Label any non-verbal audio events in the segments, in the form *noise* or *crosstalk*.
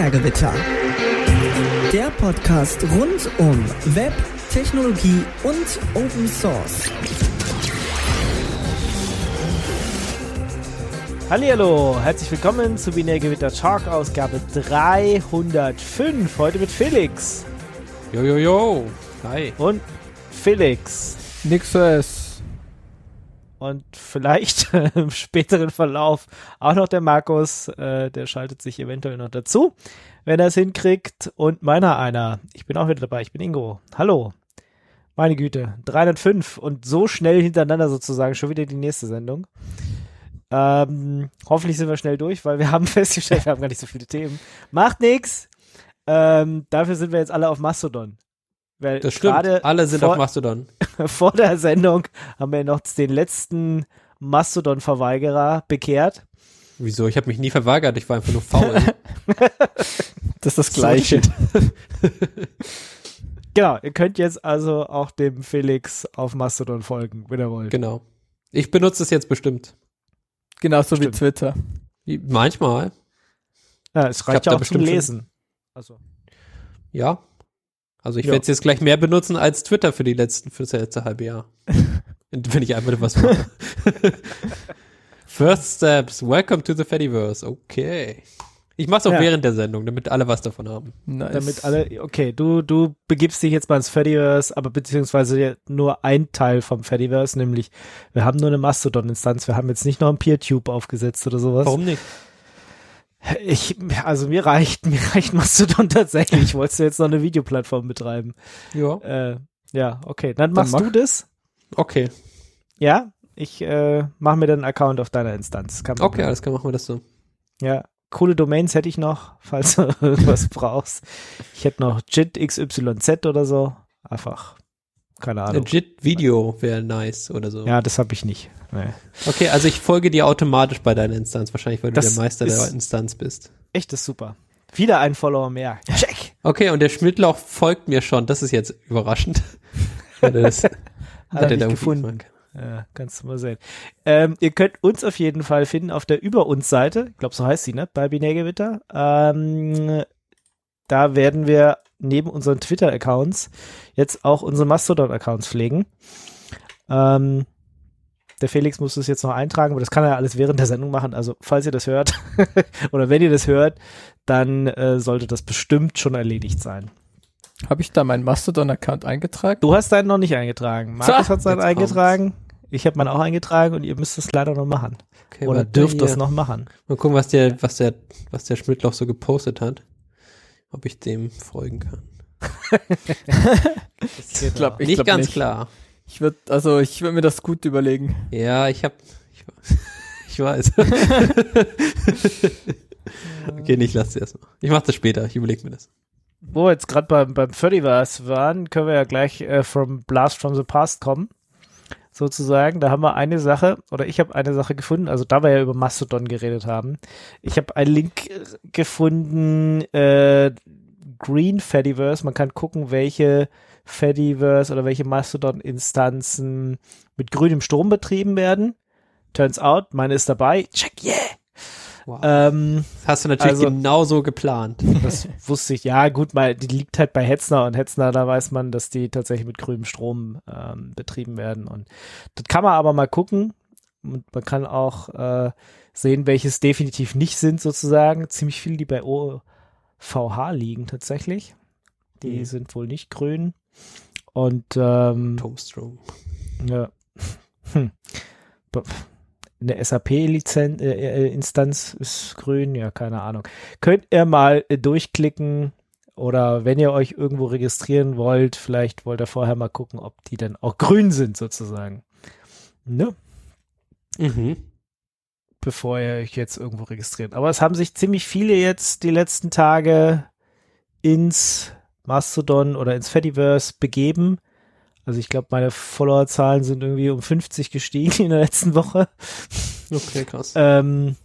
Binärgewitter. Der Podcast rund um Web, Technologie und Open Source. Hallo, herzlich willkommen zu Binärgewitter Talk Ausgabe 305. Heute mit Felix. Jojojo. Jo, jo. Hi. Und Felix. Nixes. Und vielleicht *laughs* im späteren Verlauf auch noch der Markus, äh, der schaltet sich eventuell noch dazu, wenn er es hinkriegt. Und meiner einer. Ich bin auch wieder dabei, ich bin Ingo. Hallo. Meine Güte, 305 und so schnell hintereinander sozusagen schon wieder die nächste Sendung. Ähm, hoffentlich sind wir schnell durch, weil wir haben *laughs* festgestellt, wir haben gar nicht so viele Themen. Macht nix. Ähm, dafür sind wir jetzt alle auf Mastodon. Weil das stimmt. Alle sind vor, auf Mastodon. *laughs* vor der Sendung haben wir noch den letzten Mastodon-Verweigerer bekehrt. Wieso? Ich habe mich nie verweigert, ich war einfach nur faul. *laughs* das ist das Gleiche. *laughs* genau, ihr könnt jetzt also auch dem Felix auf Mastodon folgen, wenn ihr wollt. Genau. Ich benutze es jetzt bestimmt. Genauso Stimmt. wie Twitter. Manchmal. Ja, es reicht ja auch zum Lesen. Also. Ja. Also ich ja. werde es jetzt gleich mehr benutzen als Twitter für die letzten, für das letzte halbe Jahr. *laughs* Wenn ich einfach was mache. *laughs* First Steps, welcome to the Fediverse. Okay. Ich mache es auch ja. während der Sendung, damit alle was davon haben. Nice. Damit alle, okay, du, du begibst dich jetzt mal ins Fediverse, aber beziehungsweise nur ein Teil vom Fediverse, nämlich wir haben nur eine Mastodon-Instanz, wir haben jetzt nicht noch ein PeerTube aufgesetzt oder sowas. Warum nicht? Ich, also mir reicht, *laughs* mir reicht Mastodon tatsächlich. Ich wollte jetzt noch eine Videoplattform betreiben. Ja. Äh, ja, okay. Dann machst dann mach. du das. Okay. Ja, ich äh, mache mir dann einen Account auf deiner Instanz. okay, alles klar, machen wir das so. Ja, coole Domains hätte ich noch, *laughs* falls du irgendwas brauchst. Ich hätte noch JIT XYZ oder so. Einfach, keine Ahnung. JIT Video wäre nice oder so. Ja, das habe ich nicht. Nee. Okay, also ich folge dir automatisch bei deiner Instanz, wahrscheinlich, weil das du der Meister der Instanz bist. Echt, das ist super. Wieder ein Follower mehr. Check. Okay, und der Schmidtlauch folgt mir schon. Das ist jetzt überraschend. *laughs* das, hat er nicht gefunden. Ja, kannst du mal sehen. Ähm, ihr könnt uns auf jeden Fall finden auf der Über uns Seite. Ich glaube, so heißt sie, ne? Bei Binärgewitter. Ähm, da werden wir neben unseren Twitter-Accounts jetzt auch unsere Mastodon-Accounts pflegen. Ähm, der Felix muss das jetzt noch eintragen, aber das kann er alles während der Sendung machen. Also, falls ihr das hört *laughs* oder wenn ihr das hört, dann äh, sollte das bestimmt schon erledigt sein. Habe ich da meinen Mastodon-Account eingetragen? Du hast deinen noch nicht eingetragen. Markus hat seinen eingetragen. Kommt's. Ich habe meinen auch eingetragen und ihr müsst es leider noch machen. Okay, Oder dürft es noch machen. Mal gucken, was der, was der, was der Schmidtloch so gepostet hat. Ob ich dem folgen kann. *laughs* ich glaub, ich nicht glaub ganz nicht. klar. Ich würde, also ich würde mir das gut überlegen. Ja, ich habe, ich, *laughs* ich, weiß. *laughs* okay, ich lasse es erstmal. Ich mache das später. Ich überlege mir das wo wir jetzt gerade beim, beim Fediverse waren, können wir ja gleich äh, from Blast from the Past kommen. Sozusagen. Da haben wir eine Sache, oder ich habe eine Sache gefunden, also da wir ja über Mastodon geredet haben. Ich habe einen Link äh, gefunden, äh, Green Fediverse. Man kann gucken, welche Fediverse oder welche Mastodon-Instanzen mit grünem Strom betrieben werden. Turns out, meine ist dabei. Check, yeah! Wow. Ähm, das hast du natürlich also, genauso geplant. Das *laughs* wusste ich. Ja, gut, mal, die liegt halt bei Hetzner und Hetzner, da weiß man, dass die tatsächlich mit grünem Strom ähm, betrieben werden. Und das kann man aber mal gucken. Und man kann auch äh, sehen, welches definitiv nicht sind, sozusagen. Ziemlich viele, die bei OVH liegen tatsächlich. Die mhm. sind wohl nicht grün. Und ähm, Tomstrom. Ja. Hm eine SAP-Instanz äh, äh ist grün, ja, keine Ahnung. Könnt ihr mal äh, durchklicken oder wenn ihr euch irgendwo registrieren wollt, vielleicht wollt ihr vorher mal gucken, ob die dann auch grün sind, sozusagen. Ne? Mhm. Bevor ihr euch jetzt irgendwo registriert. Aber es haben sich ziemlich viele jetzt die letzten Tage ins Mastodon oder ins Fediverse begeben also ich glaube, meine Followerzahlen sind irgendwie um 50 gestiegen in der letzten Woche. Okay, krass. ähm,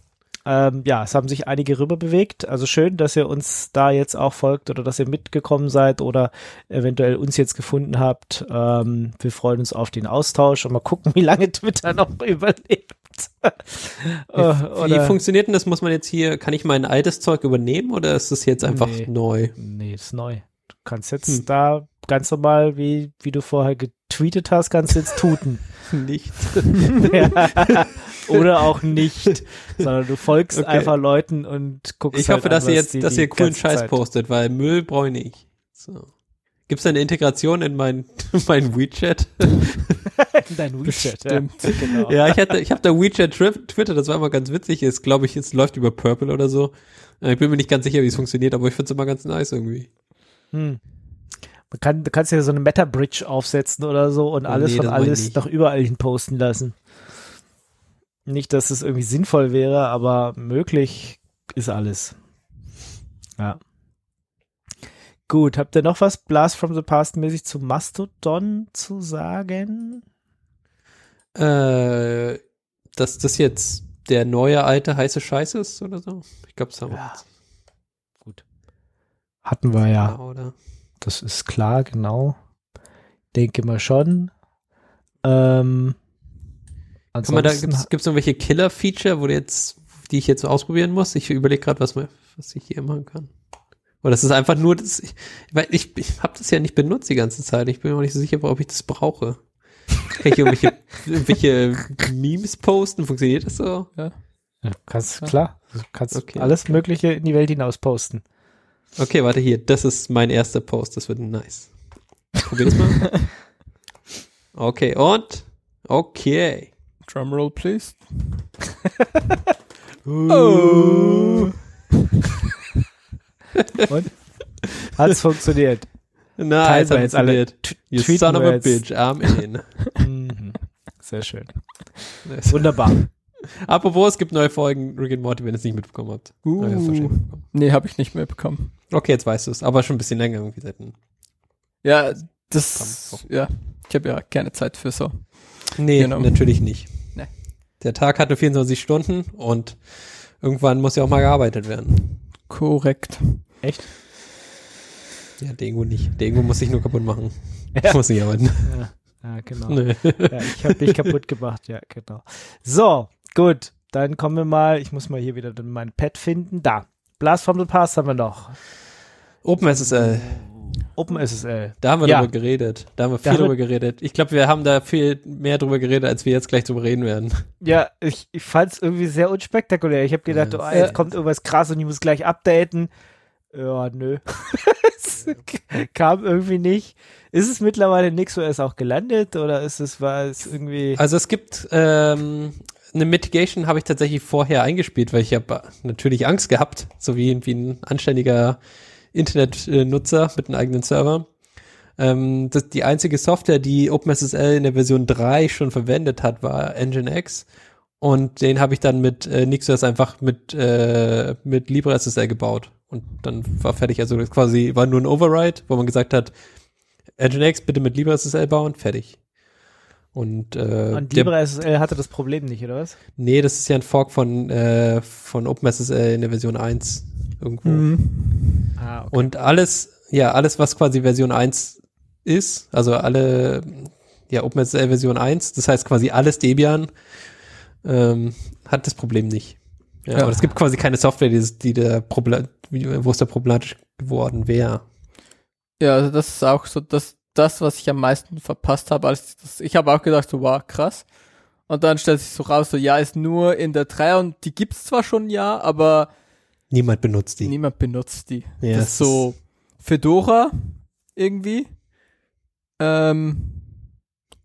ähm, ja, es haben sich einige rüber bewegt. Also schön, dass ihr uns da jetzt auch folgt oder dass ihr mitgekommen seid oder eventuell uns jetzt gefunden habt. Ähm, wir freuen uns auf den Austausch und mal gucken, *laughs* wie lange Twitter noch überlebt. Wie, wie funktioniert denn das? Muss man jetzt hier, kann ich mein altes Zeug übernehmen oder ist das jetzt einfach Nee. neu? Nee, ist neu. Du kannst jetzt Hm. da ganz normal, wie, wie du vorher getweetet hast, kannst du jetzt tuten. *laughs* Nicht. *laughs* Ja. Oder auch nicht. *laughs* Sondern du folgst Okay. einfach Leuten und guckst Ich halt hoffe, an, dass ihr jetzt, die dass ihr coolen Scheiß Zeit- postet, weil Müll brauche ich nicht. So. Gibt es da eine Integration in mein, mein WeChat? Dein WeChat, ja. Genau. ja, ich hatte, ich habe da WeChat Twitter, das war immer ganz witzig. Ist, glaube ich, es läuft über Purple oder so. Äh, Ich bin mir nicht ganz sicher, wie es funktioniert, aber ich finde es immer ganz nice irgendwie. Hm. Man kann, du kannst ja so eine Meta-Bridge aufsetzen oder so und Oh alles nee, von alles doch überall hin posten lassen. Nicht, dass es irgendwie sinnvoll wäre, aber möglich ist alles. Ja. Gut, habt ihr noch was Blast from the Past mäßig zu Mastodon zu sagen? Äh, dass das jetzt der neue alte heiße Scheiß ist oder so? Ich glaube, das haben wir Ja. jetzt. Hatten wir ja. Ja, oder? Das ist klar, genau. Denke mal schon. Ähm, Kann man da, gibt's, gibt's irgendwelche Killer-Feature, wo du jetzt, die ich jetzt so ausprobieren muss? Ich überlege gerade, was, man- was ich hier machen kann. Oder das ist einfach nur, das, ich, ich, ich habe das ja nicht benutzt die ganze Zeit. Ich bin mir auch nicht so sicher, ob ich das brauche. Kann ich irgendwelche, *laughs* irgendwelche Memes posten? Funktioniert das so? Ja, kannst, Ja. klar. Du kannst Okay. alles Mögliche in die Welt hinaus posten. Okay, warte hier. Das ist mein erster Post. Das wird nice. Probier's mal. *laughs* Okay, und? Okay. Drumroll, please. *laughs* Oh. *laughs* Und? Hat's funktioniert. Nice, Teilen wir hat jetzt alle. You son of a bitch, I'm in. Mhm. Sehr schön. Nice. Wunderbar. Apropos, es gibt neue Folgen Rick and Morty, wenn ihr es nicht mitbekommen habt. Uh. Mitbekommen. Nee, habe ich nicht mehr bekommen. Okay, jetzt weißt du es, aber schon ein bisschen länger irgendwie seit. Ja, das, ja, ich habe ja keine Zeit für so. Nee, Genau. natürlich nicht. Nee. Der Tag hatte 24 Stunden und irgendwann muss ja auch mal gearbeitet werden. Korrekt. Echt? Ja, Dengo nicht. Dengo muss sich nur kaputt machen. Ja. *laughs* Muss nicht arbeiten. Ja, ja genau. Nee. Ja, ich habe dich kaputt gemacht, ja, genau. So, gut. Dann kommen wir mal, ich muss mal hier wieder mein Pad finden. Da. Blast from the Past haben wir noch. OpenSSL, OpenSSL. da haben wir Ja. drüber geredet. Da haben wir viel Da drüber geredet. Ich glaube, wir haben da viel mehr drüber geredet, als wir jetzt gleich drüber reden werden. Ja, ich, ich fand es irgendwie sehr unspektakulär. Ich habe gedacht, Ja. oh, jetzt kommt irgendwas krass und ich muss gleich updaten. Ja, nö. *laughs* es kam irgendwie nicht. Ist es mittlerweile NixOS auch gelandet oder ist es, war es irgendwie. Also es gibt ähm, eine Mitigation habe ich tatsächlich vorher eingespielt, weil ich habe natürlich Angst gehabt, so wie, wie ein anständiger Internetnutzer mit einem eigenen Server. Ähm, das, die einzige Software, die OpenSSL in der Version 3 schon verwendet hat, war Nginx. Und den habe ich dann mit äh, NixOS einfach mit, äh, mit LibreSSL gebaut. Und dann war fertig. Also das quasi war nur ein Override, wo man gesagt hat, Nginx bitte mit LibreSSL bauen, fertig. Und, äh, und LibreSSL hatte das Problem nicht, oder was? Nee, das ist ja ein Fork von, äh, von OpenSSL in der Version 1 irgendwo. Mhm. Ah, okay. Und alles, ja, alles, was quasi Version 1 ist, also alle, ja, OpenSSL Version 1, das heißt quasi alles Debian, ähm, hat das Problem nicht. Ja, Ja. aber es gibt quasi keine Software, die, die der Problem, wo es da problematisch geworden wäre. Ja, also das ist auch so das, das, was ich am meisten verpasst habe. Als ich das, ich habe auch gedacht, so, wow, krass. Und dann stellt sich so raus, so, ja, ist nur in der 3 und die gibt's zwar schon ja, aber Niemand benutzt die. niemand benutzt die. Ja, das es ist so Fedora irgendwie. Ähm,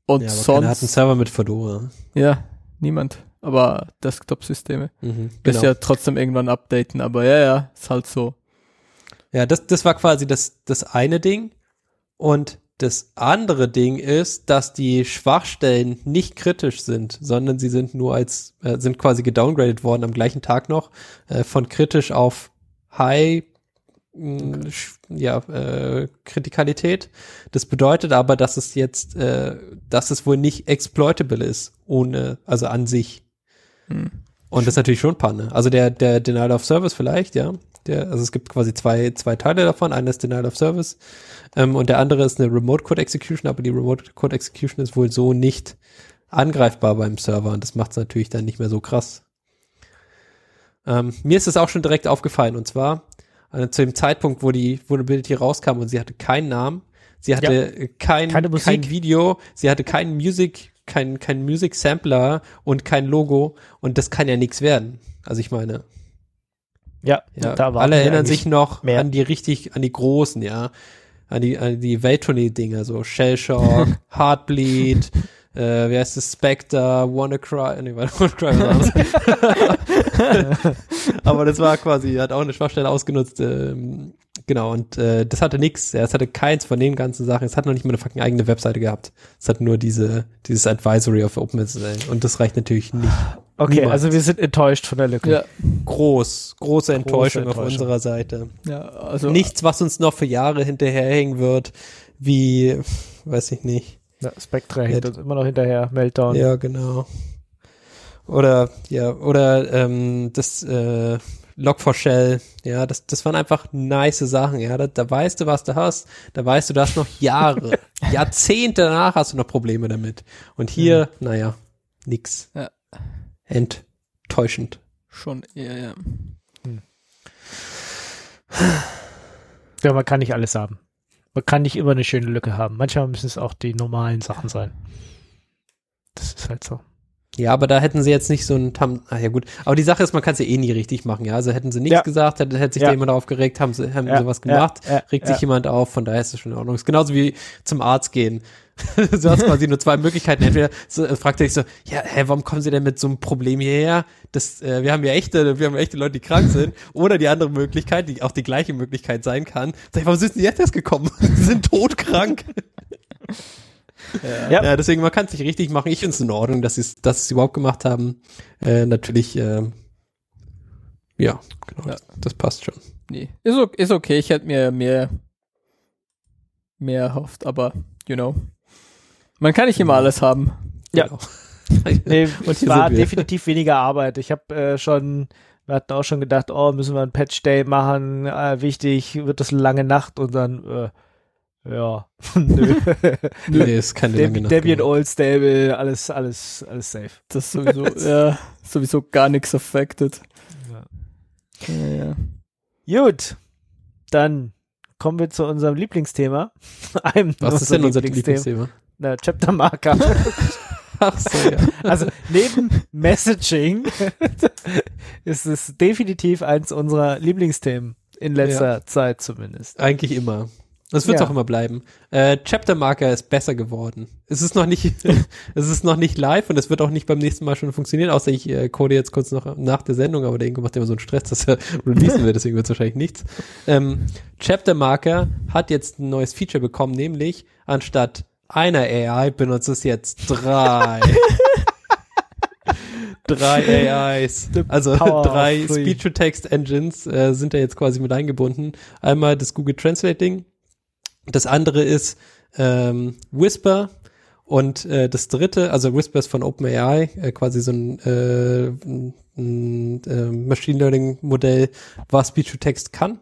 und ja, aber keiner hat einen sonst, Server mit Fedora. ja, niemand. Aber Desktop-Systeme. Mhm, genau. ja trotzdem irgendwann updaten, aber ja, ja, ist halt so. Ja, das, das war quasi das, das eine Ding. Und das andere Ding ist, dass die Schwachstellen nicht kritisch sind, sondern sie sind nur als, äh, sind quasi gedowngradet worden am gleichen Tag noch, äh, von kritisch auf High, mh, sch- ja, äh, Kritikalität. Das bedeutet aber, dass es jetzt, äh, dass es wohl nicht exploitable ist, ohne, also an sich. Hm. Und das ist natürlich schon Panne. Also der, der Denial of Service vielleicht, ja. Der, also es gibt quasi zwei, zwei Teile davon. Einer ist Denial of Service ähm, und der andere ist eine Remote Code Execution, aber die Remote Code Execution ist wohl so nicht angreifbar beim Server und das macht es natürlich dann nicht mehr so krass. Ähm, mir ist es auch schon direkt aufgefallen und zwar äh, zu dem Zeitpunkt, wo die Vulnerability rauskam und sie hatte keinen Namen, sie hatte Ja. kein, kein Video, sie hatte keinen Music, kein, kein Music Sampler und kein Logo und das kann ja nichts werden. Also ich meine, Ja, ja, da war alle erinnern sich noch mehr. an die richtig, an die großen, ja. An die, an die Welttournee-Dinger, so Shellshock, *laughs* Heartbleed, äh, wie heißt es, Spectre, WannaCry, nee, *laughs* WannaCry. *laughs* *laughs* Aber das war quasi, hat auch eine Schwachstelle ausgenutzt, ähm, genau, und äh, das hatte nix, ja, es hatte keins von den ganzen Sachen, es hat noch nicht mal eine fucking eigene Webseite gehabt. Es hat nur diese, dieses Advisory of OpenSSL und das reicht natürlich nicht. Okay, Niemals. also wir sind enttäuscht von der Lücke. Ja, Groß, große Enttäuschung, auf Enttäuschung. unserer Seite. ja, also Nichts, was uns noch für Jahre hinterherhängen wird, wie, weiß ich nicht. Ja, Spectre hängt uns immer noch hinterher, Meltdown. Ja, genau. Oder, ja, oder ähm, das äh, Log4Shell, ja, das, das waren einfach nice Sachen, ja. Da, da weißt du, was du hast, da weißt du, du hast noch Jahre, *laughs* Jahrzehnte danach hast du noch Probleme damit. Und hier, naja, nix. Ja. Enttäuschend. schon eher, ja. Ja, man kann nicht alles haben. Man kann nicht immer eine schöne Lücke haben. Manchmal müssen es auch die normalen Sachen sein. Das ist halt so. Ja, aber da hätten sie jetzt nicht so ein Tam. Ah ja gut. Aber die Sache ist, man kann es ja eh nie richtig machen, ja. Also hätten sie nichts Ja. gesagt, hätte, hätte sich Ja. da jemand aufgeregt, haben sie haben Ja, sie was gemacht, regt sich jemand auf, von daher ist es schon in Ordnung. Ist genauso wie zum Arzt gehen. *laughs* du hast quasi nur zwei Möglichkeiten. Entweder so, äh, fragt er dich so, ja, hä, warum kommen sie denn mit so einem Problem hierher? Das, äh, wir haben ja echte, wir haben echte Leute, die krank sind. Oder die andere Möglichkeit, die auch die gleiche Möglichkeit sein kann. Sag ich, warum sind sie jetzt erst gekommen? *laughs* sie sind todkrank. *laughs* Ja. Ja, deswegen, man kann es nicht richtig machen. Ich finde es in Ordnung, dass sie es dass sie's überhaupt gemacht haben. Äh, natürlich, äh, ja, genau, Ja. das passt schon. Nee. Ist, ist okay, ich hätte mir mehr, mehr erhofft, aber, you know. Man kann nicht immer alles haben. Ja. Genau. *laughs* Nee, *laughs* Und es war definitiv weniger Arbeit. Ich habe äh, schon, wir hatten auch schon gedacht, oh, müssen wir einen Patch Day machen, äh, wichtig, wird das eine lange Nacht und dann, äh, ja, *laughs* nö. Nee, ist keine lange Deb Nacht Debian. Old Stable, alles, alles, alles safe. Das ist sowieso, *laughs* ja, sowieso gar nichts affected. Ja, ja. Gut, dann kommen wir zu unserem Lieblingsthema. *laughs* Einem Was ist denn unser Lieblingsthema? Na, Chapter Marker. Ach so, ja. Also neben Messaging ist es definitiv eins unserer Lieblingsthemen in letzter Zeit zumindest. Eigentlich immer. Das wird Ja. auch immer bleiben. Äh, Chapter Marker ist besser geworden. Es ist noch nicht, *laughs* es ist noch nicht live und es wird auch nicht beim nächsten Mal schon funktionieren, außer ich äh, code jetzt kurz noch nach der Sendung, aber der Ingo macht immer so einen Stress, dass er *laughs* releasen wird, deswegen wird es wahrscheinlich nichts. Ähm, Chapter Marker hat jetzt ein neues Feature bekommen, nämlich anstatt einer AI benutzt es jetzt drei. *laughs* drei AIs. Also drei. Speech-to-Text-Engines äh, sind da jetzt quasi mit eingebunden. Einmal das Google Translating, das andere ist ähm, Whisper und äh, das dritte, also Whisper ist von OpenAI, äh, quasi so ein, äh, ein, äh, Machine Learning Modell, was Speech-to-Text kann.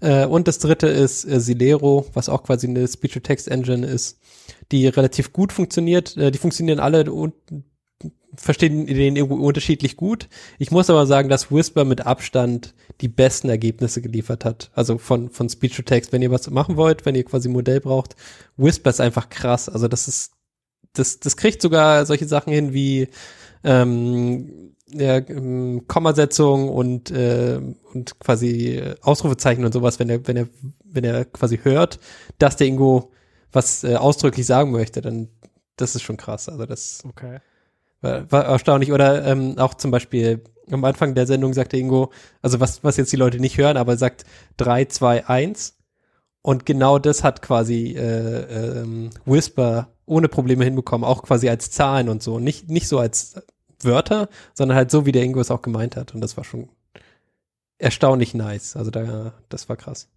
Äh, und das dritte ist äh, Silero, was auch quasi eine Speech-to-Text-Engine ist, die relativ gut funktioniert. Äh, die funktionieren alle und verstehen den unterschiedlich gut. Ich muss aber sagen, dass Whisper mit Abstand die besten Ergebnisse geliefert hat. Also von, von Speech to Text. Wenn ihr was machen wollt, wenn ihr quasi Modell braucht, Whisper ist einfach krass. Also das ist, das, das kriegt sogar solche Sachen hin wie, ähm, ja, ähm, Kommasetzung und, äh, und quasi Ausrufezeichen und sowas, wenn er, wenn er, wenn er quasi hört, dass der Ingo was äh, ausdrücklich sagen möchte, dann das ist schon krass. Also das Okay. war, war erstaunlich. Oder ähm, auch zum Beispiel am Anfang der Sendung sagte Ingo, also was, was jetzt die Leute nicht hören, aber er sagt 3, 2, 1. Und genau das hat quasi äh, ähm, Whisper ohne Probleme hinbekommen, auch quasi als Zahlen und so. Nicht, nicht so als Wörter, sondern halt so, wie der Ingo es auch gemeint hat. Und das war schon erstaunlich nice. Also da, das war krass.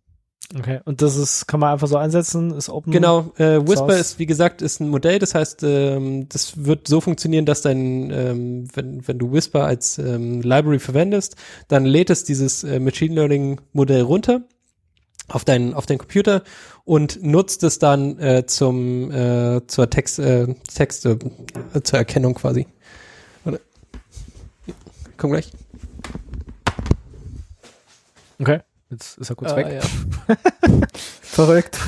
Okay. Und das ist, kann man einfach so einsetzen, ist open. Genau, äh, Whisper Source. ist, wie gesagt, ist ein Modell, das heißt, ähm, das wird so funktionieren, dass dein, ähm, wenn, wenn du Whisper als ähm, Library verwendest, dann lädt es dieses äh, Machine Learning Modell runter auf deinen auf deinen Computer und nutzt es dann äh, zum äh, zur Text äh, Texte äh, zur Erkennung quasi. Oder? Komm gleich. Okay. Jetzt ist er kurz Ah, weg. ja. Verrückt.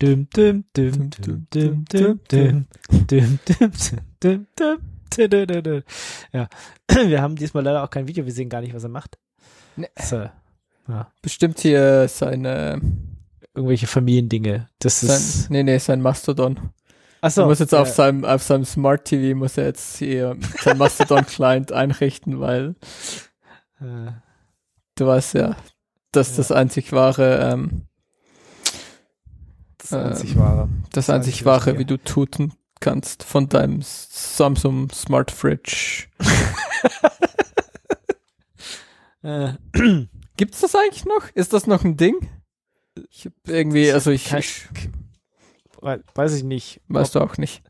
Dum, dum, dum, dum, dum, dum, dum, dum, dum, dum, dum, dum, dum, dum, dum. Ja, wir haben diesmal leider auch kein Video, wir sehen gar nicht, was er macht. Nee. So, ja, Bestimmt hier seine, irgendwelche Familiendinge. Das sein, ist. nee, nee, sein Mastodon. Achso, er muss jetzt auf seinem, auf seinem Smart TV muss er jetzt hier sein Mastodon-Client einrichten, weil äh, du weißt ja, dass Ja. das einzig wahre, ähm, das Ähm, einzig wahre. das Das einzig einzig wahre, wie du tuten kannst von deinem Samsung Smart Fridge. *laughs* Äh, *clears throat* Gibt's das eigentlich noch? Ist das noch ein Ding? Ich hab irgendwie, also ich, ich we- weiß ich nicht. weißt du auch nicht.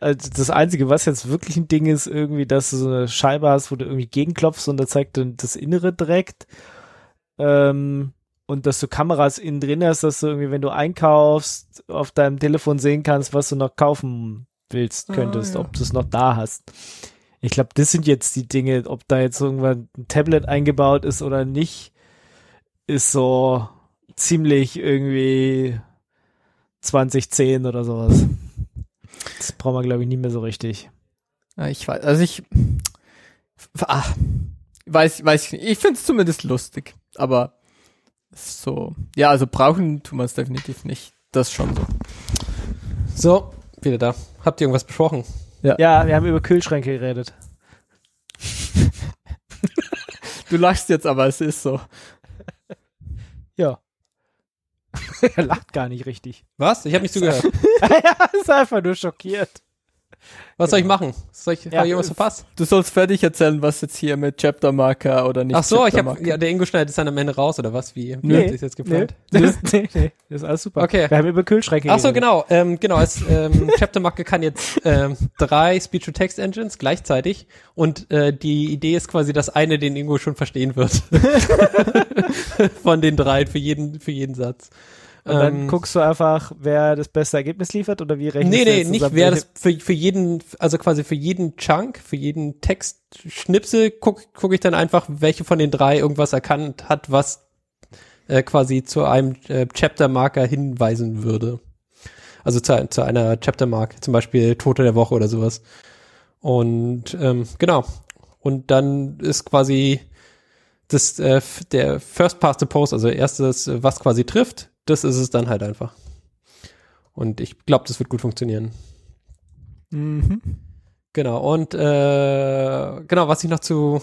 Also das Einzige, was jetzt wirklich ein Ding ist, irgendwie, dass du so eine Scheibe hast, wo du irgendwie gegenklopfst und da zeigt dann das Innere direkt. Ähm, und dass du Kameras innen drin hast, dass du irgendwie, wenn du einkaufst, auf deinem Telefon sehen kannst, was du noch kaufen willst, Ah, könntest, ja. ob du es noch da hast. Ich glaube, das sind jetzt die Dinge, ob da jetzt irgendwann ein Tablet eingebaut ist oder nicht, ist so ziemlich irgendwie 2010 oder sowas. Das brauchen wir, glaube ich, nie mehr so richtig. Ja, ich weiß, also ich ah, weiß, weiß. Ich finde es zumindest lustig, aber so, ja, also brauchen tun wir es definitiv nicht. Das schon so. So, wieder da. Habt ihr irgendwas besprochen? Ja, wir haben über Kühlschränke geredet. *laughs* Du lachst jetzt, aber es ist so. Ja. *laughs* er lacht gar nicht richtig. Was? Ich habe nicht zugehört. *laughs* er ist einfach nur schockiert. Was soll ich machen? Soll ich, Ja, hab ich irgendwas verpasst? Du sollst fertig erzählen, was jetzt hier mit Chapter Marker oder nicht. Ach so, ich habe Marker. ja, der Ingo schneidet es dann am Ende raus oder was? Wie, wie Nee, es jetzt Nee, geplant? *laughs* das, *laughs* nee, nee, das ist alles super. Okay. Wir haben über Kühlschränke Ach so, genau. Ähm, genau, es, ähm, *laughs* Chapter Marke kann jetzt ähm, drei Speech-to-Text-Engines gleichzeitig und äh, die Idee ist quasi, dass eine den Ingo schon verstehen wird. Von den drei für jeden, für jeden Satz. Und dann Ähm, guckst du einfach, wer das beste Ergebnis liefert oder wie rechnest Nee, du nee, jetzt nicht wer das für, für jeden, also quasi für jeden Chunk, für jeden Textschnipsel guck, guck ich dann einfach, welche von den drei irgendwas erkannt hat, was äh, quasi zu einem äh, Chapter-Marker hinweisen würde. Also zu, zu einer Chapter-Mark, zum Beispiel Tote der Woche oder sowas. Und ähm, genau. Und dann ist quasi das äh, der First Past the Post, also erstes, äh, was quasi trifft, das ist es dann halt einfach. Und ich glaube, das wird gut funktionieren. Mhm. Genau, und äh, genau, was ich noch zu,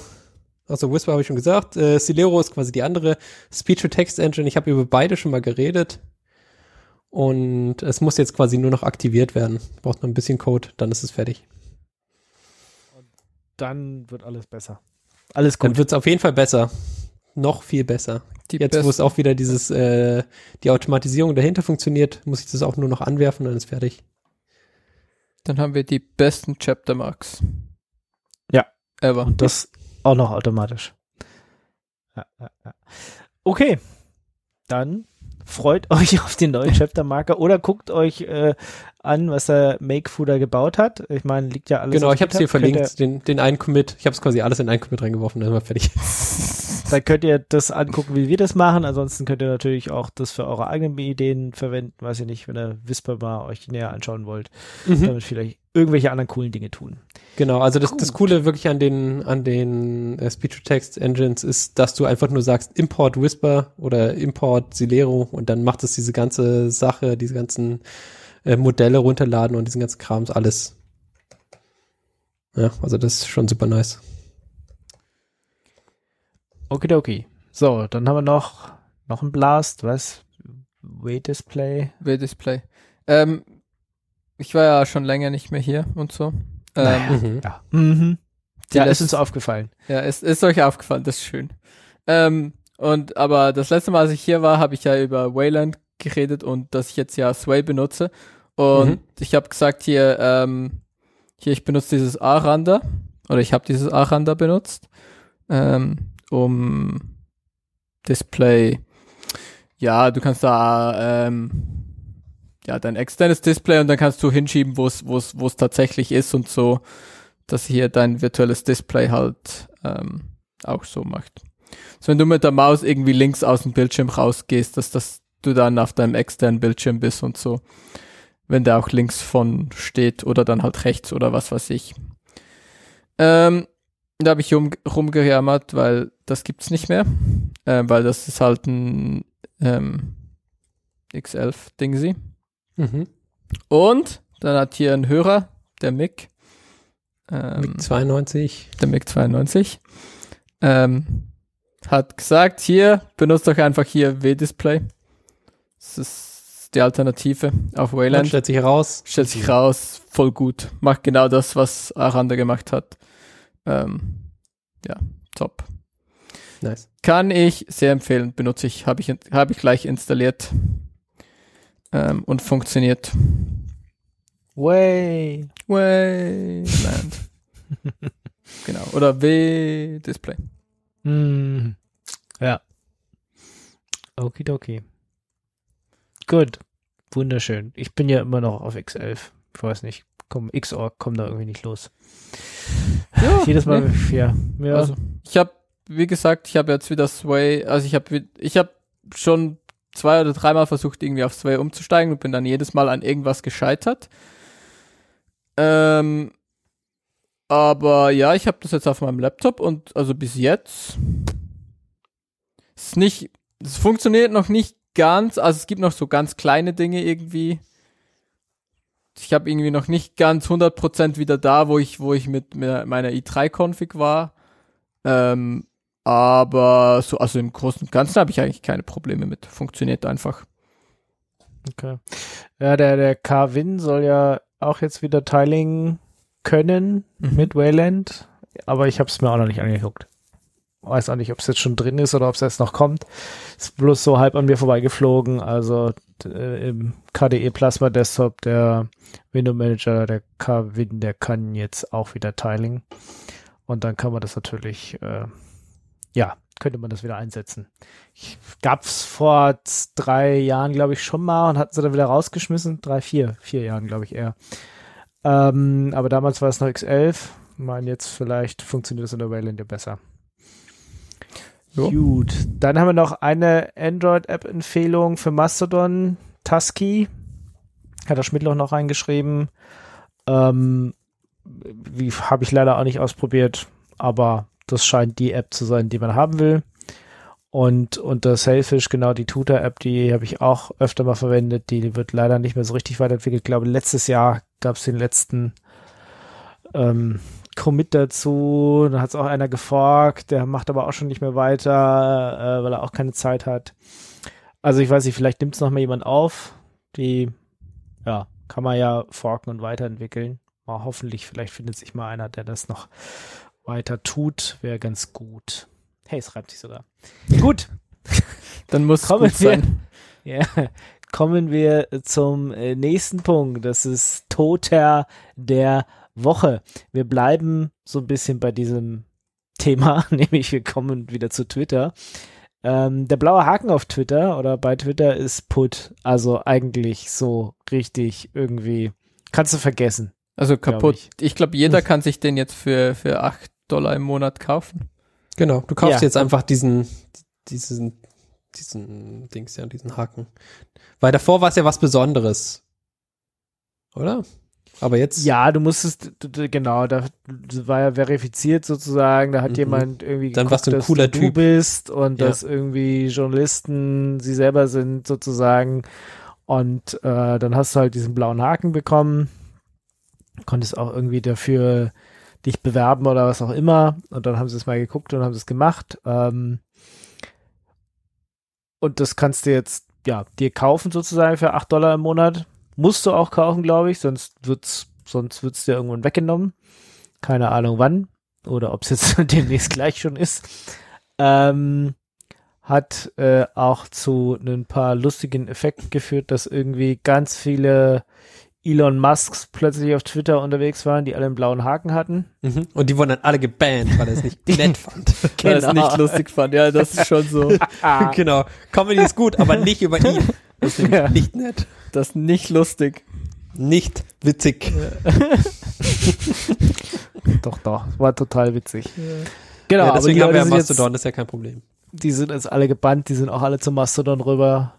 also Whisper habe ich schon gesagt, äh, Celero ist quasi die andere Speech-to-Text-Engine. Ich habe über beide schon mal geredet. Und es muss jetzt quasi nur noch aktiviert werden. Braucht noch ein bisschen Code, dann ist es fertig. Dann wird alles besser. Alles gut. Dann wird es auf jeden Fall besser. Noch viel besser. Die Jetzt, wo es besten- auch wieder dieses, äh, die Automatisierung dahinter funktioniert, muss ich das auch nur noch anwerfen, dann ist fertig. Dann haben wir die besten Chapter Marks. Ja. Ever. Und das auch noch automatisch. Ja, ja, ja. Okay, dann freut *laughs* euch auf den neuen Chapter-Marker oder guckt euch äh, an, was der Makefooder gebaut hat. Ich meine, liegt ja alles genau, ich habe es hier verlinkt, den, den einen Commit. Ich habe es quasi alles in einen Commit reingeworfen, dann sind wir fertig. *laughs* Dann könnt ihr das angucken, wie wir das machen. Ansonsten könnt ihr natürlich auch das für eure eigenen Ideen verwenden. Weiß ich nicht, wenn ihr Whisper mal euch näher anschauen wollt, Mhm. damit vielleicht irgendwelche anderen coolen Dinge tun. Genau, also das, das. Coole wirklich an den, an den äh, Speech-to-Text-Engines ist, dass du einfach nur sagst Import Whisper oder Import Silero und dann macht es diese ganze Sache, diese ganzen äh, Modelle runterladen und diesen ganzen Krams alles. Ja, also das ist schon super nice. Okidoki. So, dann haben wir noch, noch ein Blast, was? Wait Display. W-Display. Ähm, ich war ja schon länger nicht mehr hier und so. Ähm. *laughs* Ja. Mhm. Ja, ist uns aufgefallen. Ja, ist, ist euch aufgefallen, das ist schön. Ähm, und aber das letzte Mal, als ich hier war, habe ich ja über Wayland geredet und dass ich jetzt ja Sway benutze. Und Mhm. ich habe gesagt hier, ähm, hier ich benutze dieses A-Randa oder ich habe dieses A-Randa benutzt, ähm, um Display ja, du kannst da ähm, ja dein externes Display und dann kannst du hinschieben, wo es wo es wo es tatsächlich ist und so, dass hier dein virtuelles Display halt ähm, auch so macht. So wenn du mit der Maus irgendwie links aus dem Bildschirm rausgehst, dass das du dann auf deinem externen Bildschirm bist und so, wenn der auch links von steht oder dann halt rechts oder was weiß ich. Ähm, da habe ich rum, rumgejammert, weil das gibt's nicht mehr, äh, weil das ist halt ein ähm, X11 Dingsy. Mhm. Und dann hat hier ein Hörer, der Mick, ähm, Mit 92. der Mick 92, ähm, hat gesagt, hier, benutzt doch einfach hier W-Display. Das ist die Alternative auf Wayland. stellt sich heraus. Stellt sich raus, voll gut. Macht genau das, was Aranda gemacht hat. Ähm, ja, top. Nice. Kann ich sehr empfehlen, benutze ich, habe ich, habe ich gleich installiert ähm, und funktioniert. Way. Wayland. *laughs* genau. Oder W-Display. Hm. Ja. Okidoki. Gut. Wunderschön. Ich bin ja immer noch auf X11. Ich weiß nicht. Komm, XOR kommt da irgendwie nicht los. Ja, Jedes Mal, nee. ja. ja. Also, ich habe, wie gesagt, ich habe jetzt wieder Sway, also ich habe ich habe schon zwei oder dreimal versucht, irgendwie auf Sway umzusteigen und bin dann jedes Mal an irgendwas gescheitert. Ähm, aber ja, ich habe das jetzt auf meinem Laptop und also bis jetzt ist nicht, es funktioniert noch nicht ganz, also es gibt noch so ganz kleine Dinge irgendwie. Ich habe irgendwie noch nicht ganz 100% wieder da, wo ich, wo ich mit, meiner i3-Config war. Ähm, aber so, also im Großen und Ganzen habe ich eigentlich keine Probleme mit. Funktioniert einfach. Okay. Ja, der, der Carvin soll ja auch jetzt wieder Tiling können Mhm. mit Wayland, aber ich habe es mir auch noch nicht angeguckt. Weiß auch nicht, ob es jetzt schon drin ist oder ob es jetzt noch kommt. Ist bloß so halb an mir vorbeigeflogen. Also äh, im KDE Plasma Desktop, der Window Manager, der Carvin, der kann jetzt auch wieder Tiling. Und dann kann man das natürlich, äh, ja, könnte man das wieder einsetzen. Ich, gab's vor drei Jahren, glaube ich, schon mal und hatten sie dann wieder rausgeschmissen. Drei, vier, vier Jahren, glaube ich eher. Ähm, aber damals war es noch X11. Ich meine, jetzt vielleicht funktioniert das in der Wayland ja besser. Jo. Gut. Dann haben wir noch eine Android-App-Empfehlung für Mastodon, Tusky. Hat der Schmidtloch noch reingeschrieben. Ähm, wie habe ich leider auch nicht ausprobiert, aber das scheint die App zu sein, die man haben will. Und unter Sailfish, genau die Tutor-App, die habe ich auch öfter mal verwendet. Die wird leider nicht mehr so richtig weiterentwickelt. Ich glaube, letztes Jahr gab es den letzten ähm, Commit dazu. Da hat es auch einer geforkt. Der macht aber auch schon nicht mehr weiter, äh, weil er auch keine Zeit hat. Also ich weiß nicht, vielleicht nimmt es noch mal jemand auf. Die, ja, kann man ja forken und weiterentwickeln. Mal hoffentlich, vielleicht findet sich mal einer, der das noch weiter tut. Wäre ganz gut. Hey, es reibt sich sogar. Gut, *laughs* Dann muss es Kommen gut wir- sein. ja, kommen wir zum äh, nächsten Punkt. Das ist Toter der Woche. Wir bleiben so ein bisschen bei diesem Thema, *laughs* nämlich wir kommen wieder zu Twitter. Ähm, der blaue Haken auf Twitter oder bei Twitter ist Put. Also eigentlich so richtig irgendwie. Kannst du vergessen. Also Glaub kaputt. ich. Ich, glaube, jeder *laughs* kann sich den jetzt für, für 8 Dollar im Monat kaufen. Genau, du kaufst Ja. jetzt einfach diesen, diesen, diesen Dings, ja, diesen Haken. Weil davor war es ja was Besonderes. Oder? Aber jetzt. Ja, du musstest, genau, da war ja verifiziert sozusagen, da hat Mhm. jemand irgendwie Dann warst du ein dass cooler du Typ. bist und Ja. dass irgendwie Journalisten sie selber sind sozusagen und äh, dann hast du halt diesen blauen Haken bekommen, konntest auch irgendwie dafür dich bewerben oder was auch immer und dann haben sie es mal geguckt und haben es gemacht ähm, und das kannst du jetzt, ja, dir kaufen sozusagen für 8 Dollar im Monat musst du auch kaufen, glaube ich, sonst wird's, sonst wird's dir irgendwann weggenommen. Keine Ahnung wann oder ob es jetzt *laughs* demnächst gleich schon ist. Ähm, hat äh, auch zu ein paar lustigen Effekten geführt, dass irgendwie ganz viele Elon Musks plötzlich auf Twitter unterwegs waren, die alle einen blauen Haken hatten. Mhm. Und die wurden dann alle gebannt, weil er es nicht *laughs* nett fand. *laughs* Weil er es Genau. nicht lustig fand. Ja, das ist schon so. *laughs* genau. Comedy ist gut, aber nicht über ihn. Das ist Ja. nicht nett. Das ist nicht lustig. Nicht witzig. Doch, doch, war total witzig. Genau, ja, aber die deswegen haben wir ja jetzt, Mastodon, das ist ja kein Problem. die sind jetzt alle gebannt, die sind auch alle zum Mastodon rüber,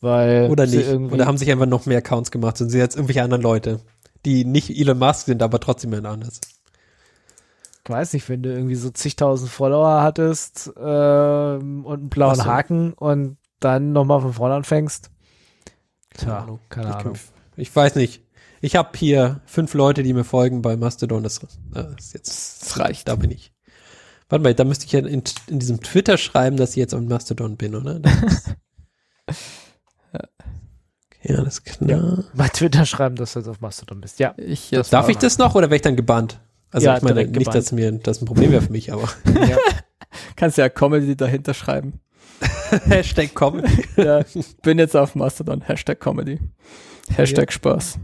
weil Oder sie nicht. irgendwie Oder haben sich einfach noch mehr Accounts gemacht und sind jetzt irgendwelche anderen Leute, die nicht Elon Musk sind, aber trotzdem jemand anders. ich weiß nicht, wenn du irgendwie so zigtausend Follower hattest ähm, und einen blauen so. Haken und dann nochmal von vorne anfängst. Tja, Ahnung. keine ich, Ahnung. Ich weiß nicht. Ich habe hier fünf Leute, die mir folgen bei Mastodon. Das, äh, ist jetzt, Das reicht. da bin ich. Warte mal, da müsste ich ja in, in diesem Twitter schreiben, dass ich jetzt auf Mastodon bin, oder? *laughs* Das- ja, alles klar. Bei Twitter schreiben, dass du jetzt auf Mastodon bist. Ja, Ich Darf ich das noch oder werde ich dann gebannt? Also Ja, ich meine nicht, dass mir das ein Problem wäre für mich, aber *laughs* *laughs* Kannst ja Comedy dahinter schreiben. *laughs* Hashtag kommen. Ja, bin jetzt auf Mastodon. Hashtag Comedy. Hashtag Spaß.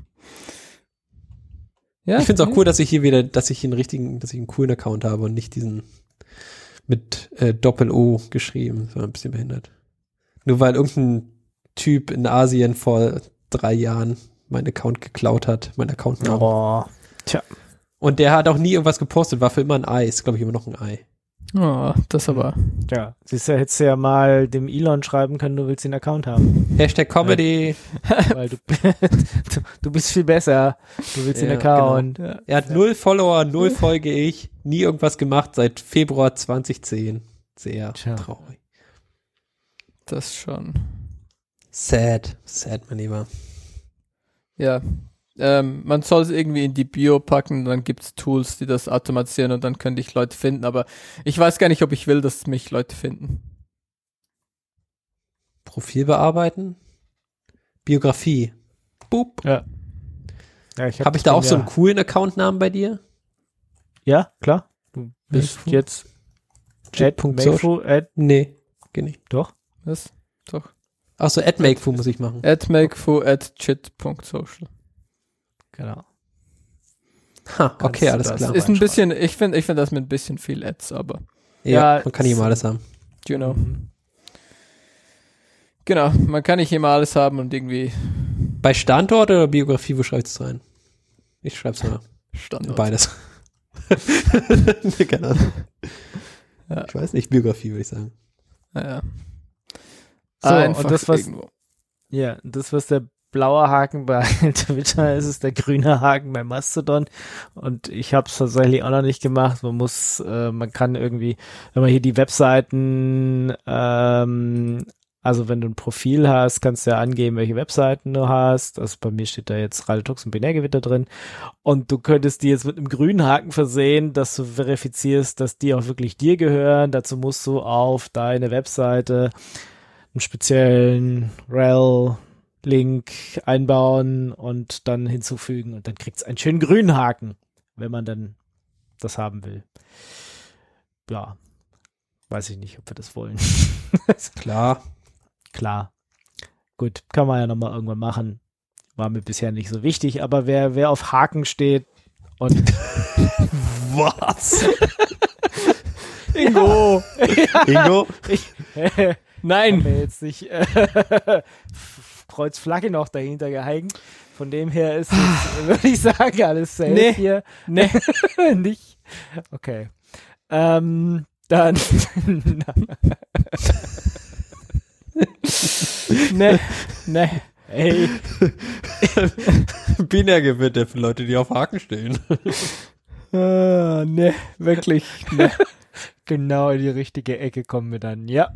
Ja, Ich finde es auch cool, dass ich hier wieder, dass ich hier einen richtigen, dass ich einen coolen Account habe und nicht diesen mit äh, Doppel-O geschrieben. Das war ein bisschen behindert. Nur weil irgendein Typ in Asien vor drei Jahren meinen Account geklaut hat, mein Account oh. Und der hat auch nie irgendwas gepostet, war für immer ein Ei. Ist, glaube ich, immer noch ein Ei. Oh, das aber. ja. Siehst du, hättest du ja mal dem Elon schreiben können, du willst den Account haben. Hashtag Comedy. weil du, *laughs* du, du bist viel besser. Du willst den Ja, Account. Ja, Er hat null Follower, null folge ich, nie irgendwas gemacht seit Februar 2010. Sehr Tja. traurig. das schon. Sad. Sad, mein Lieber. Ja. Ähm, man soll es irgendwie in die Bio packen, dann gibt's Tools, die das automatisieren und dann könnte ich Leute finden, aber ich weiß gar nicht, ob ich will, dass mich Leute finden. Profil bearbeiten. Biografie. Boop. Ja. ja ich Habe ich da auch so einen coolen Accountnamen bei dir? Ja, klar. Du bist Mayfu? jetzt at, Nee, geht nicht. doch. Was? Doch. Ach so, AdMakeFu muss ich machen. At makefu at chit.social. Genau. Ha, *laughs* okay, alles klar. Ist ein bisschen, ich finde ich find das mit ein bisschen viel Ads, aber Ja, Ja, man kann nicht immer es- alles haben. you know. Mhm. Genau, man kann nicht immer alles haben und irgendwie Bei Standort oder Biografie, wo schreibst du rein? Ich schreib's mal. Standort. Beides. *laughs* Keine Ahnung. Ja. Ich weiß nicht, Biografie würde ich sagen. Ja, ja. So, Einfach und das, was, irgendwo. ja, das, was der blaue Haken bei *laughs* Twitter ist, ist der grüne Haken bei Mastodon. Und ich habe es tatsächlich auch noch nicht gemacht. Man muss, äh, man kann irgendwie, wenn man hier die Webseiten, ähm, also wenn du ein Profil hast, kannst du ja angeben, welche Webseiten du hast. Also bei mir steht da jetzt Radiotux und Binärgewitter drin. Und du könntest die jetzt mit einem grünen Haken versehen, dass du verifizierst, dass die auch wirklich dir gehören. Dazu musst du auf deine Webseite einen speziellen rel-Link einbauen und dann hinzufügen und dann kriegt's einen schönen grünen Haken, wenn man dann das haben will. Ja, weiß ich nicht, ob wir das wollen. *laughs* Klar. Klar. Gut, kann man ja nochmal irgendwann machen. War mir bisher nicht so wichtig, aber wer, wer auf Haken steht und *laughs* Was? *laughs* Ingo! Ingo? Nein. Nein! mir jetzt nicht äh, *laughs* Kreuzflagge noch dahinter gehängt. Von dem her ist es, *sighs* würde ich sagen, alles safe Nee. hier. Nee. *laughs* nicht. Okay. Ähm, dann. *laughs* Nee. Nee. Ey, Binärgewitter für Leute, die auf Haken stehen. Ah, nee. Wirklich. Nee. genau in die richtige Ecke kommen wir dann. Ja.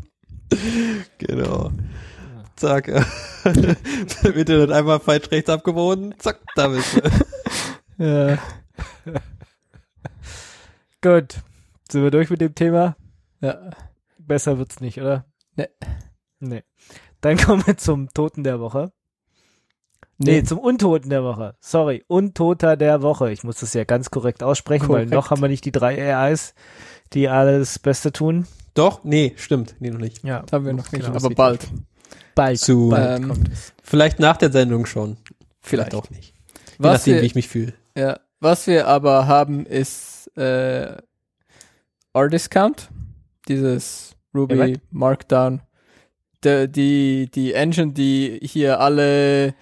*laughs* Genau. Zack. *laughs* Wird dann einmal falsch rechts abgewogen. Zack, da bist du. *laughs* Ja. Gut. Sind wir durch mit dem Thema? ja. Besser wird's nicht, oder? Nee. Nee. Dann kommen wir zum Toten der Woche. Nee, Nee. zum Untoten der Woche. Sorry, Untoter der Woche. Ich muss das ja ganz korrekt aussprechen, weil Korrekt. noch haben wir nicht die drei AIs, die alles Beste tun. Doch? Nee, stimmt. Nee, noch nicht. Ja, Haben wir noch nicht, Genau, aber das bald. bald. Zu- bald Ähm, kommt es. Vielleicht nach der Sendung schon. Vielleicht. auch nicht. Was nachdem, wir- wie ich mich fühle. Ja, was wir aber haben, ist äh, R-Discount, dieses Ruby Ja, Markdown. Der, die, die Engine, die hier alle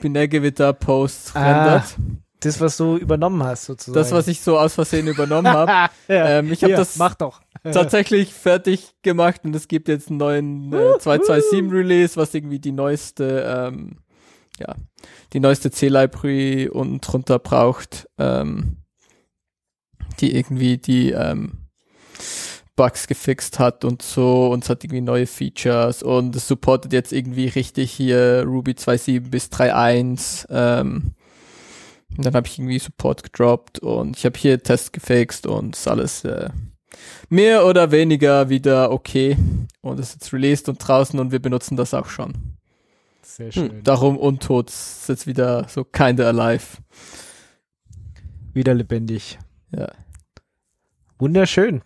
Binärgewitter-Posts Ah, rendert. Das, was du übernommen hast, sozusagen. Das, was ich so aus Versehen übernommen habe. *laughs* ja. ähm, ich habe das Mach doch. tatsächlich fertig gemacht und es gibt jetzt einen neuen äh, 227 Release, was irgendwie die neueste, ähm, ja, die neueste C-Library und drunter braucht, ähm, die irgendwie die ähm, Bugs gefixt hat und so und es hat irgendwie neue Features und es supportet jetzt irgendwie richtig hier Ruby 2.7 bis 3.1 ähm, und dann habe ich irgendwie Support gedroppt und ich habe hier Test gefixt und ist alles äh, mehr oder weniger wieder okay und ist jetzt released und draußen und wir benutzen das auch schon. Sehr schön. Darum untot ist jetzt wieder so kinda alive. Wieder lebendig. Ja. Wunderschön.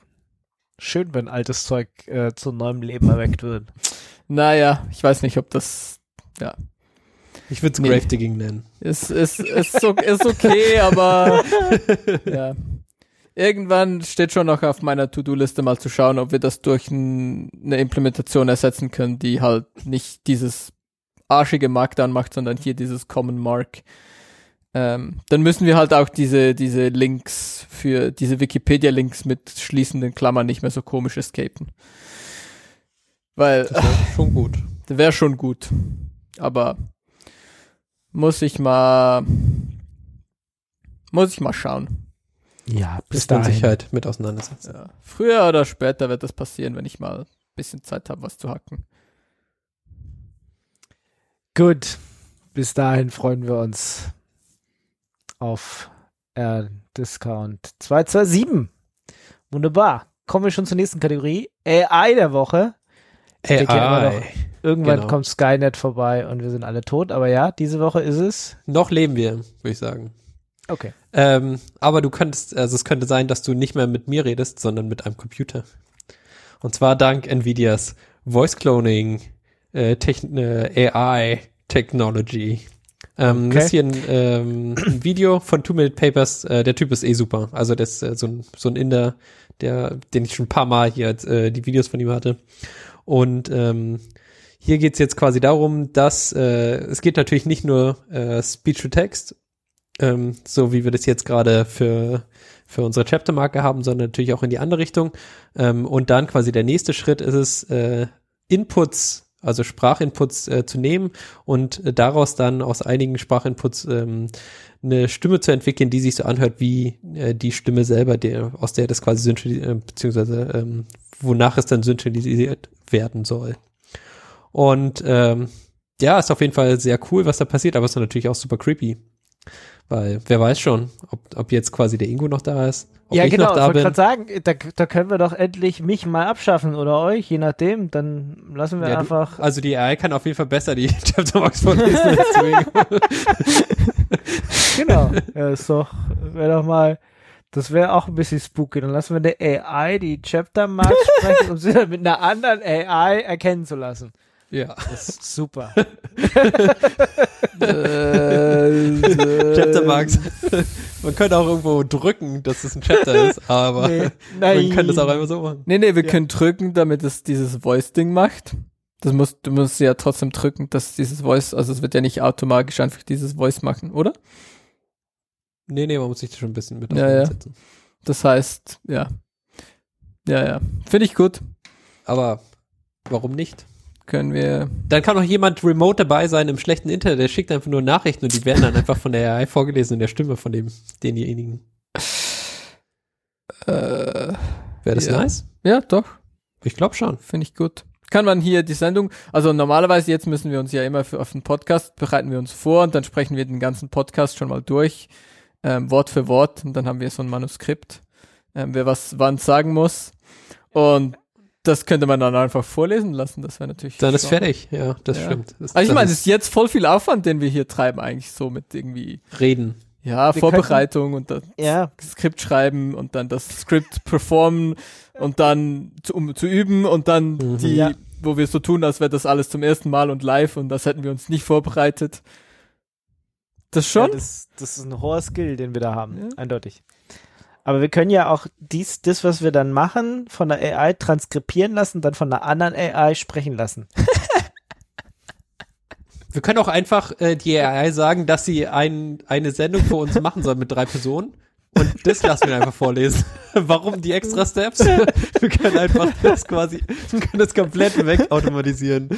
Schön, wenn altes Zeug äh, zu neuem Leben erweckt wird. Naja, ich weiß nicht, ob das Ich würde es Nee. Gravedigging nennen. ist, ist, ist, so, ist okay, aber *laughs* ja. Irgendwann steht schon noch auf meiner To-Do-Liste mal zu schauen, ob wir das durch n, eine Implementation ersetzen können, die halt nicht dieses arschige Markdown macht, sondern hier dieses Common Mark. Ähm, dann müssen wir halt auch diese, diese Links für diese Wikipedia-Links mit schließenden Klammern nicht mehr so komisch escapen. Weil Das wäre schon gut. *laughs* wäre schon gut. Aber muss ich mal muss ich mal schauen. Ja, bis dahin. Sicherheit mit auseinandersetzen. Ja. Früher oder später wird das passieren, wenn ich mal ein bisschen Zeit habe, was zu hacken. Gut. Bis dahin freuen wir uns auf äh, Discount 227. Wunderbar. Kommen wir schon zur nächsten Kategorie. AI der Woche. noch- Irgendwann Genau. kommt Skynet vorbei und wir sind alle tot. Aber ja, diese Woche ist es. Noch leben wir, würde ich sagen. Okay. Ähm, aber du könntest, also es könnte sein, dass du nicht mehr mit mir redest, sondern mit einem Computer. Und zwar dank Nvidias Voice Cloning äh, äh, AI Technology. Ähm, Okay. Das ist hier ein, ähm, ein Video von Two Minute Papers. Äh, der Typ ist eh super. Also das ist äh, so ein, so ein Inder, der, den ich schon ein paar Mal hier äh, die Videos von ihm hatte. Und ähm, hier geht's jetzt quasi darum, dass äh, es geht natürlich nicht nur äh, Speech to Text, ähm, so wie wir das jetzt gerade für für unsere Chaptermarke haben, sondern natürlich auch in die andere Richtung. Ähm, und dann quasi der nächste Schritt ist es, äh, Inputs, also Sprachinputs äh, zu nehmen und äh, daraus dann aus einigen Sprachinputs ähm, eine Stimme zu entwickeln, die sich so anhört wie äh, die Stimme selber, der, aus der das quasi synthetisiert, äh, beziehungsweise ähm, wonach es dann synthetisiert werden soll. Und ähm, ja, ist auf jeden Fall sehr cool, was da passiert, aber ist natürlich auch super creepy. Weil wer weiß schon, ob, ob jetzt quasi der Ingo noch da ist, ob ja, ich genau. noch Ich da wollte bin. gerade sagen, da, da können wir doch endlich mich mal abschaffen oder euch, je nachdem. Dann lassen wir Ja, du- einfach. Also die AI kann auf jeden Fall besser die *laughs* Chapter Marks vorlesen als du, Ingo. *laughs* Genau. Ja, ist doch, wäre doch mal, das wäre auch ein bisschen spooky. Dann lassen wir der AI die Chapter Marks sprechen, um sie dann mit einer anderen AI erkennen zu lassen. Ja. Das ist super. Äh, *laughs* Chapter Marks. *laughs* Man könnte auch irgendwo drücken, dass es ein Chapter ist, aber Nee, *laughs* man kann das auch einfach so machen. Nee, nee, wir Ja. können drücken, damit es dieses Voice-Ding macht. Das muss, du musst ja trotzdem drücken, dass dieses Voice, also es wird ja nicht automatisch einfach dieses Voice machen, oder? Nee, nee, man muss sich da schon ein bisschen mit Ja, ja. Das heißt, ja. Ja, ja. Finde ich gut. Aber warum nicht? Können wir. Dann kann auch jemand remote dabei sein im schlechten Internet, der schickt einfach nur Nachrichten und die werden dann einfach von der AI vorgelesen in der Stimme von dem, denjenigen. Äh, Wäre das Ja. nice? ja, doch. Ich glaube schon. Finde ich gut. Kann man hier die Sendung, also normalerweise jetzt müssen wir uns ja immer für, auf den Podcast, bereiten wir uns vor und dann sprechen wir den ganzen Podcast schon mal durch, ähm, Wort für Wort und dann haben wir so ein Manuskript, ähm, wer was wann sagen muss und das könnte man dann einfach vorlesen lassen, das wäre natürlich. Dann ist fertig. Ja, das Ja. stimmt. Das, Also ich meine, es ist jetzt voll viel Aufwand, den wir hier treiben eigentlich so mit irgendwie, Reden. ja, Wir Vorbereitung und das Ja, Skript schreiben und dann das Skript performen und dann zu, um zu üben und dann Mhm. die, Ja. wo wir so tun, als wäre das alles zum ersten Mal und live und das hätten wir uns nicht vorbereitet. Das schon? Ja, das, das ist ein hoher Skill, den wir da haben, Ja. eindeutig. Aber wir können ja auch dies, das, was wir dann machen, von der AI transkribieren lassen, dann von einer anderen AI sprechen lassen. *laughs* Wir können auch einfach äh, die AI sagen, dass sie ein, eine Sendung für uns machen soll mit drei Personen. Und das lassen wir einfach vorlesen. *laughs* Warum die extra Steps? *laughs* Wir können einfach das quasi, wir können das komplett wegautomatisieren.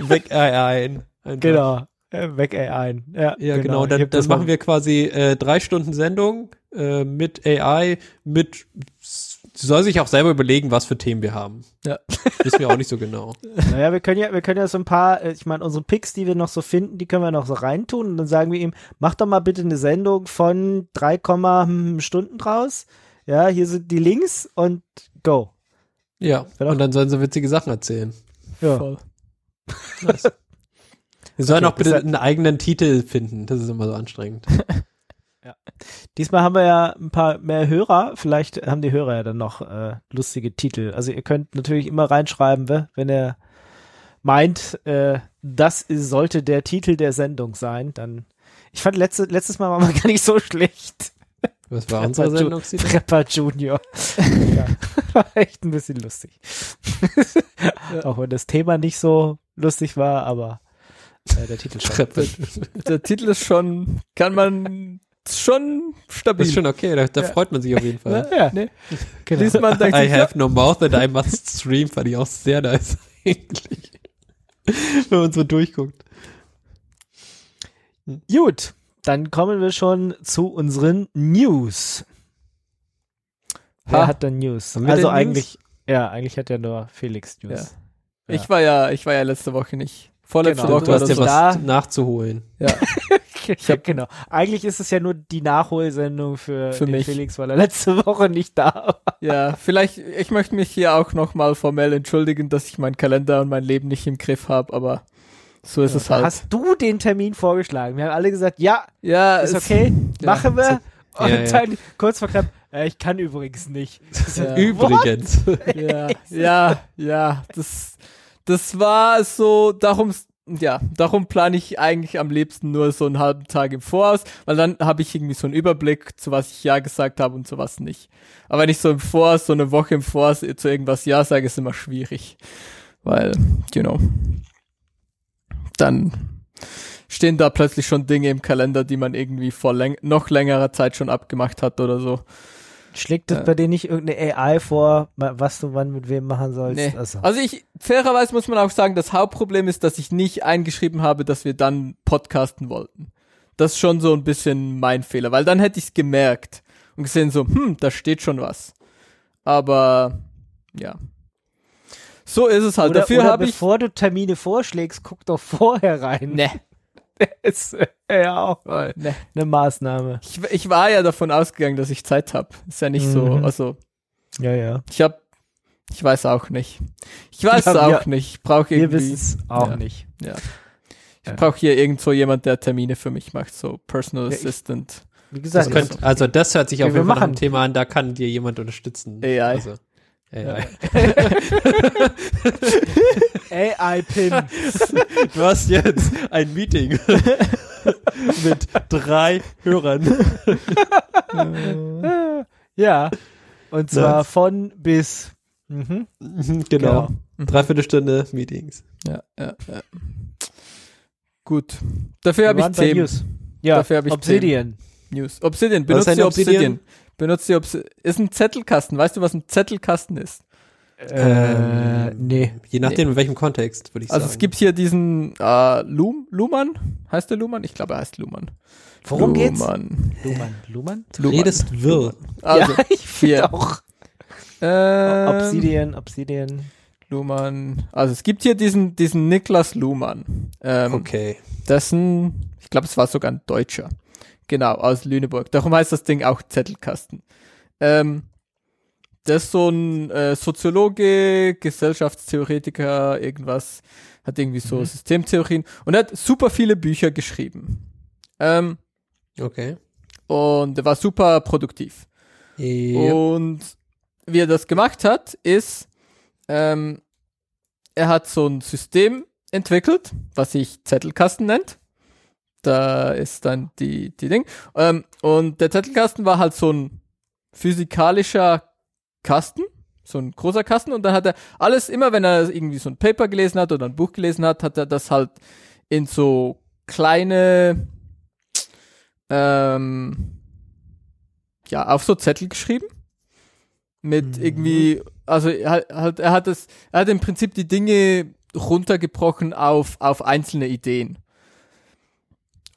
Weg AI. Einfach. Genau. Äh, weg AI. Ja, Ja, genau. Ich Dann, das machen wir quasi äh, drei Stunden Sendung äh, mit AI, mit sie soll sich auch selber überlegen, was für Themen wir haben. Ja. *laughs* Wissen wir auch nicht so genau. Naja, wir können ja, wir können ja so ein paar, äh, ich meine, unsere Picks, die wir noch so finden, die können wir noch so reintun und dann sagen wir ihm, mach doch mal bitte eine Sendung von 3, hm, Stunden draus. Ja, hier sind die Links und go. Ja. Und dann sollen sie witzige Sachen erzählen. Ja. Voll. *laughs* Wir sollen Okay, auch bitte einen eigenen Titel finden. Das ist immer so anstrengend. *laughs* Diesmal haben wir ja ein paar mehr Hörer. Vielleicht haben die Hörer ja dann noch äh, lustige Titel. Also ihr könnt natürlich immer reinschreiben, we- wenn ihr meint, äh, das sollte der Titel der Sendung sein. Dann ich fand letzte, letztes Mal war mal *laughs* gar nicht so schlecht. Was war Ja, unsere Ju- Sendungstitel? Prepper Junior. *laughs* ja, war echt ein bisschen lustig. Auch wenn das Thema nicht so lustig war, aber äh, der Titel schon. Treppe. Der Titel ist schon, kann man schon stabil. Das ist schon okay, da, da Ja. freut man sich auf jeden Fall. ne? Ja. Nee. Genau. Liest man, denkt I sich, ja, have no mouth and I must stream, fand ich auch sehr nice *laughs* eigentlich. Wenn man so durchguckt. Gut, dann kommen wir schon zu unseren News. Wer Ha. hat denn News? Haben Also denn News? eigentlich, ja, eigentlich hat ja nur Felix News. Ja. ich war ja, ich war ja letzte Woche nicht. Vorletzte Genau, Woche Du hast ja was Da- nachzuholen. Ja. *laughs* ja, genau. Eigentlich ist es ja nur die Nachholsendung für, Für den mich. Felix, weil er letzte Woche nicht da war. Ja, vielleicht, ich möchte mich hier auch nochmal formell entschuldigen, dass ich meinen Kalender und mein Leben nicht im Griff habe, aber so ist es halt. Hast du den Termin vorgeschlagen? Wir haben alle gesagt, ja, ja, ist es- okay, *laughs* ja. machen wir. Und Ja, ja. dann kurz vor knapp, äh, ich kann übrigens nicht. Ja. Übrigens. Ja, *laughs* ja, ja, das, das war so, darum, ja, darum plane ich eigentlich am liebsten nur so einen halben Tag im Voraus, weil dann habe ich irgendwie so einen Überblick, zu was ich Ja gesagt habe und zu was nicht. Aber wenn ich so im Voraus, so eine Woche im Voraus zu irgendwas Ja sage, ist immer schwierig. Weil, you know, dann stehen da plötzlich schon Dinge im Kalender, die man irgendwie vor läng noch längerer Zeit schon abgemacht hat oder so. Schlägt das bei dir nicht irgendeine AI vor, was du wann mit wem machen sollst? Nee. Also, Also ich, fairerweise muss man auch sagen, das Hauptproblem ist, dass ich nicht eingeschrieben habe, dass wir dann podcasten wollten. Das ist schon so ein bisschen mein Fehler, weil dann hätte ich es gemerkt und gesehen so, hm, da steht schon was. Aber, ja. So ist es halt. oder, Dafür oder habe ich, bevor du Termine vorschlägst, guck doch vorher rein. ne, ist *laughs* äh, ja auch mal ne. eine Maßnahme. Ich, ich war ja davon ausgegangen, dass ich Zeit habe. Ist ja nicht so, Mhm. also, Ja, ja. ich habe, ich weiß auch nicht. Ich weiß Ja, es auch wir- nicht. Ich brauche Wir irgendwie. wissen es auch Ja. nicht. Ja. Ich Ja. brauche hier irgendwo jemand, der Termine für mich macht, so Personal Ja, ich- Assistant. Wie Das gesagt, könnt, also das hört sich Wir auf jeden Fall einem Thema an, da kann dir jemand unterstützen. AI. Also, AI. *laughs* AI-Pin. Du hast jetzt ein Meeting *laughs* mit drei Hörern. ja. Und zwar Nice. von bis. Mhm. genau. Dreiviertelstunde Meetings. Ja, ja, ja. Gut. Dafür habe ich Themen. News. Ja, Dafür hab ich Obsidian. News. Obsidian. Ein Obsidian. Obsidian? Benutzt die Obsidian. Ist ein Zettelkasten. Weißt du, was ein Zettelkasten ist? Äh, nee. Je nachdem, in welchem Kontext, würde ich Also sagen. es gibt hier diesen äh, Lum, Luhmann. Heißt der Luhmann? Ich glaube, er heißt Luhmann. Worum geht's? Luhmann. Luhmann. Luhmann? Du redest wirr. Also, ja, *laughs* ich finde auch. ähm, Obsidian, Obsidian. Luhmann. Also es gibt hier diesen, diesen Niklas Luhmann. Ähm, Okay. dessen, ich glaube, es war sogar ein Deutscher. Genau, aus Lüneburg. Darum heißt das Ding auch Zettelkasten. Ähm, das ist so ein äh, Soziologe, Gesellschaftstheoretiker, irgendwas, hat irgendwie so Mhm. Systemtheorien und er hat super viele Bücher geschrieben. Ähm, Okay. und er war super produktiv. Ja. Und wie er das gemacht hat, ist, ähm, er hat so ein System entwickelt, was sich Zettelkasten nennt. Da ist dann die, die Ding. Ähm, und der Zettelkasten war halt so ein physikalischer Kasten, so ein großer Kasten. Und dann hat er alles, immer wenn er irgendwie so ein Paper gelesen hat oder ein Buch gelesen hat, hat er das halt in so kleine, ähm, ja, auf so Zettel geschrieben. Mit Mhm. irgendwie, also er, hat- halt, er hat es, er hat im Prinzip die Dinge runtergebrochen auf, auf einzelne Ideen.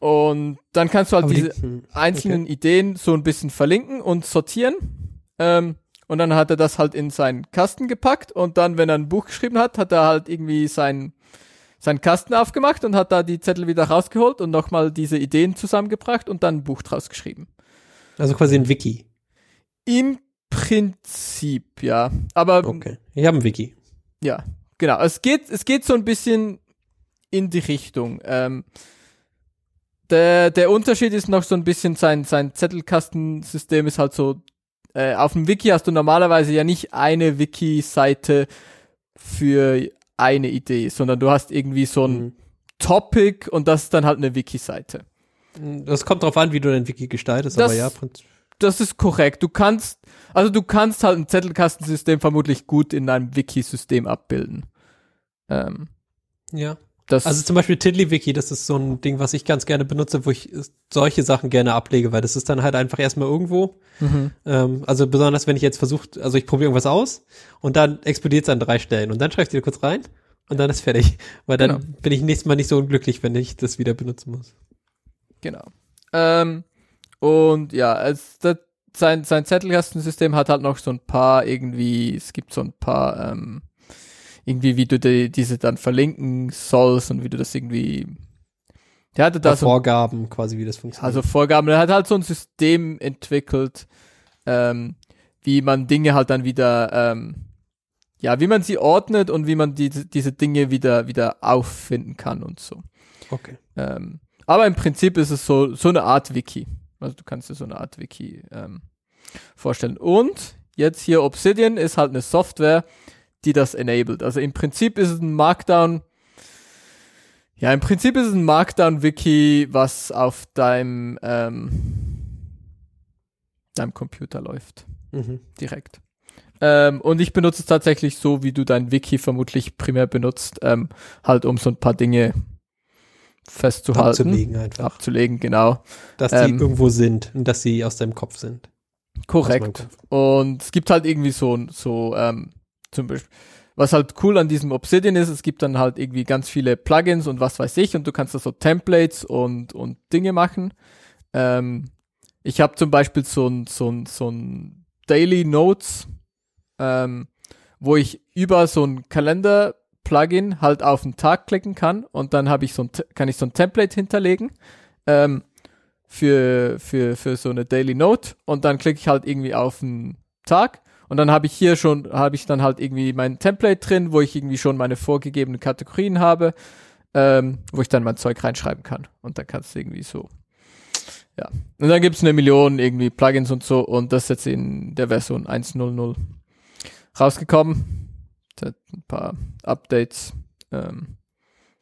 Und dann kannst du halt Aber diese einzelnen Ideen so ein bisschen verlinken und sortieren. Ähm, und dann hat er das halt in seinen Kasten gepackt und dann, wenn er ein Buch geschrieben hat, hat er halt irgendwie seinen, seinen Kasten aufgemacht und hat da die Zettel wieder rausgeholt und nochmal diese Ideen zusammengebracht und dann ein Buch draus geschrieben. Also quasi ein Wiki. Im Prinzip, ja. Aber Okay. Ich habe ein Wiki. ja, genau. Es geht, es geht so ein bisschen in die Richtung. Ähm, der, der Unterschied ist noch so ein bisschen, sein, sein Zettelkastensystem ist halt so, äh, auf dem Wiki hast du normalerweise ja nicht eine Wiki-Seite für eine Idee, sondern du hast irgendwie so ein Mhm. Topic und das ist dann halt eine Wiki-Seite. Das kommt drauf an, wie du dein Wiki gestaltest, Das- aber ja, Das ist korrekt. Du kannst, also du kannst halt ein Zettelkastensystem vermutlich gut in einem Wiki-System abbilden. Ähm, ja. Das, Also zum Beispiel TiddlyWiki, das ist so ein Ding, was ich ganz gerne benutze, wo ich solche Sachen gerne ablege, weil das ist dann halt einfach erstmal irgendwo. mhm. Ähm, also besonders, wenn ich jetzt versuche, also ich probiere irgendwas aus und dann explodiert es an drei Stellen und dann schreibe ich wieder kurz rein und dann ist fertig. *laughs* Weil dann Genau. bin ich nächstes Mal nicht so unglücklich, wenn ich das wieder benutzen muss. Genau. Ähm, und ja, es, das, sein, sein Zettelkastensystem hat halt noch so ein paar irgendwie, es gibt so ein paar, ähm, irgendwie, wie du die, diese dann verlinken sollst und wie du das irgendwie, der hatte da so, Vorgaben quasi, wie das funktioniert. also Vorgaben, er hat halt so ein System entwickelt, ähm, wie man Dinge halt dann wieder, ähm, ja, wie man sie ordnet und wie man die, diese Dinge wieder, wieder auffinden kann und so. okay. Ähm, aber im Prinzip ist es so, so eine Art Wiki. Also du kannst dir so eine Art Wiki ähm, vorstellen. Und jetzt hier Obsidian ist halt eine Software, die das enabled. Also im Prinzip ist es ein Markdown. Ja, im Prinzip ist es ein Markdown-Wiki, was auf deinem, ähm, deinem Computer läuft Mhm. direkt. Ähm, und ich benutze es tatsächlich so, wie du dein Wiki vermutlich primär benutzt, ähm, halt um so ein paar Dinge festzuhalten. Abzulegen einfach. Abzulegen, genau. Dass die Ähm, irgendwo sind und dass sie aus deinem Kopf sind. Korrekt. Kopf. Und es gibt halt irgendwie so, so ähm, zum Beispiel, was halt cool an diesem Obsidian ist, es gibt dann halt irgendwie ganz viele Plugins und was weiß ich und du kannst da so Templates und, und Dinge machen. Ähm, ich habe zum Beispiel so ein, so ein, so ein Daily Notes, ähm, wo ich über so ein Kalender-Plugin halt auf den Tag klicken kann und dann habe ich so ein, kann ich so ein Template hinterlegen. Ähm, für, für, für so eine Daily Note und dann klicke ich halt irgendwie auf einen Tag und dann habe ich hier schon, habe ich dann halt irgendwie mein Template drin, wo ich irgendwie schon meine vorgegebenen Kategorien habe, ähm, wo ich dann mein Zeug reinschreiben kann. Und dann kannst du irgendwie so, ja. Und dann gibt es eine Million irgendwie Plugins und so und das ist jetzt in der Version 1.0.0 rausgekommen. Das ein paar Updates, ähm,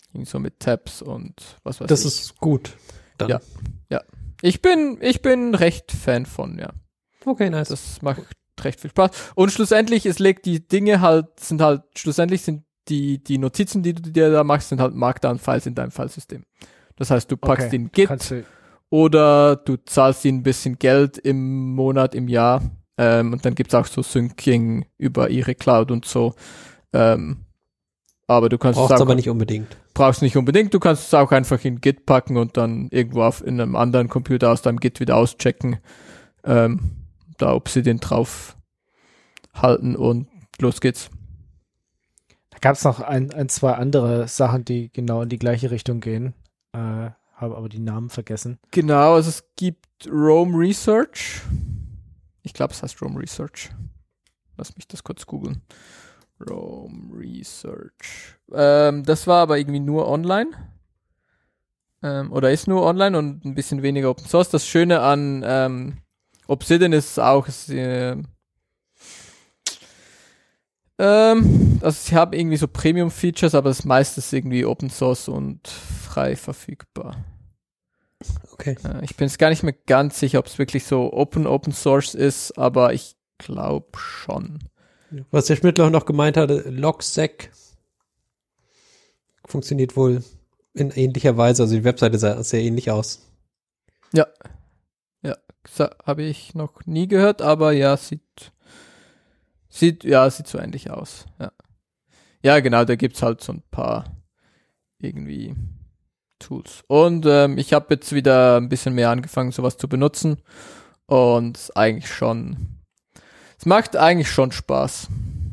irgendwie so mit Tabs und was weiß Das ich. ist gut. Dann. Ja. Ich bin, ich bin recht Fan von, ja. Okay, nice. Das macht recht viel Spaß. Und schlussendlich, es legt die Dinge halt, sind halt, schlussendlich sind die, die Notizen, die du dir da machst, sind halt Markdown-Files in deinem Filesystem. Das heißt, du packst Okay. den Git du, oder du zahlst ihnen ein bisschen Geld im Monat, im Jahr. Ähm, und dann gibt's auch so Syncing über ihre Cloud und so. Ähm, aber du kannst es Braucht's auch aber nicht unbedingt. brauchst nicht unbedingt. Du kannst es auch einfach in Git packen und dann irgendwo auf in einem anderen Computer aus deinem Git wieder auschecken. Ähm, da Obsidian drauf halten und los geht's. da gab es noch ein, ein, zwei andere Sachen, die genau in die gleiche Richtung gehen. Äh, habe aber die Namen vergessen. Genau, also es gibt Rome Research. Ich glaube, es heißt Rome Research. Lass mich das kurz googeln. Rome Research. Ähm, das war aber irgendwie nur online. Ähm, oder ist nur online und ein bisschen weniger Open Source. Das Schöne an ähm, Obsidian ist auch, äh, ähm, also sie haben irgendwie so Premium-Features, aber das meiste ist irgendwie Open Source und frei verfügbar. Okay. Äh, ich bin jetzt gar nicht mehr ganz sicher, ob es wirklich so Open Open Source ist, aber ich glaube schon. Was der Schmidtler noch gemeint hatte, Logsec funktioniert wohl in ähnlicher Weise. Also die Webseite sah sehr ähnlich aus. Habe ich noch nie gehört, aber ja, sieht, sieht, ja, sieht so ähnlich aus. Ja. Ja, genau, da gibt's halt so ein paar irgendwie Tools. Und ähm, ich habe jetzt wieder ein bisschen mehr angefangen, sowas zu benutzen. Und eigentlich schon. Es macht eigentlich schon Spaß.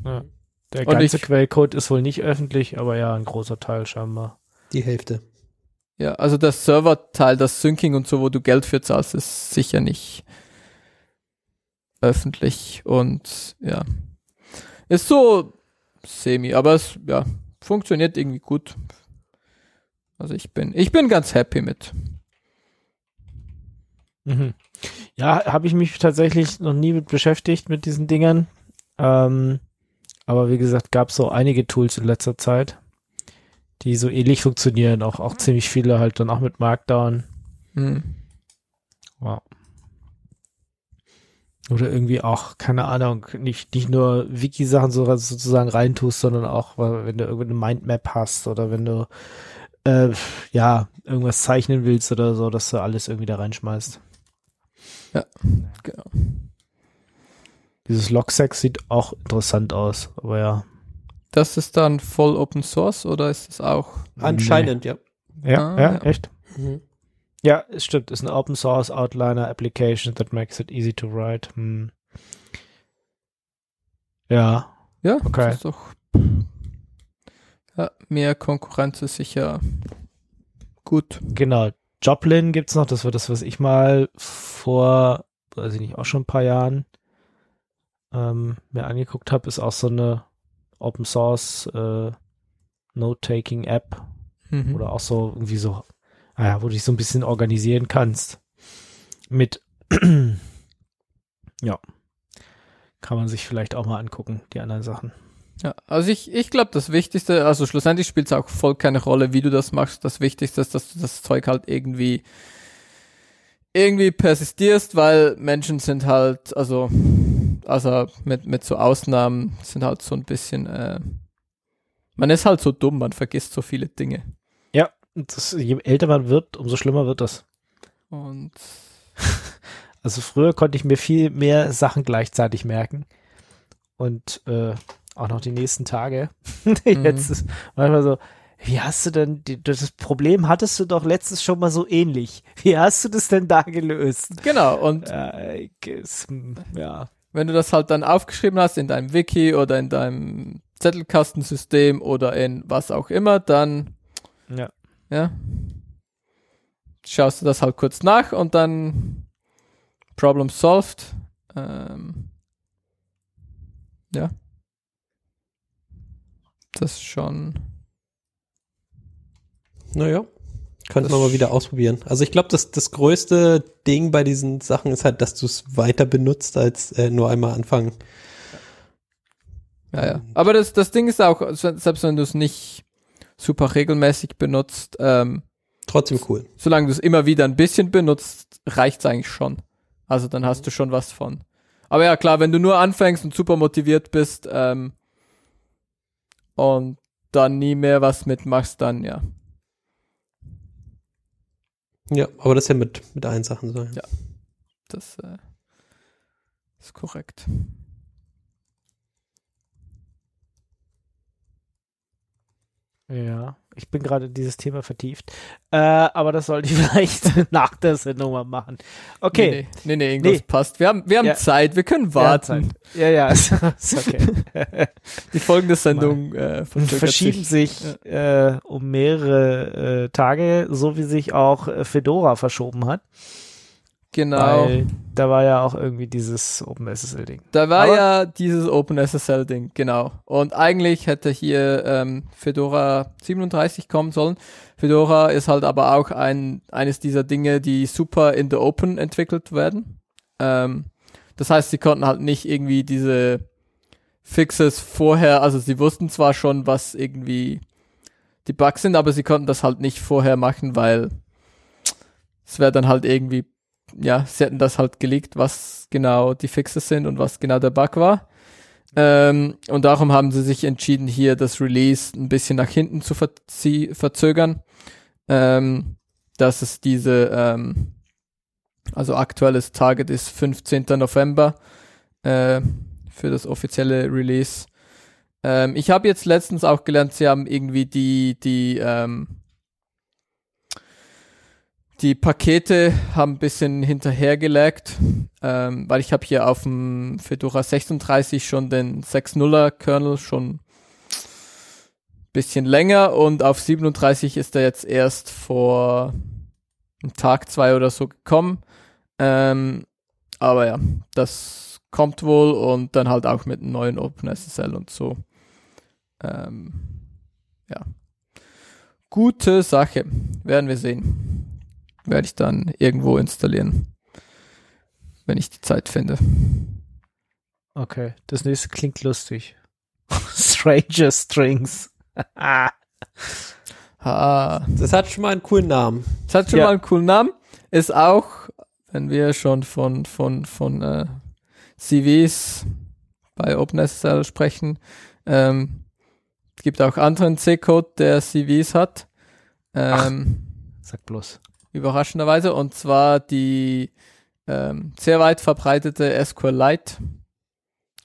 Ja. Der Und ganze ich- Quellcode ist wohl nicht öffentlich, aber ja, ein großer Teil scheinbar. Die Hälfte. Ja, also das Serverteil, das Syncing und so, wo du Geld für zahlst, ist sicher nicht öffentlich und ja. Ist so semi, aber es ja, funktioniert irgendwie gut. Also ich bin, ich bin ganz happy mit. Mhm. Ja, habe ich mich tatsächlich noch nie mit beschäftigt mit diesen Dingern. Ähm, aber wie gesagt, gab es so einige Tools in letzter Zeit, die so ähnlich funktionieren. Auch, auch ziemlich viele halt dann auch mit Markdown. Hm. Wow. Oder irgendwie auch, keine Ahnung, nicht, nicht nur Wiki-Sachen so, sozusagen reintust, sondern auch, wenn du irgendwie eine Mindmap hast oder wenn du äh, ja irgendwas zeichnen willst oder so, dass du alles irgendwie da reinschmeißt. Genau. Dieses Logseq sieht auch interessant aus, aber ja. Das ist dann voll Open Source oder ist es auch? Anscheinend, ja. Ja, Ah, ja, ja. echt. Mhm. Ja, es stimmt. Ist eine Open Source Outliner Application that makes it easy to write. Hm. Ja, Ja, Okay. das ist doch. Ja, mehr Konkurrenz ist sicher gut. genau. Joplin gibt's noch. Das war das, was ich mal vor, weiß ich nicht, auch schon ein paar Jahren ähm, mir angeguckt habe. Ist auch so eine Open Source äh, Note-Taking App. Mhm. Oder auch so irgendwie so, naja, wo du dich so ein bisschen organisieren kannst. Mit, *clears throat* ja, kann man sich vielleicht auch mal angucken, die anderen Sachen. Ja, also ich, ich glaube, das Wichtigste, also schlussendlich spielt es auch voll keine Rolle, wie du das machst. Das Wichtigste ist, dass du das Zeug halt irgendwie irgendwie persistierst, weil Menschen sind halt, also, also mit, mit so Ausnahmen sind halt so ein bisschen, äh, man ist halt so dumm, man vergisst so viele Dinge. Ja, und das, je älter man wird, umso schlimmer wird das. Und *laughs* Also früher konnte ich mir viel mehr Sachen gleichzeitig merken. Und äh, auch noch die nächsten Tage. *laughs* Jetzt ist manchmal so, wie hast du denn, die, das Problem hattest du doch letztes schon mal so ähnlich. Wie hast du das denn da gelöst? genau, und Äh, es- ja. Wenn du das halt dann aufgeschrieben hast in deinem Wiki oder in deinem Zettelkastensystem oder in was auch immer, dann Ja. ja, schaust du das halt kurz nach und dann Problem solved. Ähm, ja. Das ist schon. Naja, könnte man mal wieder ausprobieren. Also ich glaube, das, das größte Ding bei diesen Sachen ist halt, dass du es weiter benutzt, als äh, nur einmal anfangen. Ja, ja. Aber das, das Ding ist auch, selbst wenn du es nicht super regelmäßig benutzt, ähm, Trotzdem cool. solange du es immer wieder ein bisschen benutzt, reicht's eigentlich schon. Also dann hast du schon was von. Aber ja, klar, wenn du nur anfängst und super motiviert bist ähm, und dann nie mehr was mitmachst, dann ja. Ja, aber das ist ja mit, mit allen Sachen so. Ja. Ja. Das äh, ist korrekt. Ja, ich bin gerade in dieses Thema vertieft. Äh, aber das sollte ich *laughs* vielleicht nach der Sendung mal machen. Okay. Nee, nee, nee, nee irgendwas Nee. passt. Wir haben, wir haben Ja. Zeit, wir können Ja, warten. Ja, ja, ist, *laughs* ist okay. *laughs* Die folgende Sendung äh, verschieben sich. sich äh, um mehrere äh, Tage, so wie sich auch äh, Fedora verschoben hat. Genau. Weil da war ja auch irgendwie dieses OpenSSL-Ding. Da war Aber- ja dieses OpenSSL-Ding, genau. Und eigentlich hätte hier ähm, Fedora 37 kommen sollen. Fedora ist halt aber auch ein, eines dieser Dinge, die super in the Open entwickelt werden. Ähm, das heißt, sie konnten halt nicht irgendwie diese Fixes vorher, also sie wussten zwar schon, was irgendwie die Bugs sind, aber sie konnten das halt nicht vorher machen, weil es wäre dann halt irgendwie, ja, sie hätten das halt geleakt, was genau die Fixes sind und was genau der Bug war. Ähm, und darum haben sie sich entschieden, hier das Release ein bisschen nach hinten zu verzögern. Ähm, dass es diese, ähm, also aktuelles Target ist 15. November äh, für das offizielle Release. Ähm, ich habe jetzt letztens auch gelernt, sie haben irgendwie die, die, ähm, die Pakete haben ein bisschen hinterhergelegt, ähm, weil ich habe hier auf dem Fedora 36 schon den 6.0er Kernel schon bisschen länger und auf 37 ist er jetzt erst vor einem Tag, zwei oder so gekommen. Ähm, aber ja, das kommt wohl und dann halt auch mit einem neuen OpenSSL und so. Ähm, ja. Gute Sache. Werden wir sehen. Werde ich dann irgendwo installieren. Wenn ich die Zeit finde. Okay, das nächste klingt lustig. *laughs* Stranger Strings. *laughs* Ha. Das hat schon mal einen coolen Namen. Es hat schon Ja. mal einen coolen Namen. Ist auch, wenn wir schon von, von, von äh, CVs bei OpenSSL sprechen, ähm, es gibt auch anderen C-Code, der CVs hat. Ähm, Sag bloß. Überraschenderweise. Und zwar die ähm, sehr weit verbreitete SQLite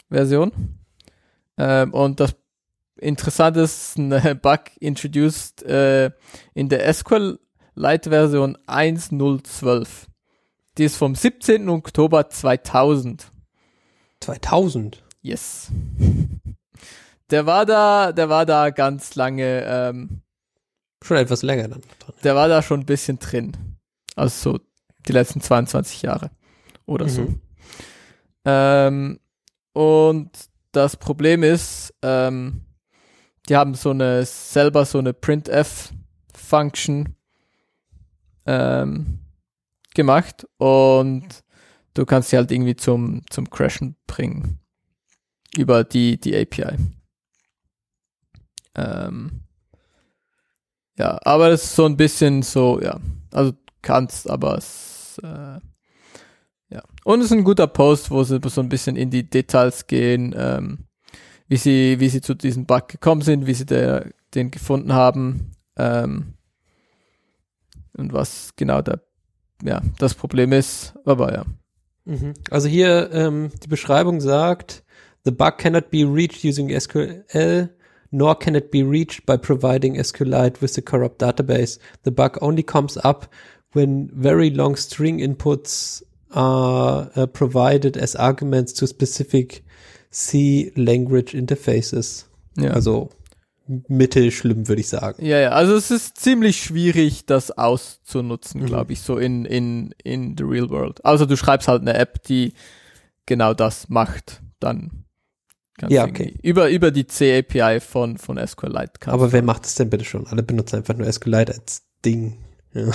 Version. Ähm, und das Interessante ist *laughs* ein Bug introduced äh, in der SQLite Version 1.012. Die ist vom 17. Oktober 2000. 2000. Yes. *laughs* Der war da, der war da ganz lange, ähm, Schon etwas länger dann drin. der war da schon ein bisschen drin. Also so die letzten 22 Jahre oder so. Mhm. Ähm, und das Problem ist, ähm, die haben so eine selber so eine printf-Function ähm, gemacht und du kannst sie halt irgendwie zum, zum Crashen bringen über die, die API. Ähm, ja, aber es ist so ein bisschen so, ja, also kannst, aber es, äh, ja. Und es ist ein guter Post, wo sie so ein bisschen in die Details gehen, ähm, wie sie, wie sie zu diesem Bug gekommen sind, wie sie der, den gefunden haben, ähm, und was genau der, ja, das Problem ist. Aber ja. Mhm. Also hier ähm, die Beschreibung sagt, the bug cannot be reached using SQL, nor can it be reached by providing SQLite with the corrupt database. The bug only comes up when very long string inputs are uh, provided as arguments to specific C language interfaces. ja. Also mittelschlimm, würde ich sagen. Ja, ja, also es ist ziemlich schwierig, das auszunutzen, Mhm. glaube ich, so in, in, in the real world. Also du schreibst halt eine App, die genau das macht, dann kannst Ja, okay. über, über die C-API von, von SQLite kannst Aber wer macht es denn bitte schon? Alle benutzen einfach nur SQLite als Ding. Ja.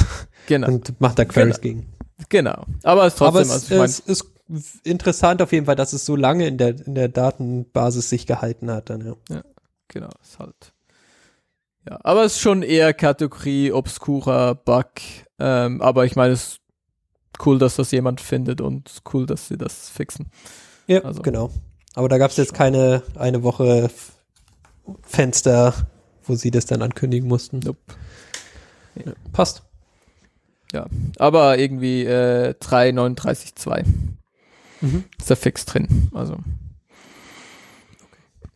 Genau, Und macht da Queries gegen. genau. Aber es ist Aber trotzdem, es, also ich mein, es ist interessant auf jeden Fall, dass es so lange in der, in der Datenbasis sich gehalten hat. Dann, ja. Genau, ist halt. Ja, aber es ist schon eher Kategorie obskurer Bug. Ähm, aber ich meine, es ist cool, dass das jemand findet und cool, dass sie das fixen. ja Also- genau. Aber da gab es jetzt keine eine Woche Fenster, wo sie das dann ankündigen mussten. Nope. Ja, passt. Aber irgendwie äh, 3.39.2 Mhm. ist der Fix drin. Also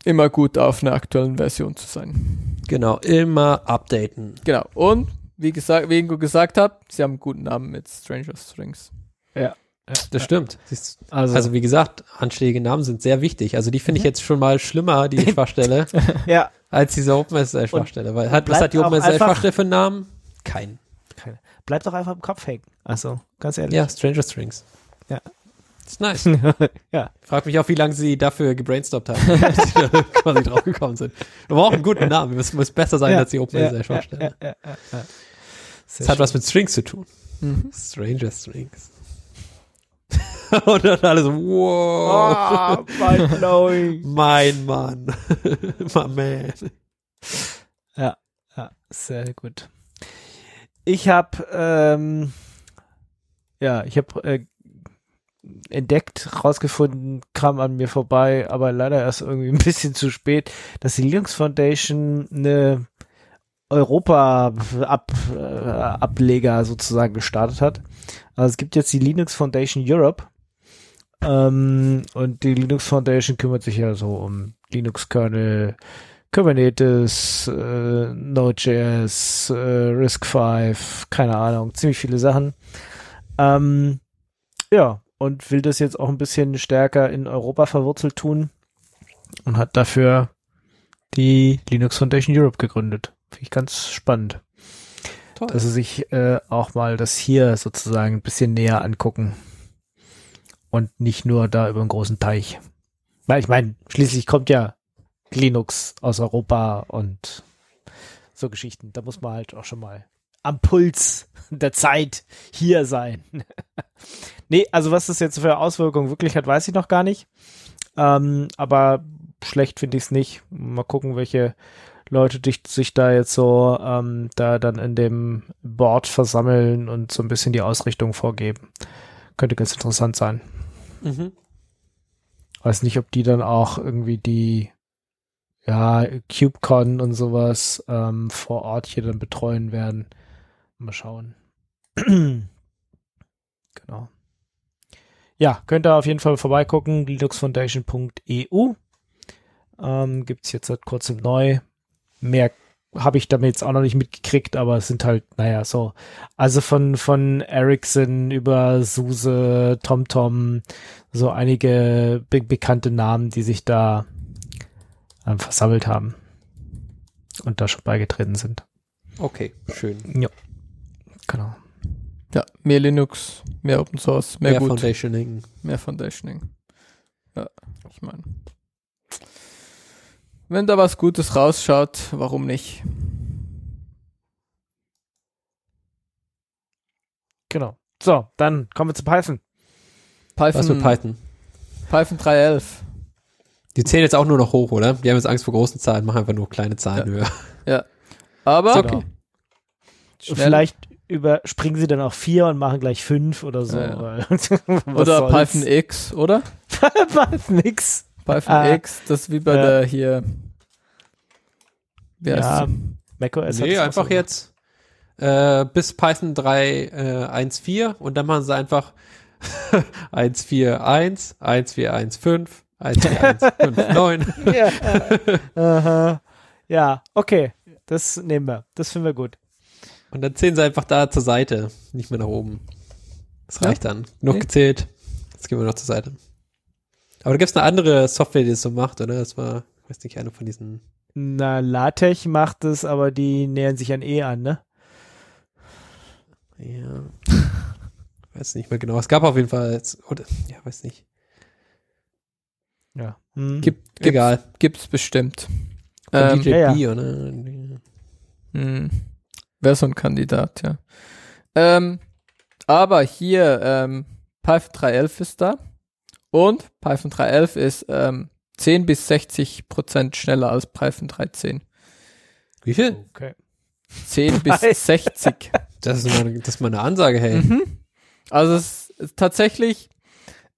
immer gut auf einer aktuellen Version zu sein. Genau, immer updaten. Genau. Und wie gesagt, wie Ingo gesagt hat, sie haben einen guten Namen mit Stranger Strings. Das stimmt. Also, Also wie gesagt, anständige Namen sind sehr wichtig. Also die finde ich jetzt schon mal schlimmer, die *laughs* Schwachstelle, ja, als diese OpenSSL-Schwachstelle. Weil hat, was hat die OpenSSL-Schwachstelle für einen Namen? Keinen. keine. bleibt doch einfach im Kopf hängen. Also, ganz ehrlich. Ja, Stranger Strings. Ja. ist nice. *laughs* ja. Frag mich auch, wie lange sie dafür gebrainstormt haben, *laughs* dass sie da quasi draufgekommen sind. Wir brauchen einen guten Namen. Es muss besser sein ja. als die OpenSSL-Schwachstelle. Ja, ja, ja, ja. Das hat was mit Strings zu tun. Mhm. Stranger Strings. *laughs* Und dann alle so, wow, Oh, *laughs* mein Mann, *laughs* my man. Ja, sehr gut. Ich habe ähm, ja, ich habe äh, entdeckt, rausgefunden, kam an mir vorbei, aber leider erst irgendwie ein bisschen zu spät, dass die Linux Foundation eine Europa-Ableger -Ab sozusagen gestartet hat. Also es gibt jetzt die Linux Foundation Europe ähm, und die Linux Foundation kümmert sich ja so um Linux-Kernel, Kubernetes, äh, Node.js, äh, RISC-V, keine Ahnung, ziemlich viele Sachen. Ähm, ja, und will das jetzt auch ein bisschen stärker in Europa verwurzelt tun und hat dafür die Linux Foundation Europe gegründet. Finde ich ganz spannend. Toll. Dass sie sich äh, auch mal das hier sozusagen ein bisschen näher angucken und nicht nur da über einen großen Teich. Weil ich meine, schließlich kommt ja Linux aus Europa und so Geschichten. Da muss man halt auch schon mal am Puls der Zeit hier sein. *laughs* nee, also was das jetzt für Auswirkungen wirklich hat, weiß ich noch gar nicht. Ähm, aber schlecht finde ich es nicht. Mal gucken, welche Leute dich, sich da jetzt so ähm, da dann in dem Board versammeln und so ein bisschen die Ausrichtung vorgeben. Könnte ganz interessant sein. Mhm. Weiß nicht, ob die dann auch irgendwie die ja, CubeCon und sowas ähm, vor Ort hier dann betreuen werden. Mal schauen. *clears throat* genau. Ja, könnt ihr auf jeden Fall vorbeigucken, linuxfoundation.eu. Ähm, Gibt es jetzt seit kurzem neu. Mehr habe ich damit jetzt auch noch nicht mitgekriegt, aber es sind halt, naja, so, also von, von Ericsson über SUSE, TomTom, so einige be bekannte Namen, die sich da ähm, versammelt haben und da schon beigetreten sind. Okay, schön. Ja, genau. Ja, mehr Linux, mehr Open Source, mehr, mehr gut. Foundationing. Mehr Foundationing. Ja, ich meine. Wenn da was Gutes rausschaut, warum nicht? Genau. So, dann kommen wir zu Python. Python was mit Python? Python 3.11. Die zählen jetzt auch nur noch hoch, oder? Die haben jetzt Angst vor großen Zahlen, machen einfach nur kleine Zahlen ja. höher. Ja. Aber okay. Vielleicht überspringen sie dann auch vier und machen gleich fünf oder so. Ja, ja. *laughs* oder Python X, oder? *laughs* Python X. Python ah. X, das ist wie bei der hier. Wie ja, macOS. Nee, einfach so jetzt äh, bis Python 3.1.4 äh, und dann machen sie einfach 1.4.1, 1.4.1.5, 1.4.1.5.9. ja. ja, okay. Das nehmen wir. Das finden wir gut. Und dann zählen sie einfach da zur Seite, nicht mehr nach oben. Das reicht ja? dann. Genug okay. gezählt. Jetzt gehen wir noch zur Seite. Aber da gibt es eine andere Software, die das so macht, oder? Das war, weiß nicht, eine von diesen. Na, LaTeX macht es, aber die nähern sich an E an, ne? Ja. *laughs* weiß nicht mehr genau. Es gab auf jeden Fall, oder, ja, weiß nicht. Ja. Hm. Gibt, gibt's, Egal. Gibt's bestimmt. Ähm, DJP, ja, ja. oder? Hm. Wäre so ein Kandidat, ja. Ähm, aber hier, ähm, Python 3.11 ist da. Und Python 3.11 ist ähm, 10 bis 60 Prozent schneller als Python 3.10. Wie viel? Okay. 10 bis 60. *laughs* Das ist, mal, das ist mal eine Ansage, hey. Mhm. Also es ist tatsächlich,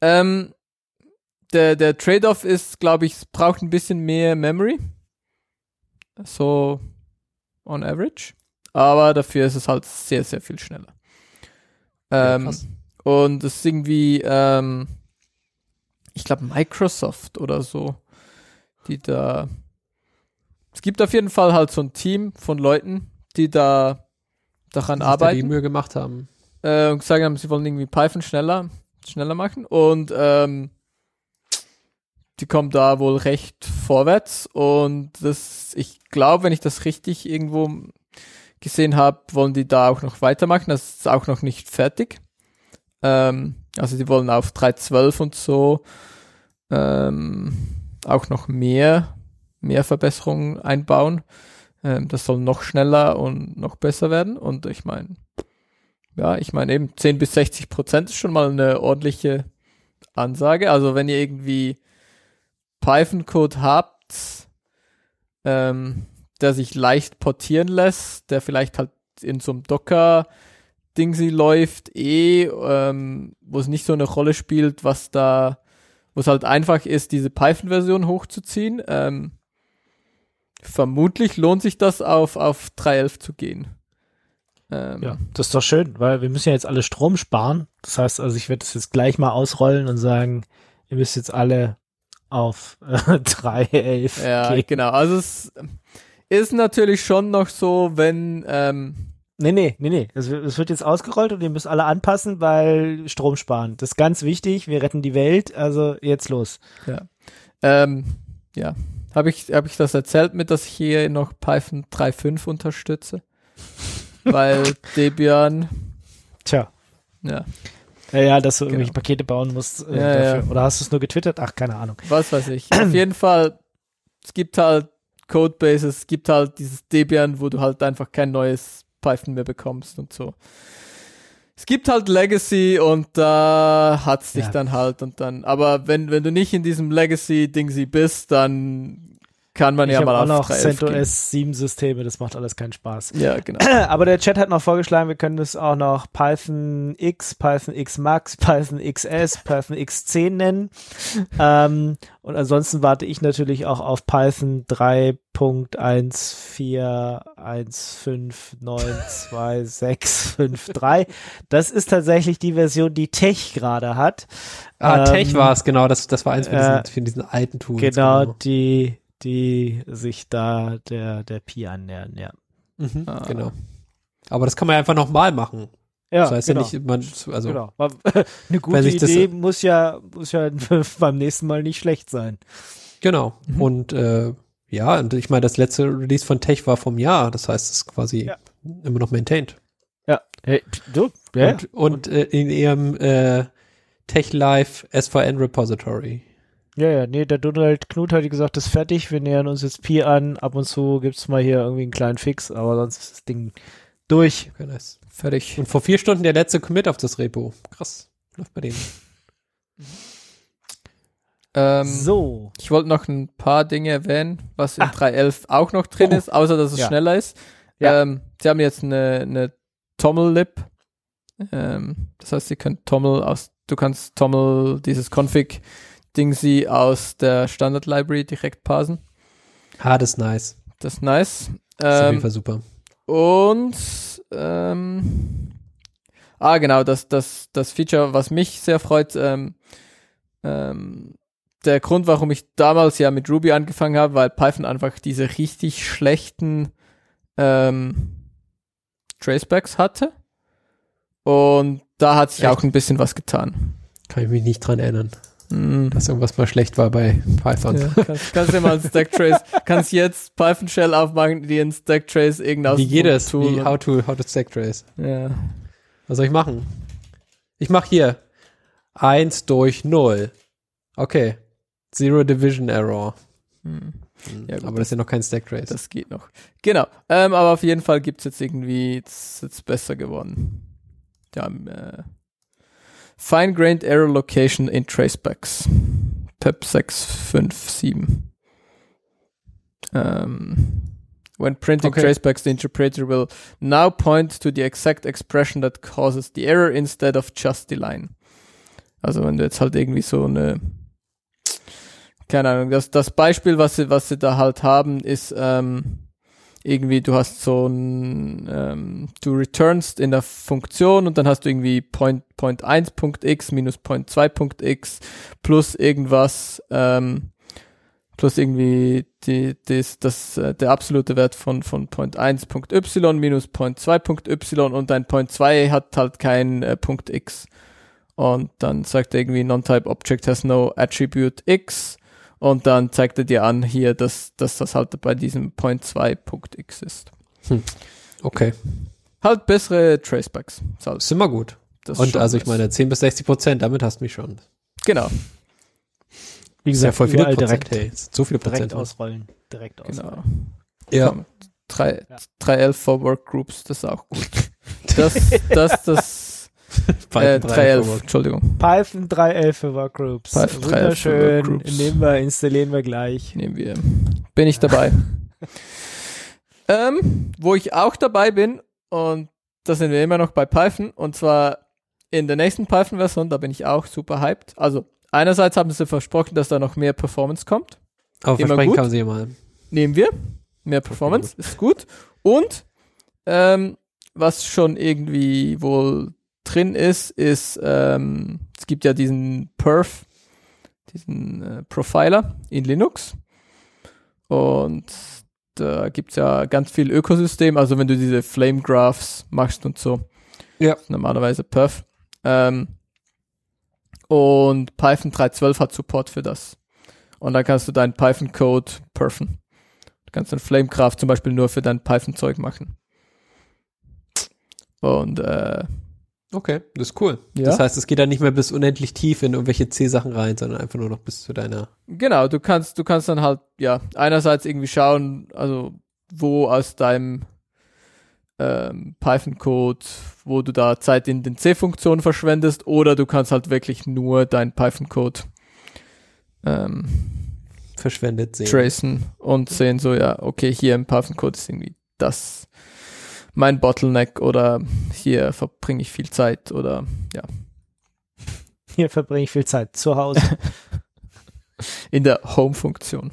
ähm, der, der Trade-off ist, glaube ich, es braucht ein bisschen mehr Memory. So on average. Aber dafür ist es halt sehr, sehr viel schneller. Ähm, ja, und es ist irgendwie, ähm, ich glaube, Microsoft oder so, die da. Es gibt auf jeden Fall halt so ein Team von Leuten, die da daran die arbeiten. Die Mühe gemacht haben. Äh, und gesagt haben, sie wollen irgendwie Python schneller, schneller machen. Und ähm, die kommen da wohl recht vorwärts. Und das, ich glaube, wenn ich das richtig irgendwo gesehen habe, wollen die da auch noch weitermachen. Das ist auch noch nicht fertig. Ähm, also die wollen auf 3.12 und so ähm, auch noch mehr, mehr Verbesserungen einbauen. Ähm, das soll noch schneller und noch besser werden. Und ich meine, ja, ich meine eben 10 bis 60 Prozent ist schon mal eine ordentliche Ansage. Also wenn ihr irgendwie Python-Code habt, ähm, der sich leicht portieren lässt, der vielleicht halt in so einem Docker Ding sie läuft, eh, ähm, wo es nicht so eine Rolle spielt, was da, wo es halt einfach ist, diese Python-Version hochzuziehen. Ähm, vermutlich lohnt sich das auf, auf 3.11 zu gehen. Ähm, ja, das ist doch schön, weil wir müssen ja jetzt alle Strom sparen. Das heißt also, ich werde das jetzt gleich mal ausrollen und sagen, ihr müsst jetzt alle auf äh, *laughs* 3.11 Ja, gehen. genau. Also es ist natürlich schon noch so, wenn ähm, Nee, nee, nee, nee. Es, es wird jetzt ausgerollt und ihr müsst alle anpassen, weil Strom sparen. Das ist ganz wichtig. Wir retten die Welt. Also jetzt los. Ja. Ähm, ja. Habe ich, hab ich das erzählt mit, dass ich hier noch Python 3.5 unterstütze? *laughs* weil Debian. Tja. Ja. Ja, ja, dass du genau. irgendwelche Pakete bauen musst. Äh, ja, ja. Oder hast du es nur getwittert? Ach, keine Ahnung. Was weiß ich. *clears throat* Auf jeden Fall, es gibt halt Codebases, es gibt halt dieses Debian, wo du halt einfach kein neues Python mehr bekommst und so. Es gibt halt Legacy und da hat's dich ja. dann halt und dann, aber wenn, wenn du nicht in diesem Legacy-Ding sie bist, dann kann man ich ja mal auch auf noch CentOS 7 Systeme, das macht alles keinen Spaß. Ja, genau. *clears throat* Aber der Chat hat noch vorgeschlagen, wir können das auch noch Python X, Python X Max, Python XS, Python X10 nennen. *laughs* ähm, und ansonsten warte ich natürlich auch auf Python 3.1415922653. *laughs* Das ist tatsächlich die Version, die Tech gerade hat. Ah, ähm, Tech war es, genau. Das, das war eins von diesen, äh, von diesen alten Tools. Genau, genau, die die sich da der, der Pi annähern, ja. Mhm, ah. Genau. Aber das kann man ja einfach nochmal machen. Ja, das heißt genau. ja nicht, man, also. Genau. *laughs* Eine gute Idee muss ja, muss ja *laughs* beim nächsten Mal nicht schlecht sein. Genau. Mhm. Und, äh, ja, und ich meine, das letzte Release von Tech war vom Jahr. Das heißt, es ist quasi ja. immer noch maintained. Ja. Hey, du, ja. Und, und, und äh, in ihrem äh, Tech Live SVN Repository. Ja, ja, nee, der Donald Knut hat gesagt, das ist fertig, wir nähern uns jetzt Pi an, ab und zu gibt's mal hier irgendwie einen kleinen Fix, aber sonst ist das Ding durch. Okay, nice. Fertig. Und vor vier Stunden der letzte Commit auf das Repo. Krass. Läuft bei denen. Ähm, so. Ich wollte noch ein paar Dinge erwähnen, was in ah. 3.11 auch noch drin oh. ist, außer dass es ja. schneller ist. Ja. Ähm, sie haben jetzt eine, eine Tommel-Lib. Ähm, das heißt, sie können Tommel aus, du kannst Tommel, dieses Config Ding sie aus der Standard Library direkt parsen. Ah, das ist nice. Das ist nice. Das ist auf jeden ähm, Fall super. Und ähm, ah, genau, das, das, das Feature, was mich sehr freut, ähm, ähm, der Grund, warum ich damals ja mit Ruby angefangen habe, weil Python einfach diese richtig schlechten ähm, Tracebacks hatte. Und da hat sich Echt? auch ein bisschen was getan. Kann ich mich nicht dran erinnern. Mm. Dass irgendwas mal schlecht war bei Python. Ja, kannst, kannst du mal ein Stacktrace, *laughs* kannst jetzt Python Shell aufmachen, die in Stacktrace irgendwas Wie jedes, wie how to, how to Stacktrace. Ja. Was soll ich machen? Ich mache hier 1 durch 0. Okay. Zero Division Error. Hm. hm. Ja, gut, aber das ist ja noch kein Stacktrace. Das geht noch. Genau. Ähm, aber auf jeden Fall gibt es jetzt irgendwie, es ist jetzt besser geworden. Ja, äh, Fine-Grained Error Location in Tracebacks. PEP 657. Um, when printing okay. tracebacks, the interpreter will now point to the exact expression that causes the error instead of just the line. Also wenn du jetzt halt irgendwie so eine keine Ahnung, das, das Beispiel, was sie, was sie da halt haben, ist ähm, irgendwie, du hast so ein, ähm, du returnst in der Funktion und dann hast du irgendwie Point, Point 1.x minus Point 2.x plus irgendwas, ähm, plus irgendwie die, das, das, äh, der absolute Wert von, von Point 1.y minus Point 2.y und dein Point 2 hat halt kein äh, Punkt x. Und dann sagt er irgendwie Non-Type Object has no attribute x und dann zeigt er dir an hier, dass, dass das halt bei diesem Point 2.x ist. Hm. Okay. Halt bessere Tracebacks. Halt. Ist immer gut. Das und also ich meine 10 bis 60 Prozent, damit hast du mich schon. Genau. Wie gesagt, ja voll viele Prozent. direkt, hey, so viele Prozent direkt ausrollen. Direkt genau. ausrollen. Genau. Ja. 3, ja. 3L for Workgroups, das ist auch gut. *laughs* Das, das, das *laughs* äh, 3.11, Entschuldigung. Python 3.11 für Workgroups. Python Wunderschön. Workgroups. Nehmen wir, installieren wir gleich. Nehmen wir. Bin ich dabei. *laughs* ähm, wo ich auch dabei bin und da sind wir immer noch bei Python und zwar in der nächsten Python-Version, da bin ich auch super hyped. Also einerseits haben sie versprochen, dass da noch mehr Performance kommt. Aber Immer versprechen gut. kann sie mal. Nehmen wir. Mehr Performance, ist gut. Und ähm, was schon irgendwie wohl drin ist, ist, ähm, es gibt ja diesen Perf, diesen äh, Profiler in Linux. Und da gibt's ja ganz viel Ökosystem, also wenn du diese Flame Graphs machst und so. Ja. Normalerweise Perf. Ähm, und Python 3.12 hat Support für das. Und dann kannst du deinen Python-Code perfen. Du kannst dann Flamegraph zum Beispiel nur für dein Python-Zeug machen. Und äh, Okay, das ist cool. Ja. Das heißt, es geht dann nicht mehr bis unendlich tief in irgendwelche C-Sachen rein, sondern einfach nur noch bis zu deiner. Genau, du kannst, du kannst dann halt, ja, einerseits irgendwie schauen, also wo aus deinem ähm, Python-Code, wo du da Zeit in den C-Funktionen verschwendest, oder du kannst halt wirklich nur deinen Python-Code ähm, verschwendet sehen. tracen und sehen so, ja, okay, hier im Python-Code ist irgendwie das mein Bottleneck oder hier verbringe ich viel Zeit oder ja, Hier verbringe ich viel Zeit zu Hause. *laughs* in der Home-Funktion.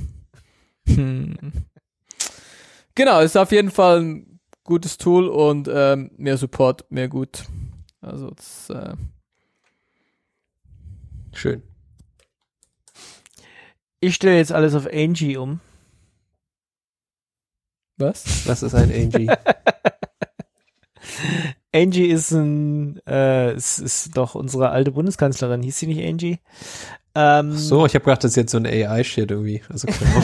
Hm. Genau, ist auf jeden Fall ein gutes Tool und ähm, mehr Support, mehr gut. Also das, äh, Schön. Ich stelle jetzt alles auf Angie um. was? Was ist ein Angie? *laughs* Angie ist ein, äh, es ist doch unsere alte Bundeskanzlerin. Hieß sie nicht Angie? Ähm, so, ich habe gedacht, das ist jetzt so ein AI-Shit irgendwie. Also genau.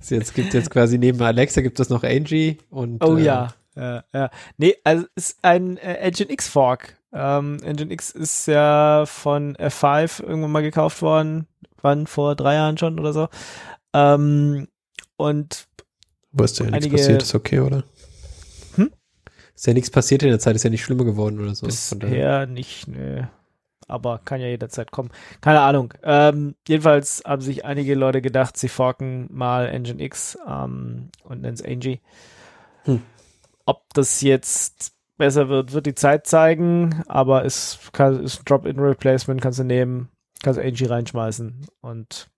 Es *laughs* jetzt gibt jetzt quasi neben Alexa gibt es noch Angie und Oh äh, ja. ja, ja. Nee, also es ist ein äh, Engine X Fork. Ähm, Engine X ist ja von F5 irgendwann mal gekauft worden. Wann? Vor drei Jahren schon oder so. Ähm, und Aber ist ja nichts passiert, ist okay, oder? Ist ja nichts passiert in der Zeit, ist ja nicht schlimmer geworden oder so. Bisher nicht, nö. Aber kann ja jederzeit kommen. Keine Ahnung. Ähm, jedenfalls haben sich einige Leute gedacht, sie forken mal Engine X ähm, und nennen es Angie. Hm. Ob das jetzt besser wird, wird die Zeit zeigen, aber es kann, ist ein Drop-in-Replacement, kannst du nehmen, kannst Angie reinschmeißen und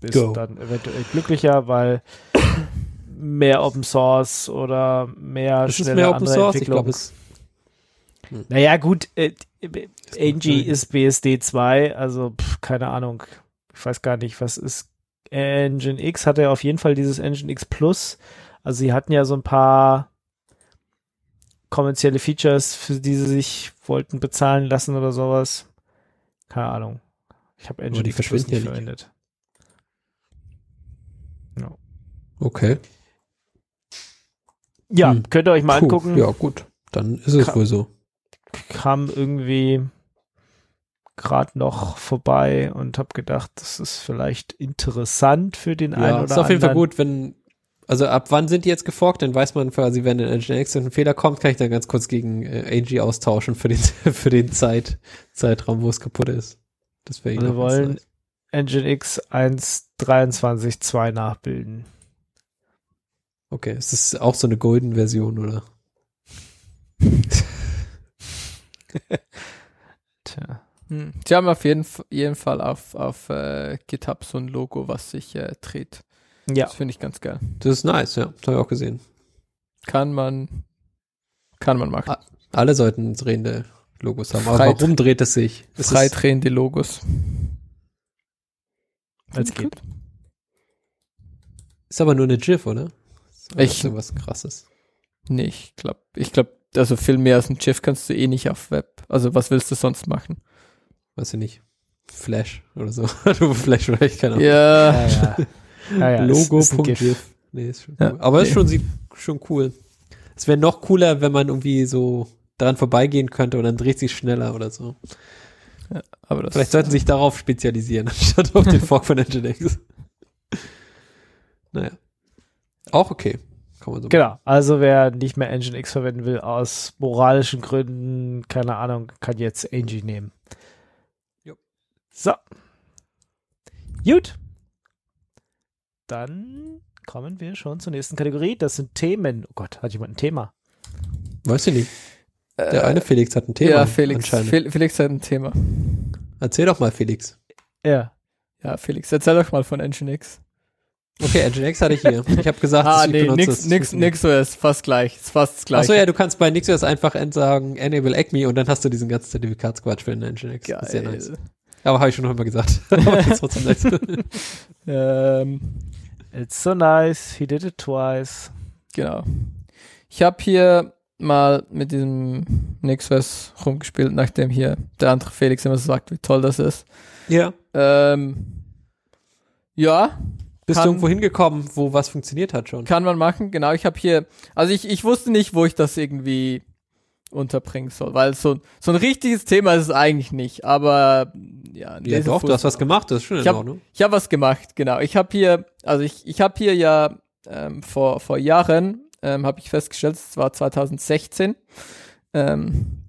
bist Go. dann eventuell glücklicher, weil mehr Open Source oder mehr Das ist schnelle mehr Open Source, ich Entwicklung. glaube, es Naja, gut, äh, Angie ist BSD 2, also pff, keine Ahnung. Ich weiß gar nicht, was ist Engine X hatte ja auf jeden Fall dieses Engine X Plus. Also sie hatten ja so ein paar kommerzielle Features, für die sie sich wollten bezahlen lassen oder sowas. Keine Ahnung. Ich habe Engine die X Plus verschwinden nicht verwendet. Okay. Ja, Hm. könnt ihr euch mal Puh, angucken. Ja, gut. Dann ist es Ka- wohl so. kam irgendwie gerade noch vorbei und habe gedacht, das ist vielleicht interessant für den einen Ja, oder ist auf jeden Fall anderen. gut, wenn, also ab wann sind die jetzt geforkt? Dann weiß man quasi, wenn in Nginx ein Fehler kommt, kann ich dann ganz kurz gegen äh, Angie austauschen für den, *laughs* für den Zeit, Zeitraum, wo es kaputt ist. Das wäre Wir wollen Nginx 1.23.2 nachbilden. Okay, ist das auch so eine Golden-Version, oder? *laughs* Tja. Hm. Sie haben auf jeden, jeden Fall auf, auf äh, GitHub so ein Logo, was sich äh, dreht. Ja, Das finde ich ganz geil. Das ist nice, ja. Das habe ich auch gesehen. Kann man, kann man machen. Alle sollten drehende Logos haben. Aber Frei- warum dreht es sich? Es Frei ist, drehende Logos. als geht. ist aber nur eine GIF, oder? Oder Ich- ist irgendwas krasses. Nee, ich glaube, ich glaube, also viel mehr als ein GIF kannst du eh nicht auf Web. Also was willst du sonst machen? Weiß ich nicht. Flash oder so. *laughs* du Flash vielleicht, keine Ahnung. Ja, Ja, ja. ja, ja ist- ist. Logo.gif. Nee, ist schon Ja, cool. Aber ist nee. schon, sieht schon cool. Es wäre noch cooler, wenn man irgendwie so dran vorbeigehen könnte und dann dreht sich schneller oder so. aber das Vielleicht sollten sie sich darauf spezialisieren, *laughs* anstatt auf den *laughs* Fork von Nginx. Naja. Auch okay. Kann man so Genau, also wer nicht mehr Nginx verwenden will, aus moralischen Gründen, keine Ahnung, kann jetzt Angie nehmen. Jo. So. Gut. Dann kommen wir schon zur nächsten Kategorie. Das sind Themen. Oh Gott, hat jemand ein Thema? Weiß ich nicht. Der Äh, eine Felix hat ein Thema. ja, Felix, Felix hat ein Thema. Erzähl doch mal, Felix. Ja. Ja, Felix, erzähl doch mal von Nginx. Okay, Nginx hatte ich hier. Ich habe gesagt, Ah, nee, nix, es. nix, nix so ist fast gleich. Ist fast das gleiche. Achso, ja, du kannst bei NixOS einfach sagen, enable ECMI und dann hast du diesen ganzen Zertifikatsquatsch für den Nginx. Das ist sehr Geil. nice. Aber habe ich schon noch mal gesagt. *laughs* Trotzdem nice. *laughs* Ähm, It's so nice. He did it twice. genau. Ich habe hier mal mit diesem NixOS rumgespielt, nachdem hier der andere Felix immer so sagt, wie toll das ist. ja. Ähm, ja, Bist Kann- du irgendwo hingekommen, wo was funktioniert hat schon? kann man machen. Genau, ich habe hier, also ich, ich wusste nicht, wo ich das irgendwie unterbringen soll, weil so, so ein richtiges Thema ist es eigentlich nicht, aber ja. Ja, doch, du hast was gemacht, das ist schon in Ich hab- Ordnung. Ich habe was gemacht, genau. Ich habe hier, also ich, ich habe hier ja ähm, vor, vor Jahren, ähm, habe ich festgestellt, es war 2016, ähm,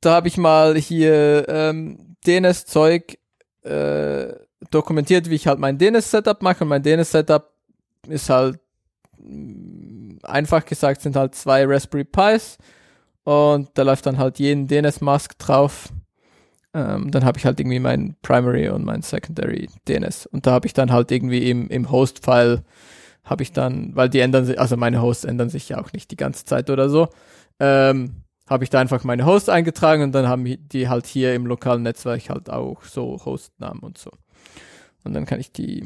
da habe ich mal hier ähm, DNS-Zeug äh, dokumentiert, wie ich halt mein DNS-Setup mache. Und mein DNS-Setup ist halt mh, einfach gesagt, sind halt zwei Raspberry Pis und da läuft dann halt jeden DNS-Mask drauf. Ähm, dann habe ich halt irgendwie mein Primary und mein Secondary DNS. Und da habe ich dann halt irgendwie im, im Host-File habe ich dann, weil die ändern sich, also meine Hosts ändern sich ja auch nicht die ganze Zeit oder so, ähm, habe ich da einfach meine Hosts eingetragen und dann haben die halt hier im lokalen Netzwerk halt auch so Hostnamen und so. Und dann kann ich die,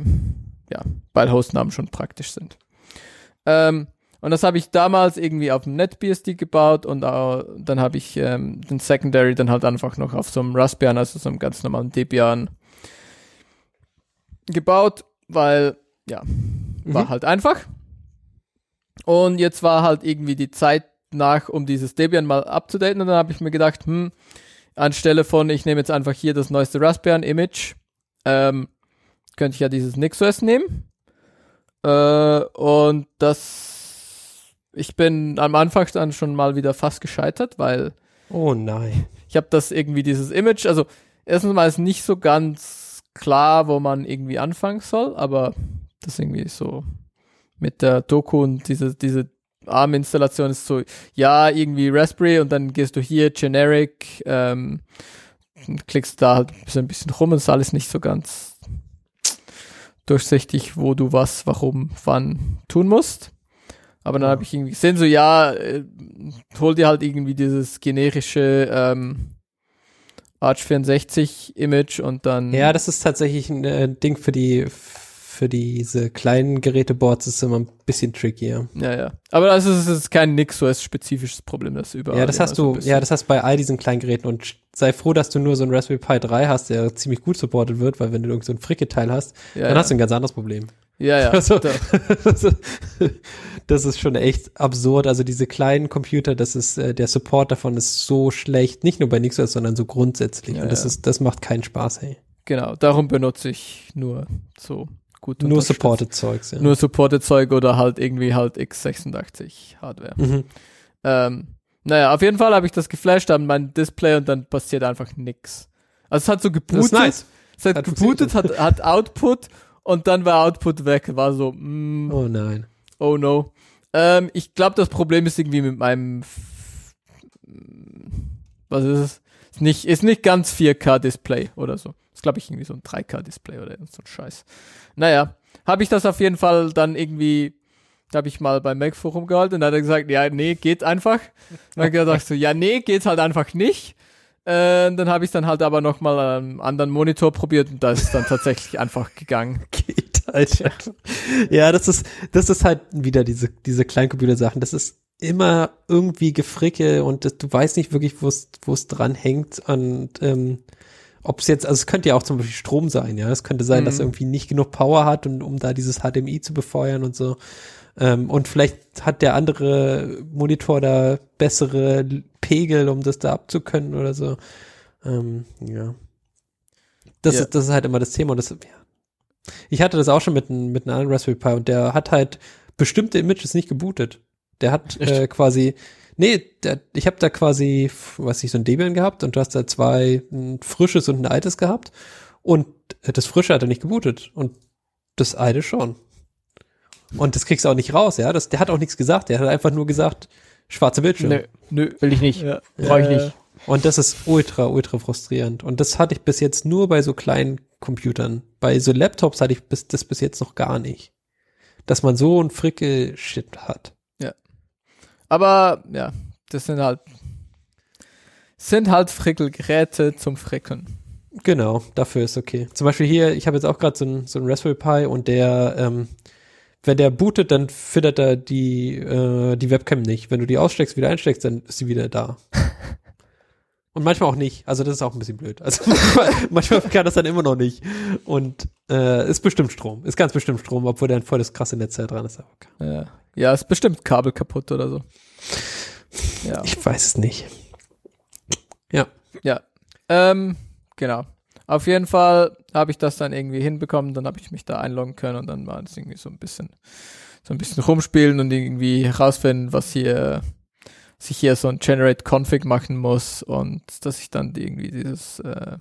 ja, weil Hostnamen schon praktisch sind. Ähm, und das habe ich damals irgendwie auf dem NetBSD gebaut und auch, dann habe ich ähm, den Secondary dann halt einfach noch auf so einem Raspbian, also so einem ganz normalen Debian gebaut, weil, ja, war Mhm. halt einfach. Und jetzt war halt irgendwie die Zeit nach, um dieses Debian mal abzudaten und dann habe ich mir gedacht, hm, anstelle von, ich nehme jetzt einfach hier das neueste Raspbian-Image, ähm, könnte ich ja dieses NixOS nehmen. Äh, und das, ich bin am Anfang dann schon mal wieder fast gescheitert, weil Oh nein. ich habe das irgendwie dieses Image, also erstens mal ist nicht so ganz klar, wo man irgendwie anfangen soll, aber das irgendwie so mit der Doku und diese, diese ARM-Installation ist so, ja, irgendwie Raspberry und dann gehst du hier Generic, ähm, klickst da halt so ein bisschen rum und ist alles nicht so ganz durchsichtig, wo du was, warum, wann tun musst. Aber dann habe ich irgendwie gesehen, so ja, äh, hol dir halt irgendwie dieses generische ähm, Arch 64 Image und dann Ja, das ist tatsächlich ein äh, Ding für die für diese kleinen Geräteboards ist immer ein bisschen trickier. ja, ja. Aber das ist, ist kein NixOS-spezifisches Problem, das überall. Ja, das hast du, ja, das hast bei all diesen kleinen Geräten und sei froh, dass du nur so ein Raspberry Pi 3 hast, der ziemlich gut supportet wird, weil wenn du irgend so ein Fricke-Teil hast, ja, dann ja. hast du ein ganz anderes Problem. ja, ja. *laughs* Also- da, das ist schon echt absurd. Also diese kleinen Computer, das ist, äh, der Support davon ist so schlecht, nicht nur bei NixOS, sondern so grundsätzlich. Ja, und das ist, das macht keinen Spaß, hey. genau, darum benutze ich nur so gut Nur supported Zeugs, ja. Nur supported Zeug oder halt irgendwie halt x86 Hardware. mhm. Ähm, naja, auf jeden Fall habe ich das geflasht an mein Display und dann passiert einfach nix. Also es hat so Das gebootet, ist nice. es hat, Hat gebootet, hat, hat Output und dann war Output weg, war so, mm, Oh nein. oh no. Ähm, ich glaube, das Problem ist irgendwie mit meinem, F- was ist es? Ist nicht, ist nicht ganz 4K Display oder so. Ist glaube ich irgendwie so ein 3K Display oder so ein Scheiß. Naja, habe ich das auf jeden Fall dann irgendwie, da habe ich mal beim Mac Forum gehalten und da hat er gesagt, ja, nee, geht einfach. Und dann habe ich gedacht so, ja, nee, geht halt einfach nicht. Äh, dann habe ich dann halt aber nochmal einen anderen Monitor probiert und da ist dann tatsächlich einfach gegangen. *laughs* Geht halt. Ja, das ist, das ist halt wieder diese, diese Kleincomputer-Sachen. Das ist immer irgendwie Gefricke und das, du weißt nicht wirklich, wo es, wo es dran hängt und, ähm, ob es jetzt, also es könnte ja auch zum Beispiel Strom sein, ja. Es könnte sein, Mhm. dass irgendwie nicht genug Power hat, und, um da dieses HDMI zu befeuern und so. Ähm, und vielleicht hat der andere Monitor da bessere Pegel, um das da abzukönnen oder so. Ähm, ja. Das, Ja. ist, das ist halt immer das Thema und das, ja. Ich hatte das auch schon mit, einem- mit einem anderen Raspberry Pi und der hat halt bestimmte Images nicht gebootet. Der hat äh, quasi, nee, der, ich habe da quasi, weiß ich, so ein Debian gehabt und du hast da zwei, ein frisches und ein altes gehabt und das frische hat er nicht gebootet und das alte schon. Und das kriegst du auch nicht raus, ja. Das, der hat auch nichts gesagt. Der hat einfach nur gesagt, schwarze Bildschirm. Nö, nö. Will ich nicht. Ja. Brauche ich nicht. Und das ist ultra, ultra frustrierend. Und das hatte ich bis jetzt nur bei so kleinen Computern. Bei so Laptops hatte ich bis, das bis jetzt noch gar nicht. Dass man so ein Frickel-Shit hat. Aber ja, das sind halt sind halt Frickelgeräte zum Frickeln. Genau, dafür ist okay. Zum Beispiel hier, ich habe jetzt auch gerade so ein, so Raspberry Pi und der, ähm, wenn der bootet, dann findet er die, äh, die Webcam nicht. Wenn du die aussteckst, wieder einsteckst, dann ist sie wieder da. *laughs* Und manchmal auch nicht. Also das ist auch ein bisschen blöd. Also *laughs* manchmal, manchmal kann das dann immer noch nicht. Und äh, ist bestimmt Strom. Ist ganz bestimmt Strom, obwohl da ein volles krasse Netzteil dran ist. Aber okay. Ja, ja ist bestimmt Kabel kaputt oder so. Ja. Ich weiß es nicht. Ja, ähm, genau. Auf jeden Fall habe ich das dann irgendwie hinbekommen, dann habe ich mich da einloggen können und dann war es irgendwie so ein bisschen, so ein bisschen rumspielen und irgendwie herausfinden, was hier, dass ich hier so ein Generate Config machen muss und dass ich dann irgendwie dieses äh,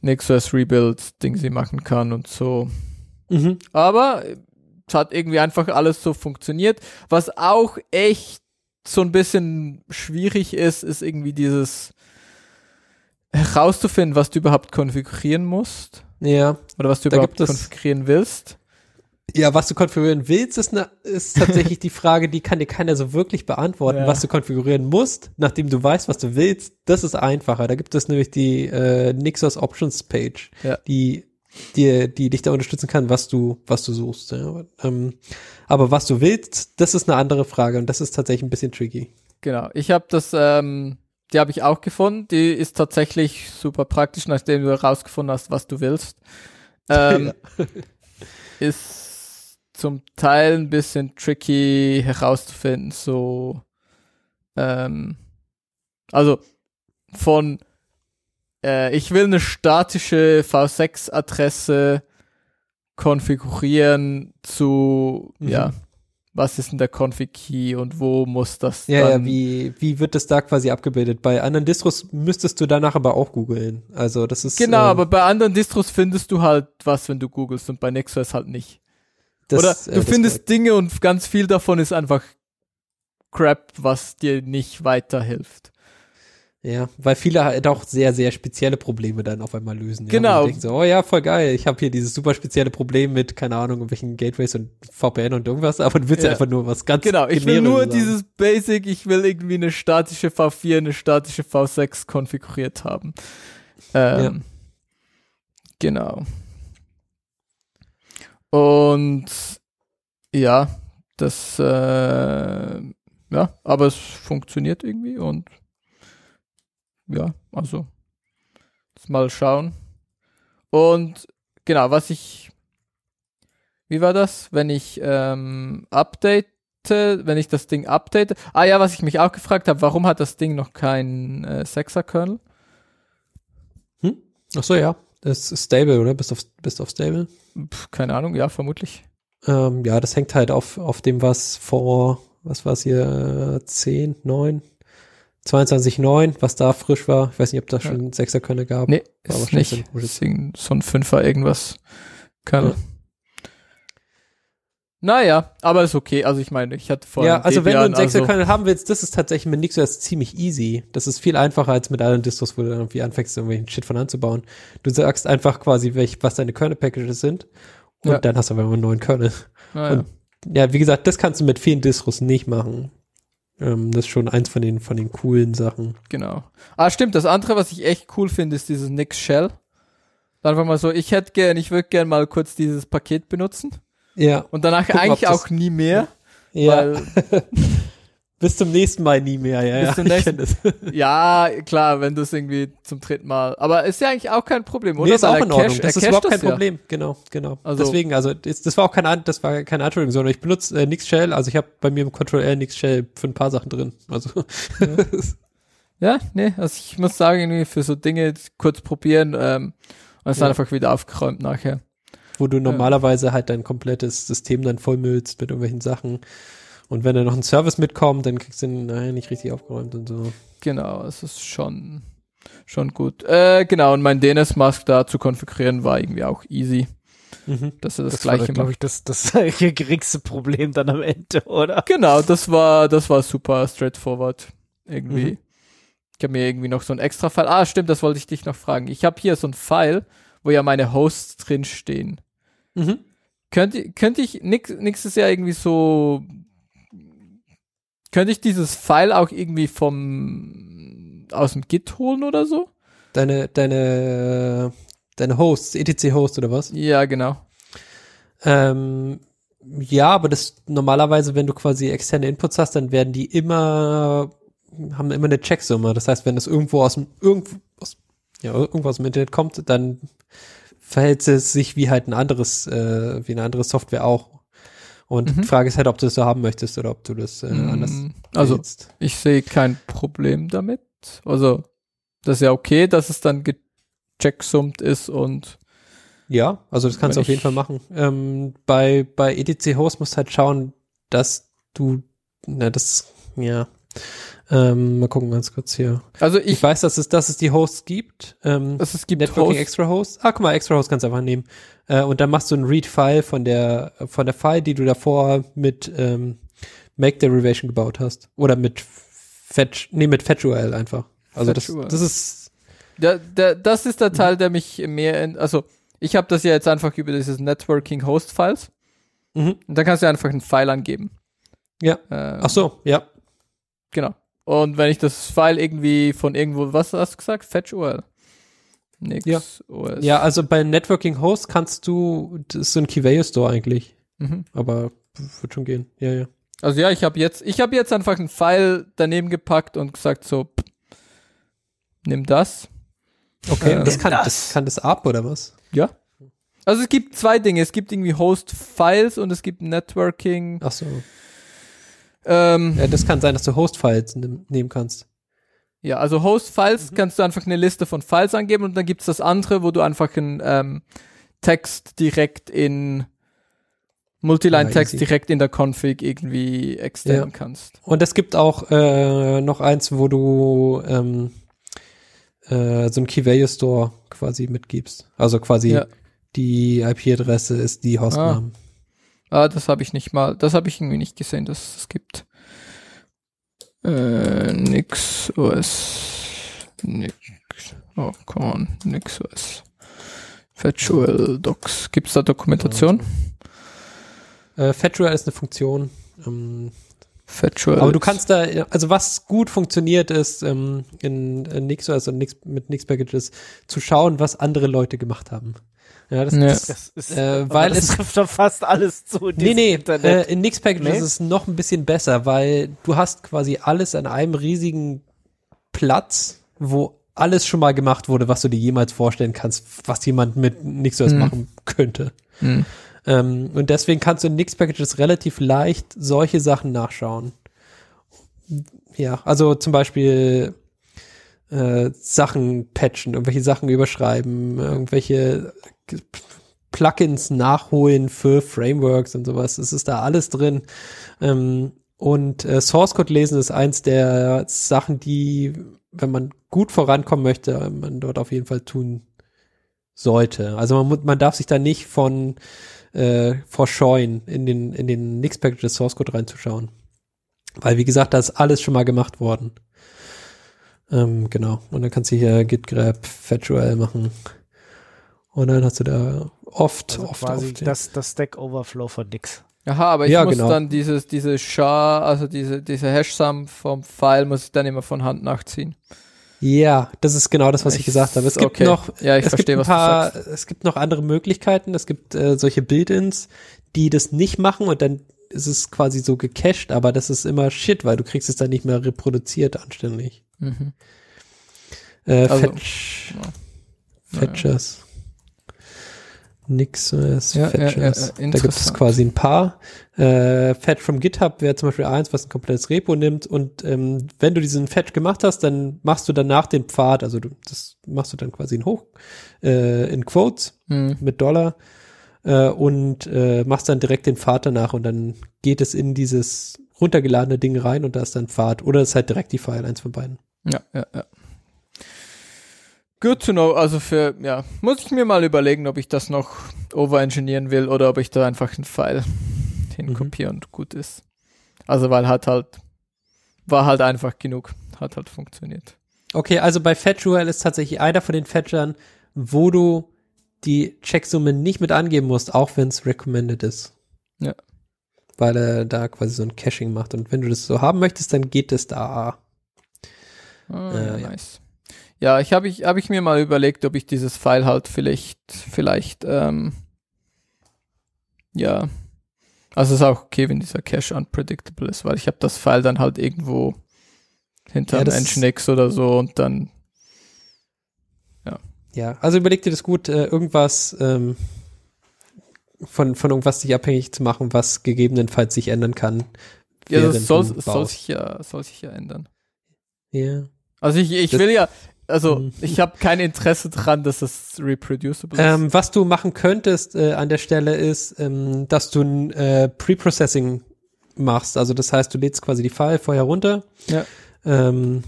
Nexus Rebuild Ding sie machen kann und so. Mhm. Aber es hat irgendwie einfach alles so funktioniert. Was auch echt so ein bisschen schwierig ist, ist irgendwie dieses herauszufinden, was du überhaupt konfigurieren musst Ja. oder was du Da überhaupt konfigurieren willst. Ja, was du konfigurieren willst, ist, ne, ist tatsächlich die Frage, die kann dir keiner so wirklich beantworten. Ja. Was du konfigurieren musst, nachdem du weißt, was du willst, das ist einfacher. Da gibt es nämlich die äh, Nixos Options Page, Ja. die, die, die dich da unterstützen kann, was du, was du suchst. Ja. Ähm, aber was du willst, das ist eine andere Frage und das ist tatsächlich ein bisschen tricky. Genau. Ich habe das, ähm, die habe ich auch gefunden. Die ist tatsächlich super praktisch, nachdem du herausgefunden hast, was du willst. *laughs* Ähm, *laughs* ist zum Teil ein bisschen tricky herauszufinden, so ähm, also von äh, ich will eine statische V6-Adresse konfigurieren zu Mhm. ja was ist denn der Config-Key und wo muss das Ja, ja, dann wie, wie wird das da quasi abgebildet? Bei anderen Distros müsstest du danach aber auch googeln. Also das ist Genau, ähm, aber bei anderen Distros findest du halt was, wenn du googelst und bei Nexus halt nicht. das, Oder äh, du das findest Dinge und ganz viel davon ist einfach Crap, was dir nicht weiterhilft. Ja, weil viele halt auch sehr, sehr spezielle Probleme dann auf einmal lösen. Ja? Genau. Und so, oh ja, voll geil, ich habe hier dieses super spezielle Problem mit, keine Ahnung, irgendwelchen Gateways und VPN und irgendwas, aber du willst ja, Ja. einfach nur was ganz Genau, ich will nur haben. dieses Basic, ich will irgendwie eine statische V4, eine statische V6 konfiguriert haben. Ähm, Genau. Und ja, das, äh, ja, aber es funktioniert irgendwie und ja, also mal schauen. Und genau, was ich, wie war das, wenn ich ähm, update, wenn ich das Ding update? Ah ja, was ich mich auch gefragt habe, warum hat das Ding noch kein äh, 6er-Kernel? Ach so, ja, das ist stable, oder? Bist auf, bist auf stable? Pff, keine Ahnung, ja, vermutlich. Ähm, ja, das hängt halt auf, auf dem, was vor, was war es hier, äh, 10, 9, 22, 9, was da frisch war. Ich weiß nicht, ob da Ja. schon Sechserkörner gab. Nee, War ist nicht. Deswegen so ein Fünfer irgendwas Kernel. Ja. Naja, aber ist okay. Also ich meine, ich hatte vorher Ja, also wenn du einen Debian, also, Sechserkernel haben willst, das ist tatsächlich mit NixOS ziemlich easy. Das ist viel einfacher als mit anderen Distros, wo du dann irgendwie anfängst, irgendwelchen Shit von anzubauen. Du sagst einfach quasi, welch, was deine Kernel-Packages sind und Ja. dann hast du aber immer einen neuen Kernel. naja. und- Ja, wie gesagt, das kannst du mit vielen Distros nicht machen. Ähm, das ist schon eins von den, von den coolen Sachen. Genau. Ah, stimmt. Das andere, was ich echt cool finde, ist dieses Nix Shell. Einfach mal so, ich hätte gern, ich würde gern mal kurz dieses Paket benutzen. Ja, Und danach Gucken, eigentlich auch nie mehr. ja. Weil, *laughs* Bis zum nächsten Mal nie mehr, ja, Bis ja. zum ich nächsten- *laughs* ja, klar, wenn du es irgendwie zum dritten Mal. Aber ist ja eigentlich auch kein Problem, oder? Nee, ist Weil auch in Ordnung. cache- das ist überhaupt kein ja. Problem. Genau, genau. Also- Deswegen, also das, das war auch keine, An- das war keine Anschuldigung, sondern ich benutze äh, Nix Shell. Also ich habe bei mir im Control L Nix Shell für ein paar Sachen drin. Also *laughs* Ja, nee, also ich muss sagen, irgendwie für so Dinge kurz probieren ähm, und es Ja. dann einfach wieder aufgeräumt nachher. wo du normalerweise halt dein komplettes System dann vollmüllst mit irgendwelchen Sachen. Und wenn da noch ein Service mitkommt, dann kriegst du den naja, nicht richtig aufgeräumt und so. Genau, es ist schon, schon gut. Äh, genau, und mein DNS-Mask da zu konfigurieren war irgendwie auch easy. Mhm. dass er das, Das war, gleiche glaube ich, das, das *laughs* geringste Problem dann am Ende, oder? Genau, das war, das war super straightforward. Irgendwie. Mhm. Ich habe mir irgendwie noch so ein extra File. Ah, stimmt, das wollte ich dich noch fragen. Ich habe hier so ein File, wo ja meine Hosts drin stehen. Mhm. Könnte, könnte ich nix, nächstes Jahr irgendwie so. Könnte ich dieses File auch irgendwie vom aus dem Git holen oder so? Deine, deine, deine Hosts, ETC-Host oder was? Ja, genau. Ähm, ja, aber das normalerweise, wenn du quasi externe Inputs hast, dann werden die immer, haben immer eine Checksumme. Das heißt, wenn das irgendwo aus dem, irgendwo aus, ja, irgendwo aus dem Internet kommt, dann verhält es sich wie halt ein anderes, äh, wie eine andere Software auch. Und Mhm. die Frage ist halt, ob du das so haben möchtest oder ob du das äh, anders Mm, Also, willst. ich sehe kein Problem damit. Also, das ist ja okay, dass es dann gechecksummt ist und Ja, also das kannst du auf jeden Fall machen. Ähm, bei, bei ETC Host musst du halt schauen, dass du, na, das, ja, ähm, mal gucken ganz kurz hier. also Ich, ich, weiß, dass es, dass es die Hosts gibt. Ähm, also es gibt Networking Hosts- Extra Host. Ah, guck mal, Extra Host kannst du einfach nehmen. Äh, und dann machst du ein Read-File von der, von der File, die du davor mit ähm, Make Derivation gebaut hast. Oder mit Fetch, nee, mit FetchURL einfach. Also das, das ist, Der, der, das ist der Teil, der mich mehr, in, also ich habe das ja jetzt einfach über dieses Networking Host Files mhm. und dann kannst du einfach einen File angeben. Ja. Ähm, ach so, ja. Genau. Und wenn ich das File irgendwie von irgendwo, was hast du gesagt? Fetch URL. Nix. Ja. OS. Ja, also bei Networking Host kannst du, das ist so ein Key Value Store eigentlich. Mhm. Aber wird schon gehen. Ja, ja. Also ja, ich habe jetzt, ich habe jetzt einfach einen File daneben gepackt und gesagt so, pff, nimm das. Okay, Äh, das kann das. das. kann das ab oder was? Ja. Also es gibt zwei Dinge. Es gibt irgendwie Host Files und es gibt Networking. Ach so. Ähm, Ja, das kann sein, dass du Host-Files nehm, nehmen kannst. Ja, also Host-Files Mhm. kannst du einfach eine Liste von Files angeben und dann gibt's das andere, wo du einfach einen ähm, Text direkt in Multiline-Text Ja, easy. direkt in der Config irgendwie extenden Ja. kannst. Und es gibt auch äh, noch eins, wo du ähm, äh, so ein Key Value Store quasi mitgibst. Also quasi Ja. die IP-Adresse ist die Hostname. Ah, das habe ich nicht mal, das habe ich irgendwie nicht gesehen, dass es das gibt. Äh, nix OS. Nix. Oh, come on. Nix OS. Virtual Docs. Gibt's da Dokumentation? Äh, FetchURL ist eine Funktion. Ähm, Virtual. aber du kannst da, also was gut funktioniert ist ähm, in, in NixOS und Nix, mit Nix-Packages zu schauen, was andere Leute gemacht haben. Ja, das, Ja. das Das ist, Äh, weil das es- trifft doch fast alles zu. in Nee, nee, Internet. äh, in Nix Package Nee? ist es noch ein bisschen besser, weil du hast quasi alles an einem riesigen Platz, wo alles schon mal gemacht wurde, was du dir jemals vorstellen kannst, was jemand mit NixOS Hm. machen könnte. Hm. Ähm, und deswegen kannst du in Nix Packages relativ leicht solche Sachen nachschauen. Ja, also zum Beispiel äh, Sachen patchen, irgendwelche Sachen überschreiben, irgendwelche Plugins nachholen für Frameworks und sowas. Es ist da alles drin. Ähm, und äh, Source Code lesen ist eins der Sachen, die, wenn man gut vorankommen möchte, man dort auf jeden Fall tun sollte. Also man, man darf sich da nicht von äh, verscheuen, in den, in den Nix-Packages Source Code reinzuschauen. Weil, wie gesagt, da ist alles schon mal gemacht worden. Ähm, genau. Und dann kannst du hier git grab fetchURL machen. Und dann hast du da oft, also oft, quasi oft. das, das Stack Overflow von nix. Aha, aber ich Ja, muss genau. dann dieses, diese SHA, also diese, diese Hash-Sum vom File muss ich dann immer von Hand nachziehen. Ja, das ist genau das, was ich, Ich- gesagt habe. Es gibt okay. noch, Ja, ich es verstehe, gibt was ein du paar, sagst. es gibt noch andere Möglichkeiten. Es gibt äh, solche Build-ins, die das nicht machen und dann ist es quasi so gecached, aber das ist immer Shit, weil du kriegst es dann nicht mehr reproduziert anständig. Mhm. Äh, Also, Fetch, ja. Fetchers. Nix, äh, Ja, ja, Fetchers. ja, ja, da gibt es quasi ein paar. Äh, Fetch from GitHub wäre zum Beispiel eins, was ein komplettes Repo nimmt. Und ähm, wenn du diesen Fetch gemacht hast, dann machst du danach den Pfad, also du, das machst du dann quasi in hoch, äh, in Quotes Mhm. mit Dollar äh, und äh, machst dann direkt den Pfad danach und dann geht es in dieses runtergeladene Ding rein und da ist dann Pfad. Oder es ist halt direkt die File, eins von beiden. Ja, ja, ja. Good to know. Also für, ja, muss ich mir mal überlegen, ob ich das noch overengineeren will oder ob ich da einfach einen File hinkopiere Mhm. und gut ist. Also weil hat halt, war halt einfach genug. Hat halt funktioniert. Okay, also bei FetchURL ist tatsächlich einer von den Fetchern, wo du die Checksumme nicht mit angeben musst, auch wenn es recommended ist. Ja. Weil er da quasi so ein Caching macht. Und wenn du das so haben möchtest, dann geht es da. Ah, Äh, ja, ja. Ja, ich habe ich, hab ich mir mal überlegt, ob ich dieses File halt vielleicht, vielleicht, ähm, ja, also es ist auch okay, wenn dieser Cache unpredictable ist, weil ich habe das File dann halt irgendwo hinter Ja, Nginx oder so und dann, Ja, also überleg dir das gut, äh, irgendwas ähm, von, von irgendwas dich abhängig zu machen, was gegebenenfalls sich ändern kann. ja, das soll, soll sich ja, soll sich ja ändern. Ja. Also ich, ich will ja, also Mhm. ich habe kein Interesse dran, dass es reproducible ist. Ähm, was du machen könntest äh, an der Stelle ist, ähm, dass du ein äh, Pre-Processing machst. Also das heißt, du lädst quasi die File vorher runter Ja. ähm,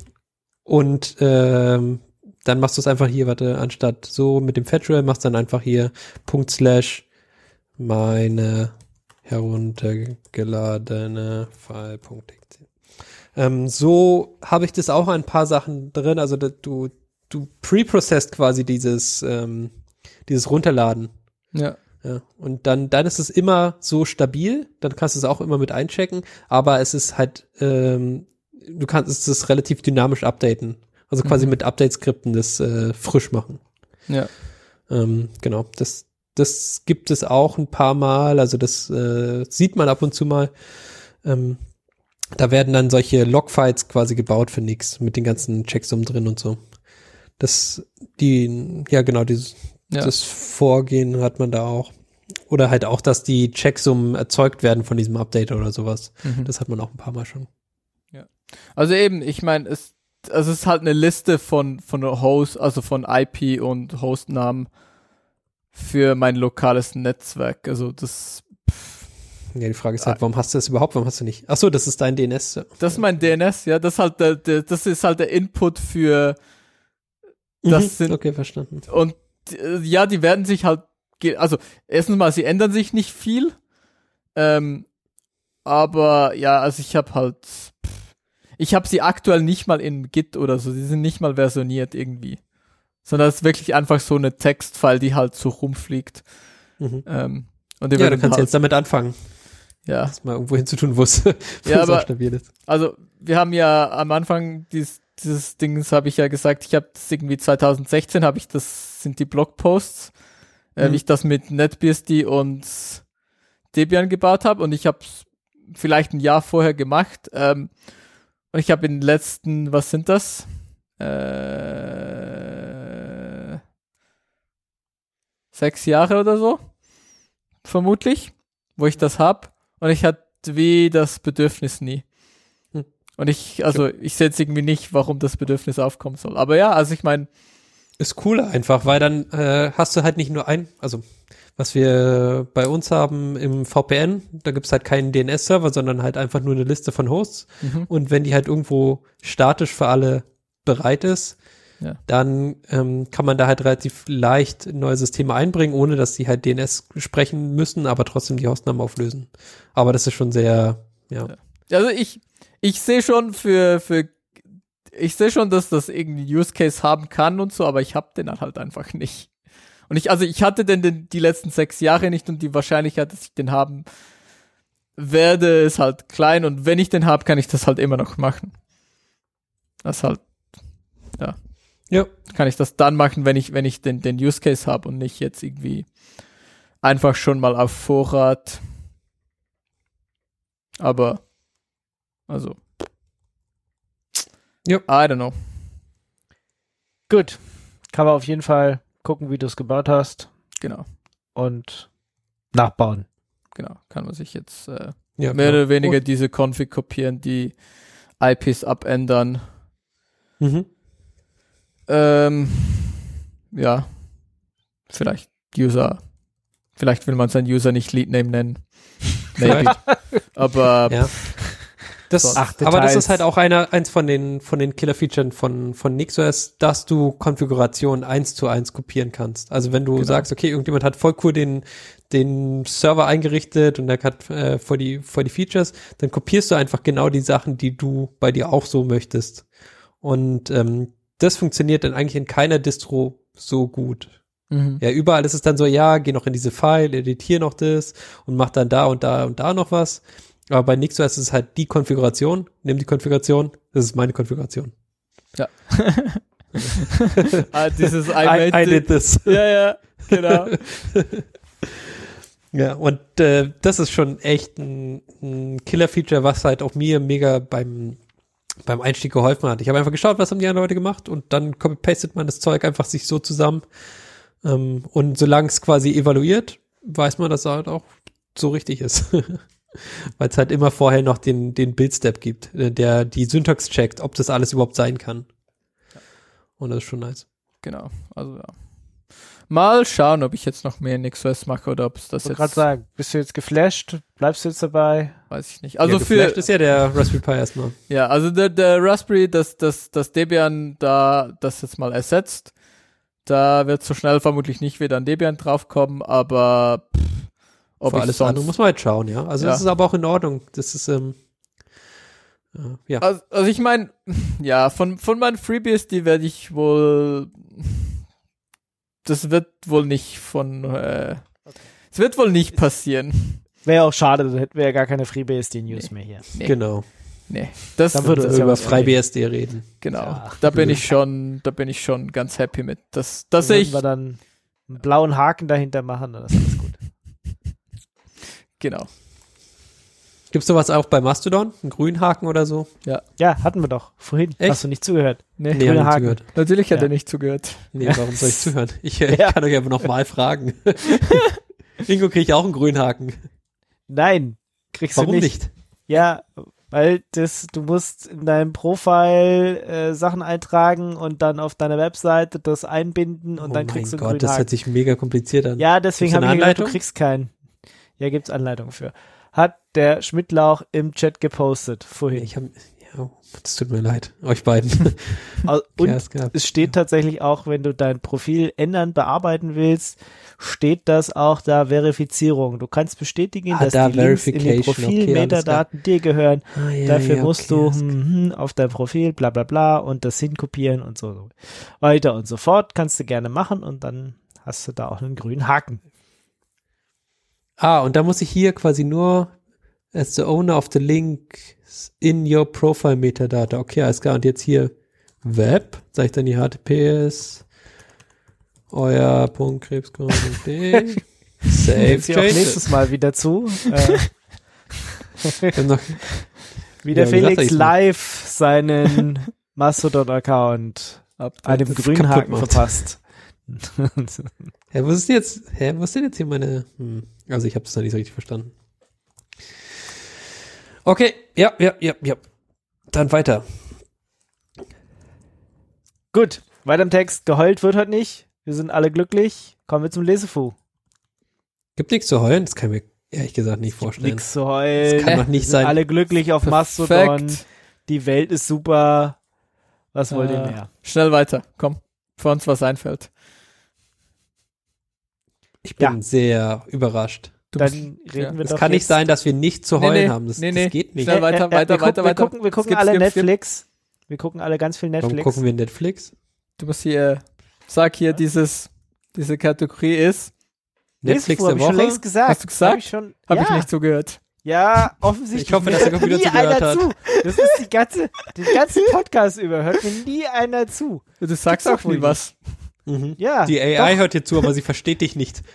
und ähm, dann machst du es einfach hier, warte, anstatt so mit dem Fetchwell, machst dann einfach hier Punkt slash meine heruntergeladene File.exe. Ähm, so habe ich das auch ein paar Sachen drin. Also da, du, du pre-processed quasi dieses, ähm, dieses Runterladen. ja. Ja. Und dann, dann ist es immer so stabil, dann kannst du es auch immer mit einchecken, aber es ist halt, ähm, du kannst es relativ dynamisch updaten. Also quasi Mhm. mit Update-Skripten das äh, frisch machen. Ja. Ähm, genau, das, das gibt es auch ein paar Mal, also das äh, sieht man ab und zu mal. Ähm, da werden dann solche Logfiles quasi gebaut für nix mit den ganzen Checksummen drin und so. Das, die, ja genau, dieses, Ja. das Vorgehen hat man da auch. Oder halt auch, dass die Checksummen erzeugt werden von diesem Update oder sowas. Mhm. Das hat man auch ein paar Mal schon. Also eben, ich meine, es, also es ist halt eine Liste von, von Host, also von IP und Hostnamen für mein lokales Netzwerk. Also das, Ja, die Frage ist Ah. halt, warum hast du das überhaupt? Warum hast du nicht? Ach so, das ist dein DNS. das ist mein DNS, ja, das ist halt der, der das ist halt der Input für Das Mhm, sind- okay, verstanden. und äh, ja, die werden sich halt, also erstens mal, sie ändern sich nicht viel, ähm, aber ja, also ich habe halt, pff, ich habe sie aktuell nicht mal in Git oder so, sie sind nicht mal versioniert irgendwie, sondern es ist wirklich einfach so eine Textfile, die halt so rumfliegt. Mhm. Ähm, und Ja, du kannst halt, jetzt damit anfangen, ja, das mal irgendwo hinzutun, *laughs* wo es Ja, aber- stabil ist. also wir haben ja am Anfang dieses, dieses Dings habe ich ja gesagt, ich habe das irgendwie 2016 habe ich das sind die Blogposts, äh, Mhm. wie ich das mit NetBSD und Debian gebaut habe und ich habe es vielleicht ein Jahr vorher gemacht ähm, und ich habe in den letzten, was sind das? Äh, sechs Jahre oder so, vermutlich, wo ich das hab und ich hatte wie das Bedürfnis nie. Hm. Und ich, also ich sehe jetzt irgendwie nicht, warum das Bedürfnis aufkommen soll. Aber ja, also ich meine, Ist cooler einfach, weil dann äh, hast du halt nicht nur ein, also was wir bei uns haben im VPN, da gibt's halt keinen DNS-Server, sondern halt einfach nur eine Liste von Hosts. mhm. Und wenn die halt irgendwo statisch für alle bereit ist, Ja. dann ähm, kann man da halt relativ leicht neue Systeme einbringen, ohne dass die halt DNS sprechen müssen, aber trotzdem die Hostnamen auflösen. Aber das ist schon sehr, ja. Ja. also ich, ich sehe schon für, für, ich sehe schon, dass das irgendwie Use Case haben kann und so, aber ich habe den halt einfach nicht. Und ich, also ich hatte den, den die letzten sechs Jahre nicht und die Wahrscheinlichkeit, dass ich den haben werde, ist halt klein und wenn ich den habe, kann ich das halt immer noch machen. Das halt, Ja, kann ich das dann machen, wenn ich, wenn ich den, den Use Case habe und nicht jetzt irgendwie einfach schon mal auf Vorrat. Aber, also. Ja. I don't know. Gut. Kann man auf jeden Fall gucken, wie du es gebaut hast Genau, und nachbauen. genau. Kann man sich jetzt äh, ja mehr genau. oder weniger diese Config kopieren, die IPs abändern. Mhm. Ähm, ja. Vielleicht User. Vielleicht will man seinen User nicht Lead Name nennen. Maybe. *laughs* Aber Ja. Das, Ach, aber das ist halt auch einer, eins von den, von den Killer-Features von, von NixOS, dass du Konfigurationen eins zu eins kopieren kannst. Also wenn du Genau. sagst, okay, irgendjemand hat voll cool den, den Server eingerichtet und der hat äh, voll die, voll die Features, dann kopierst du einfach genau die Sachen, die du bei dir auch so möchtest. Und ähm, das funktioniert dann eigentlich in keiner Distro so gut. Mhm. Ja, überall ist es dann so, ja, geh noch in diese File, editier noch das und mach dann da und da und da noch was. Aber bei NixOS ist es halt die Konfiguration, nimm die Konfiguration, das ist meine Konfiguration. ah, dieses I, *laughs* I, made I did this. Ja, ja, genau. *laughs* Ja, und äh, das ist schon echt ein, ein Killer-Feature, was halt auch mir mega beim, beim Einstieg geholfen hat. Ich habe einfach geschaut, was haben die anderen Leute gemacht und dann copy-pastet man das Zeug einfach sich so zusammen. Ähm, und solange es quasi evaluiert, weiß man, dass es halt auch so richtig ist. *laughs* Weil es halt immer vorher noch den, den Build-Step gibt, äh, der die Syntax checkt, ob das alles überhaupt sein kann. Und das ist schon nice. genau. Also ja. Mal schauen, ob ich jetzt noch mehr in NixOS mache oder ob es das Ich jetzt, gerade sagen, bist du jetzt geflasht? Bleibst du jetzt dabei? Weiß ich nicht. Also ja, für, ist ja der Raspberry Pi erstmal. Ja, also der, der Raspberry, das, das, das Debian da das jetzt mal ersetzt, da wird so schnell vermutlich nicht wieder ein Debian draufkommen, aber pff, ob Für ich alles andere muss man halt schauen, ja. Also Ja. das ist aber auch in Ordnung. Das ist, ähm, äh, ja. also, also ich meine, ja, von, von meinen FreeBSD werde ich wohl, das wird wohl nicht von, äh, es wird wohl nicht passieren. Wäre auch schade, dann hätten wir ja gar keine FreeBSD-News mehr hier. Nee, Genau. nee. Das, Dann würde Das ja über was FreiBSD reden. genau. Ja, da bin ich schon, da bin ich schon ganz happy mit. Das, Da das sehe würden ich, wir dann einen blauen Haken dahinter machen, dann ist alles gut. genau. Gibt's sowas auch bei Mastodon? Einen grünen Haken oder so? Ja, hatten wir doch vorhin. Echt? Hast du nicht zugehört? Nee, Nee, Grüner ich Haken. zugehört. natürlich hat Ja. er nicht zugehört. Nee, Ja. warum soll ich *laughs* zuhören? Ich, Ja. kann euch aber noch mal fragen. *laughs* Ingo kriegt auch einen grünen Haken. Nein, kriegst Warum du nicht. nicht? Ja, weil das, du musst in deinem Profil äh, Sachen eintragen und dann auf deiner Webseite das einbinden und oh dann kriegst du einen Gott, das Haken. hört sich mega kompliziert an. Ja, deswegen habe ich gedacht, du kriegst keinen. Ja, gibt's Anleitung für. Hat der Schmidtlauch im Chat gepostet vorhin. Ich hab, ja, das tut mir leid. Euch beiden. *laughs* Au- Und es steht tatsächlich auch, wenn du dein Profil ändern, bearbeiten willst, steht das auch da Verifizierung. Du kannst bestätigen, Ah, dass da die Links in den Verification, okay, Profil-Metadaten dir gehören. Ah, ja, Dafür musst okay, du hm, hm, auf dein Profil bla bla bla und das hinkopieren und so, so weiter und so fort. Kannst du gerne machen und dann hast du da auch einen grünen Haken. Ah, und da muss ich hier quasi nur as the owner of the link in your profile metadata. Okay, alles klar. Und jetzt hier Web, sage ich dann die HTTPS, euer Punkt Krebskorn.de, *laughs* Save auch nächstes Mal wieder zu. Äh, *laughs* wie der Ja, Felix live seinen *laughs* Mastodon-Account einem grünen Haken verpasst. Hä, was ist denn jetzt, hä, was ist denn jetzt hier meine, hm, also ich habe es noch nicht so richtig verstanden. Okay, ja, ja, ja, ja. Dann weiter. Gut, weiter im Text. Geheult wird heute nicht. Wir sind alle glücklich. Kommen wir zum Lesefu. Gibt nichts zu heulen, das kann ich mir ehrlich gesagt nicht vorstellen. Nix zu heulen. Das kann doch nicht Wir sind sein. alle glücklich auf Mastodon. Perfekt. Die Welt ist super. Was wollt ihr Äh, mehr? Schnell weiter, komm, bevor uns was einfällt. Ich bin Ja. sehr überrascht. Du Dann bist- reden ja. wir Es doch kann nicht sein, dass wir nicht zu Nee, heulen nee, haben. Das, nee, nee. das geht nicht. Schnell weiter, weiter, wir weiter, gucken, weiter. Wir gucken, wir gucken Skip, alle skip, skip. Netflix. Wir gucken alle ganz viel Warum Netflix. gucken wir Netflix? Du musst hier, sag hier, dieses, diese Kategorie ist, Netflix der hab ich schon Woche? längst gesagt. Hast du gesagt? Hab ich schon, habe ja. ich nicht zugehört. Ja, offensichtlich. Ich hoffe, dass Mir der Computer nie zugehört einer hat. zu. Das ist die ganze, den ganzen Podcast über. Hört mir nie einer zu. Du sagst doch auch nie was. Mhm. Ja. Die AI hört dir zu, aber sie versteht dich nicht. *laughs*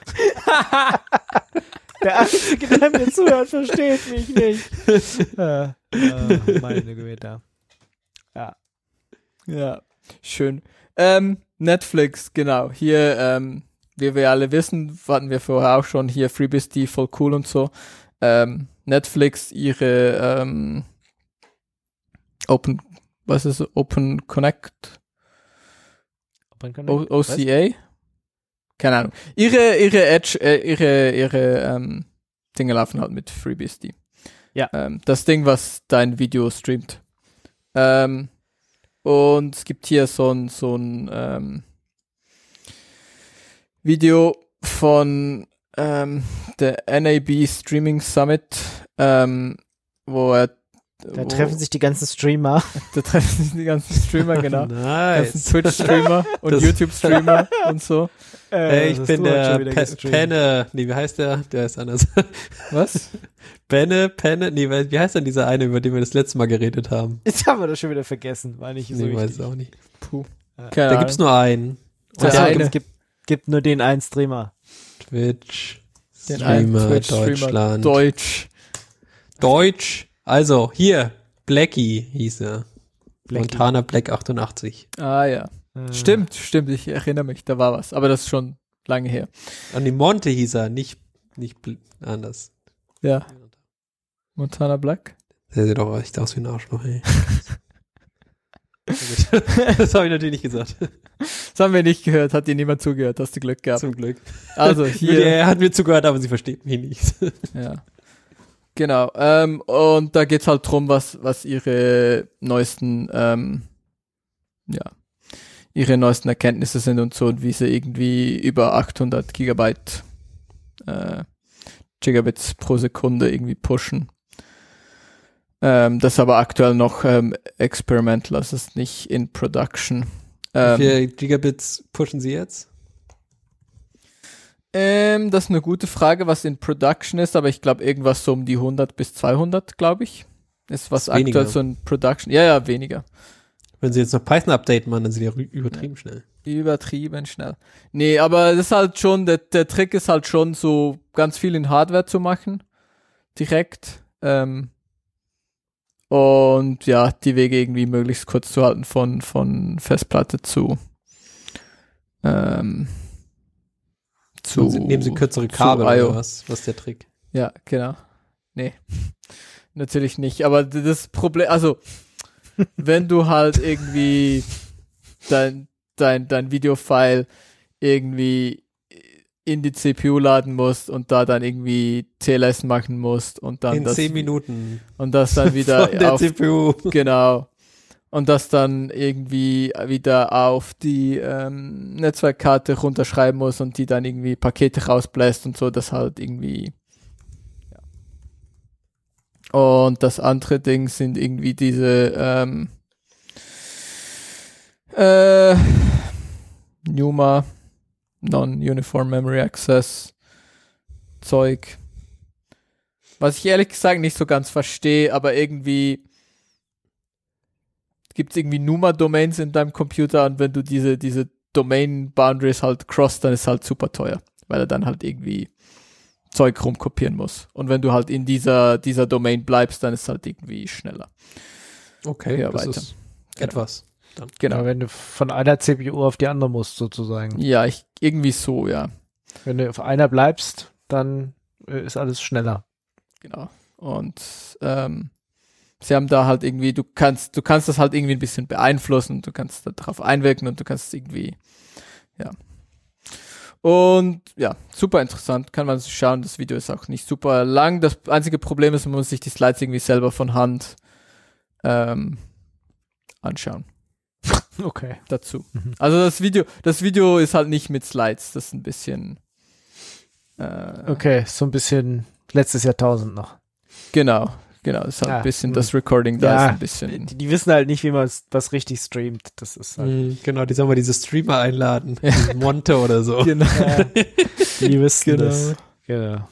*laughs* Der Einzige, *laughs* der mir zuhört, versteht mich nicht. äh, *laughs* äh, meine Gewitter. Ja, schön. Ähm, Netflix, genau. Hier, ähm, wie wir alle wissen, hatten wir vorher auch schon hier FreeBSD voll cool und so. Ähm, Netflix, ihre ähm, Open, was ist es? Open Connect O OCA? Keine Ahnung. Ihre, ihre Edge, äh, ihre, ihre ähm, Dinge laufen halt mit FreeBSD. Ja. Ähm, das Ding, was dein Video streamt. Ähm, und es gibt hier so ein, so ein ähm, Video von ähm, der NAB Streaming Summit, ähm, wo er Da wo, treffen sich die ganzen Streamer. *laughs* da treffen sich die ganzen Streamer, genau. *laughs* ganzen Nice. Twitch-Streamer *laughs* und YouTube-Streamer und so. Äh, ich bin der Pe gestreamt. Penne. Nee, wie heißt der? Der ist anders. *laughs* Was? Benne, Penne. Nee, wie heißt denn dieser eine, über den wir das letzte Mal geredet haben? Jetzt haben wir das schon wieder vergessen. War nicht so nee, weiß wichtig. es auch nicht. Puh. Ja. Da gibt's nur einen. Der Ach so, eine. Es gibt, gibt nur den einen Streamer. Twitch. Den Streamer, Twitch-Streamer Deutschland. Deutsch. Deutsch. Also, hier. Blackie hieß er. Blackie. Montana Black 88. Ah ja. Äh, Stimmt, stimmt, ich erinnere mich, da war was. Aber das ist schon lange her. An die Monte hieß er, nicht, nicht anders. Ja. Montana Black. Der sieht doch echt aus wie ein Arschloch, ey. *laughs* das habe ich natürlich nicht gesagt. *laughs* Das haben wir nicht gehört, hat dir niemand zugehört, hast du Glück gehabt. Zum Glück. Also *laughs* hier. Er hat mir zugehört, aber sie versteht mich nicht. Ja. Genau. Ähm, und da geht's halt drum, was, was ihre neuesten, ähm, ja, ihre neuesten Erkenntnisse sind und so und wie sie irgendwie über 800 Gigabyte äh, Gigabits pro Sekunde irgendwie pushen. Ähm, das ist aber aktuell noch ähm, experimental, das ist nicht in Production. Wie Ähm, viele Gigabits pushen sie jetzt? Ähm, das ist eine gute Frage, was in Production ist, aber ich glaube irgendwas so um die 100 bis 200, glaube ich. Ist was Ist weniger. aktuell so in Production. Ja, ja, weniger. Wenn sie jetzt noch Python-Update machen, dann sind die ja übertrieben schnell. Übertrieben schnell. Nee, aber das ist halt schon, der, der Trick ist halt schon so ganz viel in Hardware zu machen. Direkt. Ähm, und ja, die Wege irgendwie möglichst kurz zu halten von, von Festplatte zu. Ähm, zu. Sie, nehmen sie kürzere Kabel oder was? Was ist der Trick? Ja, genau. Nee. *laughs* Natürlich nicht. Aber das Problem, also, wenn du halt irgendwie dein, dein, dein Videofile irgendwie in die CPU laden musst und da dann irgendwie TLS machen musst und dann In das, zehn Minuten. und das dann *laughs* wieder Von der auf, CPU. genau. Und das dann irgendwie wieder auf die ähm, Netzwerkkarte runterschreiben muss und die dann irgendwie Pakete rausbläst und so, das halt irgendwie. Und das andere Ding sind irgendwie diese ähm, äh, NUMA, Non-Uniform Memory Access Zeug. Was ich ehrlich gesagt nicht so ganz verstehe, aber irgendwie gibt es irgendwie NUMA-Domains in deinem Computer und wenn du diese, diese Domain-Boundaries halt cross, dann ist halt super teuer, weil er dann halt irgendwie Zeug rumkopieren muss. Und wenn du halt in dieser, dieser Domain bleibst, dann ist halt irgendwie schneller. Okay, Ja, das weiter. ist Genau. etwas. Genau. Ja, wenn du von einer CPU auf die andere musst, sozusagen. Ja, ich, irgendwie so, ja. Wenn du auf einer bleibst, dann äh, ist alles schneller. Genau. Und ähm, sie haben da halt irgendwie, du kannst, du kannst das halt irgendwie ein bisschen beeinflussen, du kannst darauf einwirken und du kannst irgendwie, ja. Und ja, super interessant, kann man sich schauen. Das Video ist auch nicht super lang. Das einzige Problem ist, man muss sich die Slides irgendwie selber von Hand ähm, anschauen *laughs* Okay. dazu. Mhm. Also das Video, das Video ist halt nicht mit Slides, das ist ein bisschen äh, Okay, so ein bisschen letztes Jahrtausend noch. Genau, genau. Das ist halt Ja, ein bisschen, das Recording da Ja, ist ein bisschen. Die, die wissen halt nicht, wie man s- was richtig streamt. Das ist halt. Mhm, genau, die sollen mal diese Streamer einladen. Diesen Monte oder so. *laughs* Genau. Ja, die wissen Genau. das. Genau.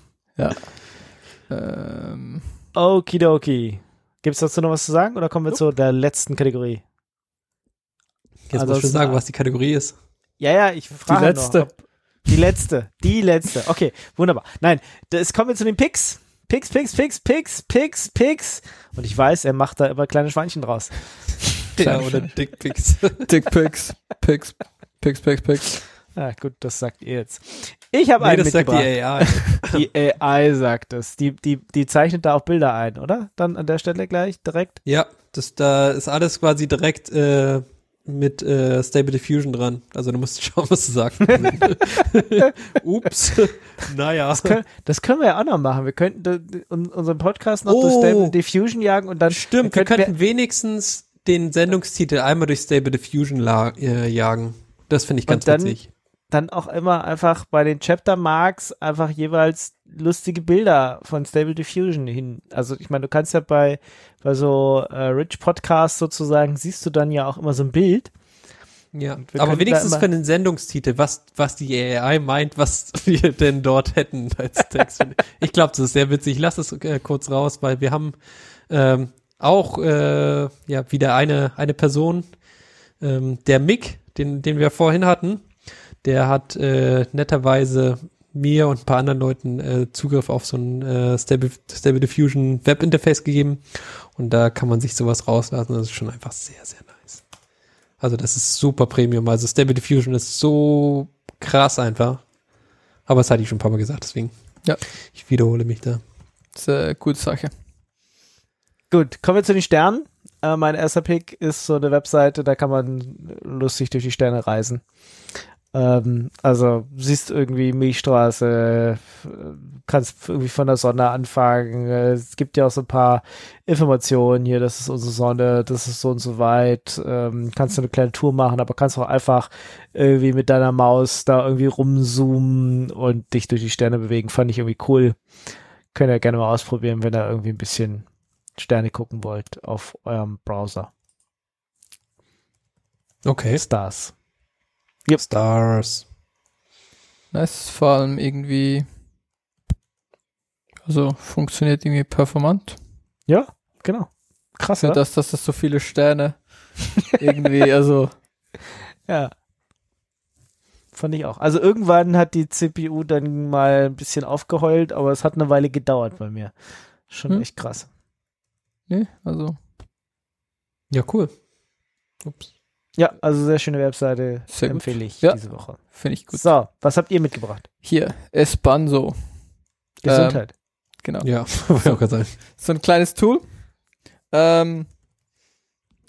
ähm, Okidoki. Gibt's dazu noch was zu sagen oder kommen wir zu der letzten Kategorie? Jetzt Also musst du es- sagen, was die Kategorie ist. Ja, ja, ich frage letzte. Noch, ob, die letzte. Die letzte. Okay, wunderbar. Nein, das kommen wir zu den Picks. Picks, Picks, Picks, Picks, Picks, Picks. Und ich weiß, er macht da immer kleine Schweinchen draus. *laughs* Ja, oder Dickpics. *laughs* Dickpics, Pics, Pics, Pics, Pics. Ah, gut, das sagt ihr jetzt. Ich habe nee, einen das sagt die mitgebracht. AI. *laughs* Die AI sagt es. Die, die, die zeichnet da auch Bilder ein, oder? Dann an der Stelle gleich direkt. Ja, das, da ist alles quasi direkt äh, mit äh, Stable Diffusion dran. Also du musst *laughs* schauen, was du sagst. *laughs* Ups. naja. Das können, das können wir ja auch noch machen. Wir könnten da- un- unseren Podcast noch durch Oh. Stable Diffusion jagen und dann Stimmt, wir könnten könnten wenigstens den Sendungstitel einmal durch Stable Diffusion äh, jagen. Das finde ich Und ganz dann- witzig. Dann auch immer einfach bei den Chapter Marks einfach jeweils lustige Bilder von Stable Diffusion hin. Also ich meine, du kannst ja bei, bei so äh, Rich Podcasts sozusagen, siehst du dann ja auch immer so ein Bild. Ja, aber wenigstens für den Sendungstitel, was, was die AI meint, was *laughs* wir denn dort hätten als Text. *laughs* ich glaube, das ist sehr witzig. Ich lasse es äh, kurz raus, weil wir haben ähm, auch äh, ja wieder eine, eine Person, ähm, der Mick, den, den wir vorhin hatten, der hat äh, netterweise mir und ein paar anderen Leuten äh, Zugriff auf so ein äh, Stable, Stable Diffusion Webinterface gegeben und da kann man sich sowas rauslassen. Das ist schon einfach sehr, sehr nice. Also das ist super Premium. Also Stable Diffusion ist so krass einfach. Aber das hatte ich schon ein paar Mal gesagt, deswegen. Ja. Ich wiederhole mich da. Das ist eine gute Sache. Gut, kommen wir zu den Sternen. Äh, mein erster Pick ist so eine Webseite, da kann man lustig durch die Sterne reisen. Ähm, also siehst irgendwie Milchstraße, äh, kannst irgendwie von der Sonne anfangen. Äh, Es gibt ja auch so ein paar Informationen hier, das ist unsere Sonne, das ist so und so weit. Ähm, kannst du eine kleine Tour machen, aber kannst auch einfach irgendwie mit deiner Maus da irgendwie rumzoomen und dich durch die Sterne bewegen. Fand ich irgendwie cool. Könnt ihr gerne mal ausprobieren, wenn ihr irgendwie ein bisschen Sterne gucken wollt auf eurem Browser. Okay. Stars. Stars. Nice, vor allem irgendwie, also funktioniert irgendwie performant. Ja, genau. Krass, Für oder? das, dass das so viele Sterne *laughs* irgendwie, also Ja. Fand ich auch. Also irgendwann hat die CPU dann mal ein bisschen aufgeheult, aber es hat eine Weile gedauert bei mir. Schon Hm. echt krass. ne, also Ja, cool. Ups. Ja, also sehr schöne Webseite. Sehr empfehle ich Ja. diese Woche. finde ich gut. So, was habt ihr mitgebracht? Hier, Espanso, Gesundheit. genau. Ja, *laughs* wollte ich auch gerade sagen. so ein kleines Tool. Ähm,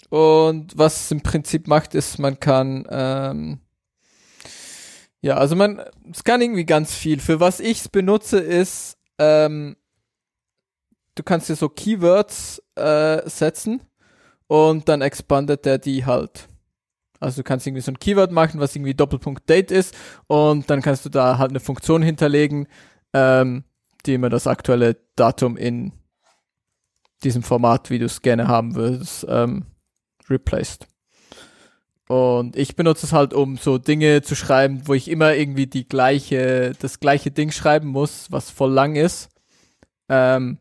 und was es im Prinzip macht, ist, man kann, ähm, ja, also man, es kann irgendwie ganz viel. Für was ich es benutze, ist, ähm, du kannst dir so Keywords äh, setzen und dann expandet der die halt. Also du kannst irgendwie so ein Keyword machen, was irgendwie Doppelpunkt Date ist und dann kannst du da halt eine Funktion hinterlegen, ähm, die immer das aktuelle Datum in diesem Format, wie du es gerne haben würdest, ähm, replaced. Und ich benutze es halt, um so Dinge zu schreiben, wo ich immer irgendwie die gleiche, das gleiche Ding schreiben muss, was voll lang ist. Ähm,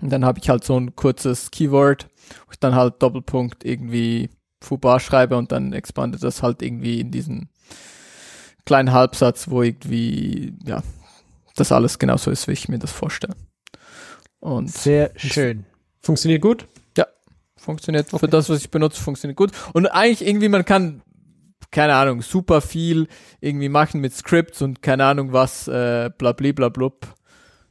und dann habe ich halt so ein kurzes Keyword, wo ich dann halt Doppelpunkt irgendwie Fauxpas schreibe und dann expandet das halt irgendwie in diesen kleinen Halbsatz, wo irgendwie, ja, das alles genauso ist, wie ich mir das vorstelle. Und Sehr schön. Funktioniert gut? funktioniert für das, was ich benutze, funktioniert gut. Und eigentlich irgendwie, man kann, keine Ahnung, super viel irgendwie machen mit Scripts und keine Ahnung was, äh, blabli blablub.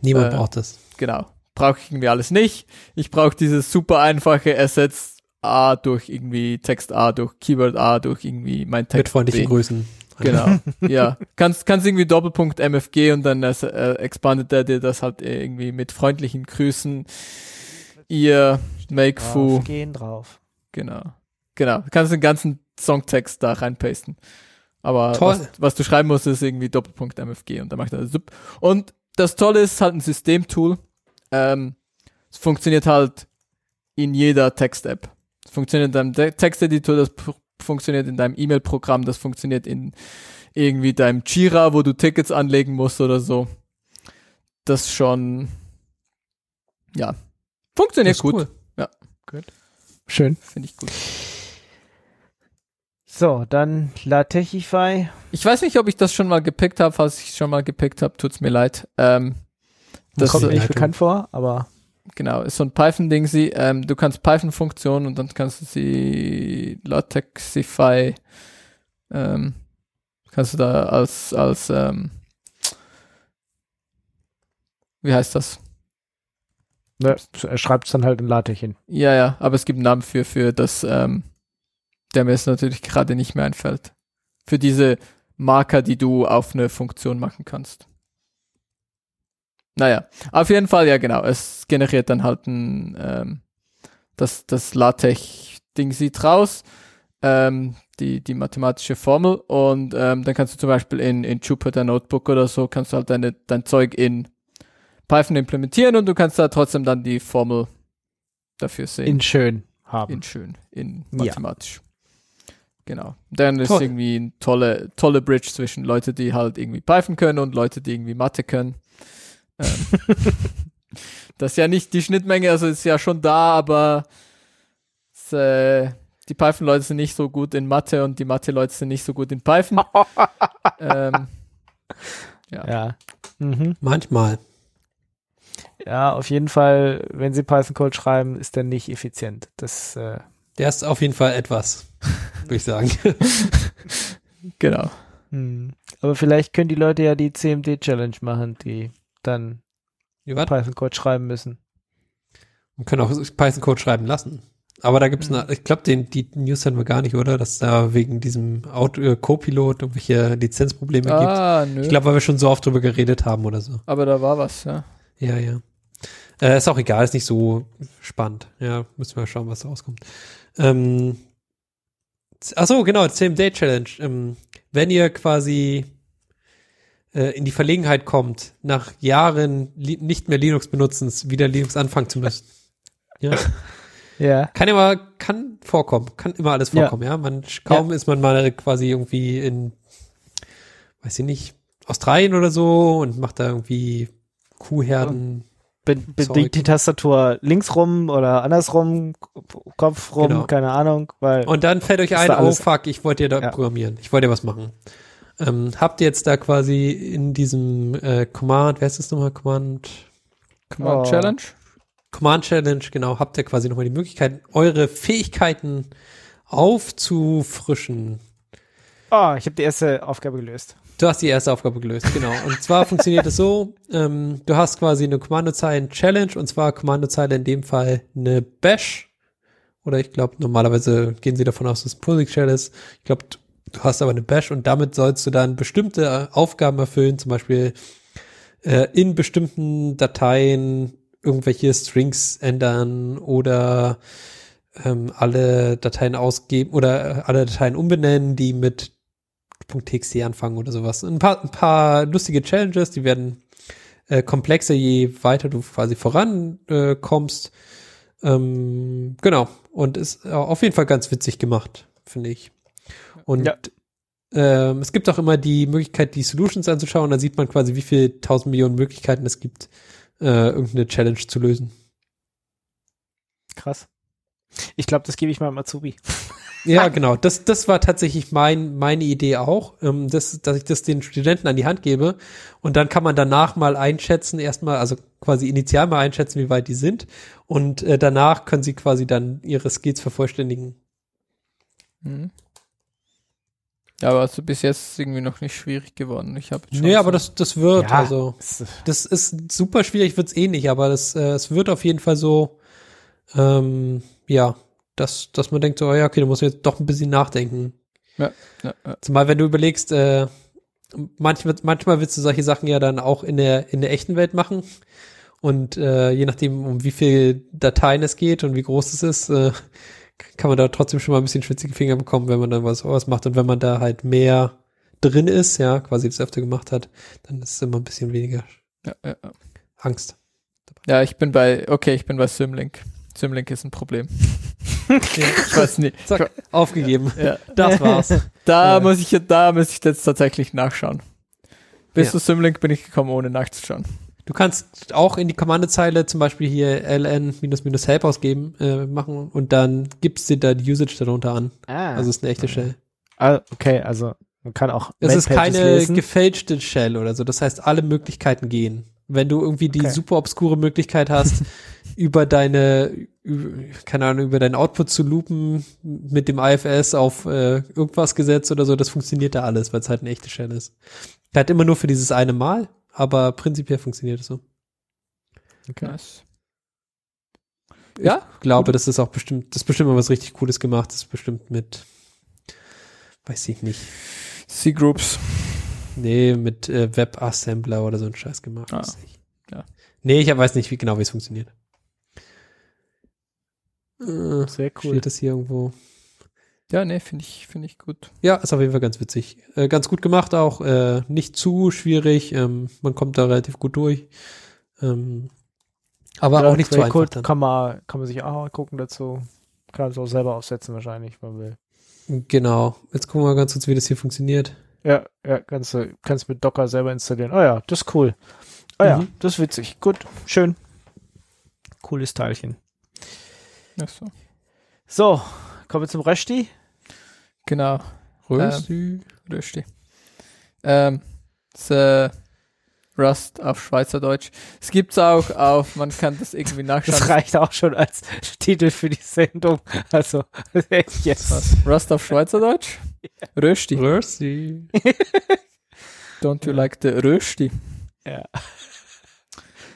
Niemand Äh, braucht das. Genau. Brauche ich irgendwie alles nicht. Ich brauche dieses super einfache Ersetz A durch irgendwie Text A, durch Keyword A, durch irgendwie mein Text Mit freundlichen B. Grüßen. Genau, *laughs* ja. Kannst, kannst irgendwie Doppelpunkt MFG und dann äh, expandet er dir das halt irgendwie mit freundlichen Grüßen. Ihr Make Fu. Drauf, gehen drauf. Genau. Genau. Du kannst den ganzen Songtext da reinpasten. Aber. Was, was du schreiben musst, ist irgendwie Doppelpunkt MFG und dann macht er Sup. Und das Tolle ist halt ein Systemtool. Ähm, es funktioniert halt in jeder Text-App. Es funktioniert in deinem De- Texteditor, das funktioniert in deinem E-Mail-Programm, das funktioniert in irgendwie deinem Jira, wo du Tickets anlegen musst oder so. Das schon, ja, funktioniert Das ist gut. cool. Schön. Finde ich gut. So, dann Latechify. Ich weiß nicht, ob ich das schon mal gepickt habe. Falls ich es schon mal gepickt habe, tut's mir leid. Ähm, das kommt mir nicht bekannt vor, aber genau ist so ein Python-Ding. Sie, ähm, du kannst Python-Funktionen und dann kannst du sie Latexify, ähm, kannst du da als als ähm, wie heißt das? ne, er schreibt es dann halt in LaTeX hin. Ja, ja, aber es gibt einen Namen für für das ähm, der mir jetzt natürlich gerade nicht mehr einfällt. Für diese Marker, die du auf eine Funktion machen kannst. Naja, auf jeden Fall, ja genau, es generiert dann halt ein, ähm, das, das LaTeX-Ding sieht raus, ähm, die, die mathematische Formel und ähm, dann kannst du zum Beispiel in, in Jupyter Notebook oder so, kannst du halt deine, dein Zeug in Python implementieren und du kannst da trotzdem dann die Formel dafür sehen. In schön haben. In schön, in Ja. mathematisch. Genau. Dann ist Toll. irgendwie eine tolle, tolle Bridge zwischen Leute, die halt irgendwie Python können und Leute, die irgendwie Mathe können. Ähm, das ist ja nicht die Schnittmenge, also ist ja schon da, aber es, äh, die Python-Leute sind nicht so gut in Mathe und die Mathe-Leute sind nicht so gut in Python. *laughs* ähm, Ja. Mhm. Manchmal. Ja, auf jeden Fall, wenn sie Python-Code schreiben, ist der nicht effizient. Das, äh, Der ist auf jeden Fall etwas, *laughs* würde ich sagen. genau. hm. Aber vielleicht können die Leute ja die CMD-Challenge machen, die dann. Python-Code schreiben müssen. Man kann auch Python-Code schreiben lassen. Aber da gibt's eine, ich glaube, den, die News hatten wir gar nicht, oder? Dass da wegen diesem Auto, äh, Co-Pilot irgendwelche Lizenzprobleme gibt. Ah, nö. Ich glaube, weil wir schon so oft drüber geredet haben oder so. aber da war was, ja. Ja, ja. Äh, ist auch egal, ist nicht so spannend. Ja, müssen wir mal schauen, was da rauskommt. Ähm, ach so, genau, CMD Challenge. Ähm, wenn ihr quasi in die Verlegenheit kommt, nach Jahren nicht mehr Linux benutzens, wieder Linux anfangen zu müssen. Ja. *laughs* Ja. Kann immer, kann vorkommen, kann immer alles Ja. vorkommen, ja. Man, kaum ist man mal quasi irgendwie in, weiß ich nicht, Australien oder so und macht da irgendwie Kuhherden. Be be Sorry. die, Tastatur links rum oder andersrum, Kopf rum, Genau. keine Ahnung, weil Und dann fällt euch ein, oh fuck, ich wollte ja da Ja. programmieren. Ich wollte ja was machen. Ähm, habt ihr jetzt da quasi in diesem äh, Command, wer ist das nochmal? Command, Command Oh. Challenge. Command Challenge, genau, habt ihr quasi nochmal die Möglichkeit, eure Fähigkeiten aufzufrischen. oh, ich habe die erste Aufgabe gelöst. Du hast die erste Aufgabe gelöst, genau. Und zwar *laughs* funktioniert es so, ähm, du hast quasi eine Kommandozeilen-Challenge und zwar Kommandozeile in dem Fall eine Bash. Oder ich glaube, normalerweise gehen sie davon aus, dass es ein POSIX-Shell ist. Ich glaube, du- hast aber eine Bash und damit sollst du dann bestimmte äh, Aufgaben erfüllen, zum Beispiel äh, in bestimmten Dateien irgendwelche Strings ändern oder ähm, alle Dateien ausgeben oder äh, alle Dateien umbenennen, die mit .txt anfangen oder sowas. Ein paar, ein paar lustige Challenges, die werden äh, komplexer, je weiter du quasi vorankommst. Äh, ähm, genau. Und ist äh, auf jeden Fall ganz witzig gemacht, finde ich. Und Ja. ähm, es gibt auch immer die Möglichkeit, die Solutions anzuschauen. Da sieht man quasi, wie viel tausend Millionen Möglichkeiten es gibt, äh, irgendeine Challenge zu lösen. Krass. Ich glaube, das gebe ich mal im Azubi. *laughs* Ja, genau. *laughs* Das, das war tatsächlich mein, meine Idee auch, ähm, dass, dass ich das den Studenten an die Hand gebe und dann kann man danach mal einschätzen, erstmal, also quasi initial mal einschätzen, wie weit die sind und äh, danach können sie quasi dann ihre Skills vervollständigen. Mhm. Ja, aber also bis jetzt ist irgendwie noch nicht schwierig geworden. Ich habe Nee, aber das, das wird, Ja. also das ist super schwierig, wird's eh nicht, aber das, äh, es wird auf jeden Fall so, ähm, ja, dass, dass man denkt so, oh ja, okay, du musst jetzt doch ein bisschen nachdenken. Ja, ja, ja. Zumal wenn du überlegst, äh, manchmal, manchmal willst du solche Sachen ja dann auch in der, in der echten Welt machen. Und äh, je nachdem, um wie viel Dateien es geht und wie groß es ist, äh, kann man da trotzdem schon mal ein bisschen schwitzige Finger bekommen, wenn man dann was, was macht. Und wenn man da halt mehr drin ist, ja, quasi das öfter gemacht hat, dann ist es immer ein bisschen weniger ja, ja, ja. Angst. ja, ich bin bei, okay, ich bin bei Symlink. Symlink ist ein Problem. *laughs* Ich weiß nicht. Zack, aufgegeben. Ja. Das war's. Da muss ich, da muss ich jetzt tatsächlich nachschauen. Bis zu Symlink bin ich gekommen, ohne nachzuschauen. Du kannst auch in die Kommandozeile zum Beispiel hier ln-help ausgeben, äh, machen und dann gibst du da die Usage darunter an. Ah, Also es ist eine echte Shell. ah, okay, also man kann auch Es ist keine lesen. gefälschte Shell oder so. Das heißt, alle Möglichkeiten gehen. Wenn du irgendwie die Okay. super obskure Möglichkeit hast, *laughs* über deine, keine Ahnung, über deinen Output zu loopen mit dem IFS auf äh, irgendwas gesetzt oder so, das funktioniert da alles, weil es halt eine echte Shell ist. Halt immer nur für dieses eine Mal, aber prinzipiell funktioniert es so. Okay. Nice. Ja? Ich glaube, das ist auch bestimmt, das ist bestimmt mal was richtig Cooles gemacht. Das ist bestimmt mit weiß ich nicht. C-Groups. Nee, mit äh, WebAssembler oder so ein Scheiß gemacht. Ah, Weiß ich. ja. Nee, ich weiß nicht, wie genau wie es funktioniert. Äh, Sehr cool. Steht das hier irgendwo? Ja, nee, finde ich, finde ich gut. Ja, ist auf jeden Fall ganz witzig. Äh, ganz gut gemacht auch. Äh, nicht zu schwierig. Ähm, man kommt da relativ gut durch. Ähm, aber Ja, auch nicht zu einfach dann. Kann man, kann man sich auch gucken dazu. Kann es auch selber aufsetzen wahrscheinlich, wenn man will. Genau. Jetzt gucken wir mal ganz kurz, wie das hier funktioniert. Ja, ja, kannst du, kannst mit Docker selber installieren. Oh ja, das ist cool. Oh ja, Mhm. das ist witzig. Gut, schön. Cooles Teilchen. Ach so. So, kommen wir zum Rösti. Genau. Rösti. Rösti. Ähm, das, äh, Rust auf Schweizerdeutsch. Es gibt's auch auf, man kann das irgendwie nachschauen. Das reicht auch schon als *laughs* Titel für die Sendung. Also. *laughs* Was? Rust auf Schweizerdeutsch? *laughs* Rösti. Rösti. Don't you like the Rösti? Ja.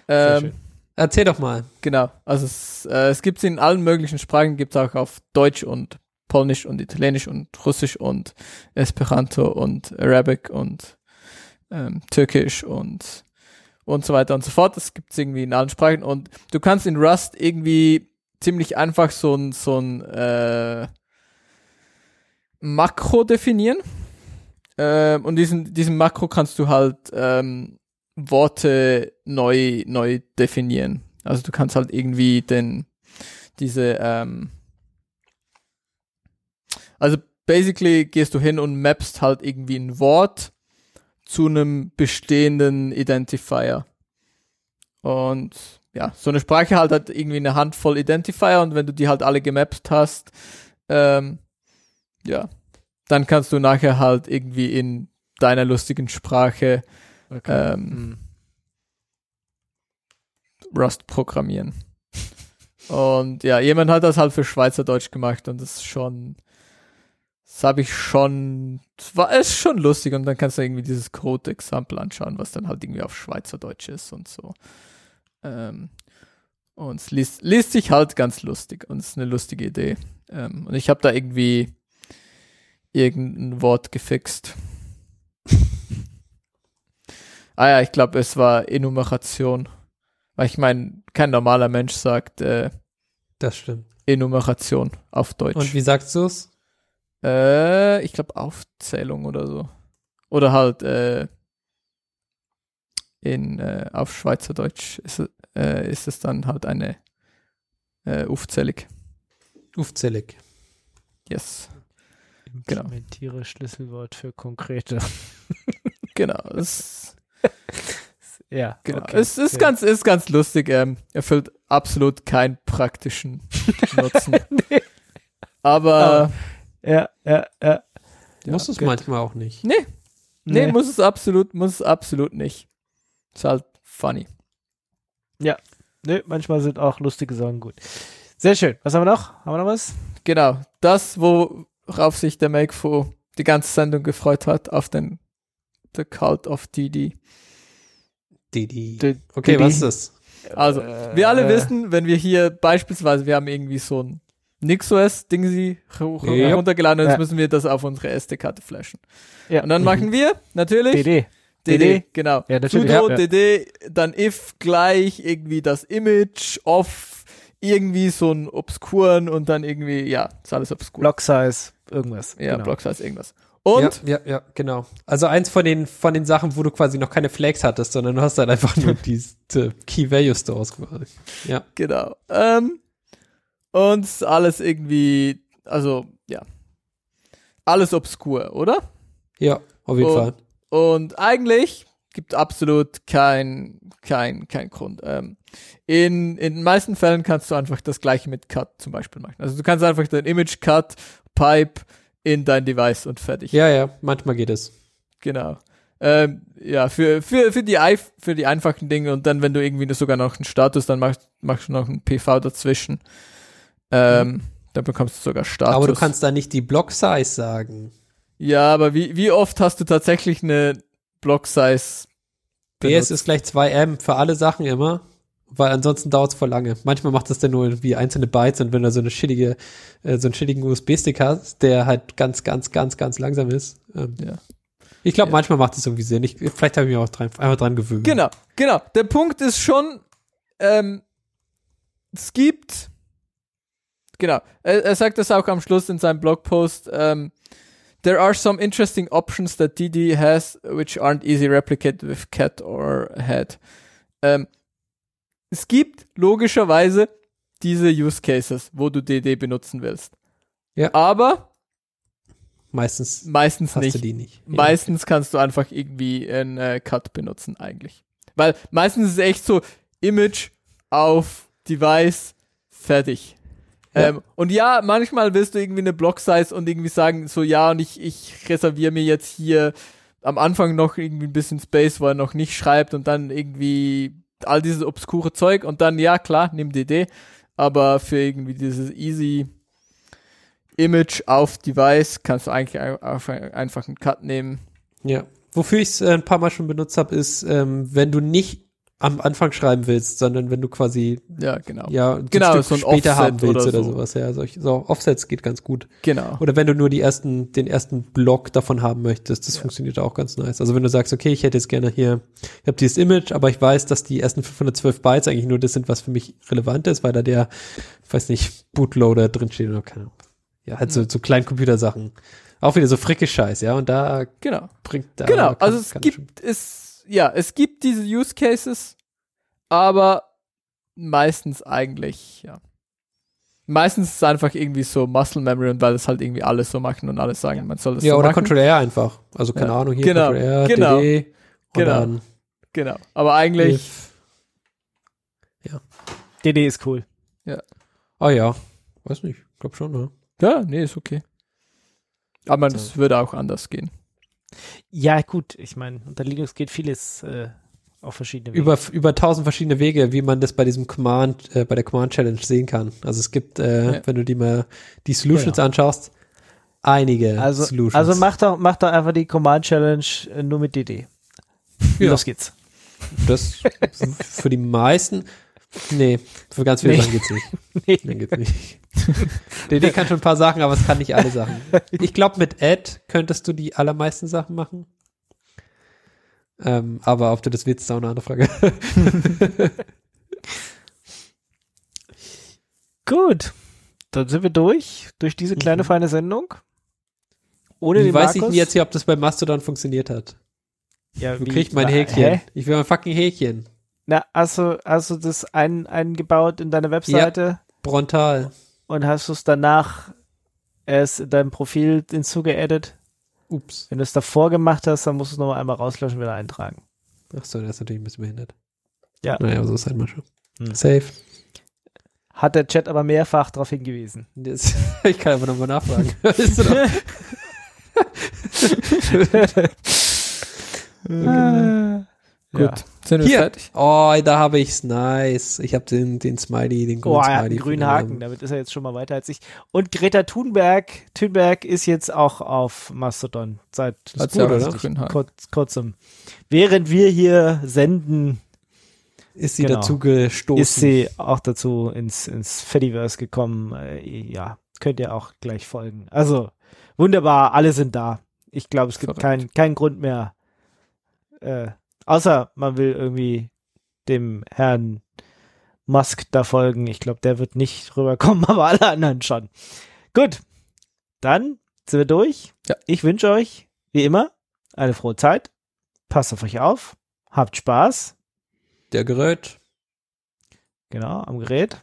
Ähm, schön. Erzähl doch mal. genau. Also es, äh, es gibt's in allen möglichen Sprachen, gibt's auch auf Deutsch und Polnisch und Italienisch und Russisch und Esperanto und Arabic und ähm, Türkisch und und so weiter und so fort. Das gibt's irgendwie in allen Sprachen und du kannst in Rust irgendwie ziemlich einfach so ein so ein äh, Makro definieren. Ähm, und diesen diesen Makro kannst du halt ähm, Worte neu neu definieren. Also du kannst halt irgendwie den diese ähm, also basically gehst du hin und mappst halt irgendwie ein Wort zu einem bestehenden Identifier. Und ja, so eine Sprache halt hat irgendwie eine Handvoll Identifier und wenn du die halt alle gemappt hast, ähm, ja, dann kannst du nachher halt irgendwie in deiner lustigen Sprache Okay. ähm, Hm. Rust programmieren. Und ja, jemand hat das halt für Schweizerdeutsch gemacht und das ist schon, das habe ich schon, war ist schon lustig und dann kannst du irgendwie dieses Code-Example anschauen, was dann halt irgendwie auf Schweizerdeutsch ist und so. Ähm, und es liest, liest sich halt ganz lustig und es ist eine lustige Idee. Ähm, und ich habe da irgendwie irgendein Wort gefixt. Ah ja, ich glaube, es war Enumeration. Weil ich meine, kein normaler Mensch sagt äh, Das stimmt. Enumeration auf Deutsch. Und wie sagst du's? Äh, ich glaube Aufzählung oder so. Oder halt äh, in äh, auf Schweizerdeutsch ist, es- äh, ist es dann halt eine äh, Aufzählung. Aufzählig. Yes. genau. Implementiere Schlüsselwort für konkrete. Genau. Es, *laughs* Ja, genau. okay. es ist Ja. ganz ist ganz lustig. Ähm, erfüllt absolut keinen praktischen *laughs* Nutzen. nee. Aber Ja, ja, ja. ja, Muss es gut. manchmal auch nicht. nee, nee, muss es absolut, muss es absolut nicht. Ist halt funny. Nee, manchmal sind auch lustige Sachen gut. Sehr schön. Was haben wir noch? Haben wir noch was? Genau, das, worauf sich der Makefo die ganze Sendung gefreut hat, auf den The Cult of DD. Didi. D- Okay, Didi. was ist das? Also, Äh, wir alle äh, wissen, wenn wir hier beispielsweise, wir haben irgendwie so ein NixOS-Ding Ja. runtergeladen und jetzt Ja. müssen wir das auf unsere SD-Karte flashen. Ja. Und dann Mhm. machen wir natürlich DD. DD, DD. genau. Ja, natürlich, Sudo ja. DD, dann if gleich irgendwie das Image of irgendwie so einen obskuren und dann irgendwie, ja, ist alles obskur. Block Size, irgendwas. ja, genau. Block Size irgendwas. Und Ja, ja, ja, genau. Also eins von den, von den Sachen, wo du quasi noch keine Flags hattest, sondern du hast dann einfach nur *laughs* diese Key Value Stores quasi. Ja. Genau. Ähm, und alles irgendwie, also ja, alles obskur, oder? Ja, auf jeden Und- Fall. Und eigentlich gibt absolut kein, kein, kein Grund. Ähm, in, in den meisten Fällen kannst du einfach das gleiche mit Cut zum Beispiel machen. Also du kannst einfach den Image Cut Pipe in dein Device und fertig. Ja, ja, manchmal geht es. Genau. Ähm, ja, für, für, für, die, für die einfachen Dinge und dann, wenn du irgendwie sogar noch einen Status, dann machst, machst du noch einen PV dazwischen. Ähm, Dann bekommst du sogar Status. Aber du kannst da nicht die Block Size sagen. Ja, aber wie, wie oft hast du tatsächchlich eine Block Size BS ist gleich 2M für alle Sachen immer. Weil ansonsten dauert es voll lange. Manchmal macht das dann nur wie einzelne Bytes und wenn du so eine shittige, äh, so einen shittigen USB-Stick hast, der halt ganz, ganz, ganz, ganz langsam ist. Ähm, Ja. Ich glaube, Ja. manchmal macht es irgendwie Sinn. Ich, vielleicht habe ich mich auch dran, einfach dran gewöhnt. Genau, genau. Der Punkt ist schon, ähm, es gibt, genau, er, er sagt das auch am Schluss in seinem Blogpost, ähm, there are some interesting options that DD has which aren't easy replicated with cat or head. Ähm, es gibt logischerweise diese Use Cases, wo du DD benutzen willst. Ja. Aber Meistens meistens hast nicht. du die nicht. Meistens kannst du einfach irgendwie einen äh, Cut benutzen eigentlich. Weil meistens ist es echt so Image auf Device fertig. Ja. Ähm, und ja, manchmal willst du irgendwie eine Block-Size und irgendwie sagen, so ja, und ich, ich reserviere mir jetzt hier am Anfang noch irgendwie ein bisschen Space, wo er noch nicht schreibt und dann irgendwie all dieses obskure Zeug und dann, ja klar, nimm DD, aber für irgendwie dieses easy Image auf Device kannst du eigentlich einfach einen Cut nehmen. Ja. Wofür ich es äh, ein paar Mal schon benutzt habe, ist, ähm, wenn du nicht am Anfang schreiben willst, sondern wenn du quasi Ja, genau. ja ein Genau, Stück so ein später Offset haben willst oder oder, so. sowas. Ja, solch, so Offsets geht ganz gut. Genau. Oder wenn du nur die ersten, den ersten Block davon haben möchtest, das Ja. funktioniert auch ganz nice. Also wenn du sagst, okay, ich hätte jetzt gerne hier, ich habe dieses Image, aber ich weiß, dass die ersten 512 Bytes eigentlich nur das sind, was für mich relevant ist, weil da der, ich weiß nicht, Bootloader drinsteht oder keine Ahnung. Ja, halt so, so Kleincomputersachen. Auch wieder so fricke Scheiß, ja, und da Genau. bringt da. genau. kann- Also es gibt es ja, es gibt diese Use Cases, aber meistens eigentlich, ja. Meistens ist es einfach irgendwie so Muscle Memory und weil es halt irgendwie alles so machen und alles sagen, man soll das Ja, so oder machen. Control R einfach. Also keine Ja. Ahnung, hier Genau, Control R, genau, DD, und genau. dann Genau. Aber eigentlich if. DD ist cool. Ah ja, weiß nicht, glaub schon, ne? ja, nee, ist okay. Aber So. es würde auch anders gehen. Ja, gut, ich meine, unter Linux geht vieles äh, auf verschiedene Wege. über, über tausend verschiedene Wege, wie man das bei diesem Command, äh, bei der Command Challenge sehen kann. Also es gibt, äh, Ja. wenn du die mal die Solutions Genau. anschaust, einige also, Solutions. also mach doch, mach doch einfach die Command Challenge äh, nur mit DD. Ja. Los geht's. das *laughs* für die meisten, nee, für ganz viele Nee. Sachen geht's nicht. *laughs* Nee. Nee, geht's nicht. DD kann schon ein paar Sachen, aber es kann nicht alle Sachen. Ich glaube, mit Add könntest du die allermeisten Sachen machen. Ähm, aber ob du das willst, ist auch eine andere Frage. *laughs* Gut. Dann sind wir durch, durch diese kleine Mhm. feine Sendung. Ohne Wie den weiß ich Markus. denn jetzt hier, ob das bei Mastodon funktioniert hat? ja, Wo wie- krieg ich mein Häkchen? Hä? Ich will mein fucking Häkchen. Na, hast du, hast du das ein, eingebaut in deine Webseite Brontal. und hast du es danach erst in deinem Profil hinzugeaddet? Ups. Wenn du es davor gemacht hast, dann musst du es nochmal einmal rauslöschen und wieder eintragen. Ach so, der ist natürlich ein bisschen behindert. Ja. Naja, aber so ist halt mal schon. Hm. Safe. Hat der Chat aber mehrfach darauf hingewiesen. Jetzt, *laughs* ich kann einfach nochmal nachfragen. *laughs* Noch- *laughs* Ah. Gut. Ja. Sind wir Hier. fertig? oh, da habe ich's. Nice. Ich habe den, den Smiley, den grünen Oh, Smiley. einen grünen Haken, damit ist er jetzt schon mal weiter als ich. Und Greta Thunberg, Thunberg ist jetzt auch auf Mastodon seit Hat gut, oder? kurz, kurzem. Während wir hier senden, Ist sie Genau. dazu gestoßen. ist sie auch dazu ins, ins Fediverse gekommen. Äh, ja, könnt ihr auch gleich folgen. Also, wunderbar, alle sind da. Ich glaube, es gibt keinen keinen Grund mehr. Äh, außer man will irgendwie dem Herrn Musk da folgen. Ich glaube, der wird nicht rüberkommen, *laughs* aber alle anderen schon. Gut, dann sind wir durch. Ja. Ich wünsche euch, wie immer, eine frohe Zeit. Passt auf euch auf. Habt Spaß. Der Gerät. Genau, am Gerät.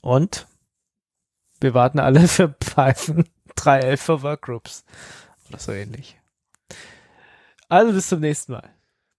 Und wir warten alle *laughs* für Python 3.11 für Workgroups. Oder so ähnlich. Also bis zum nächsten Mal.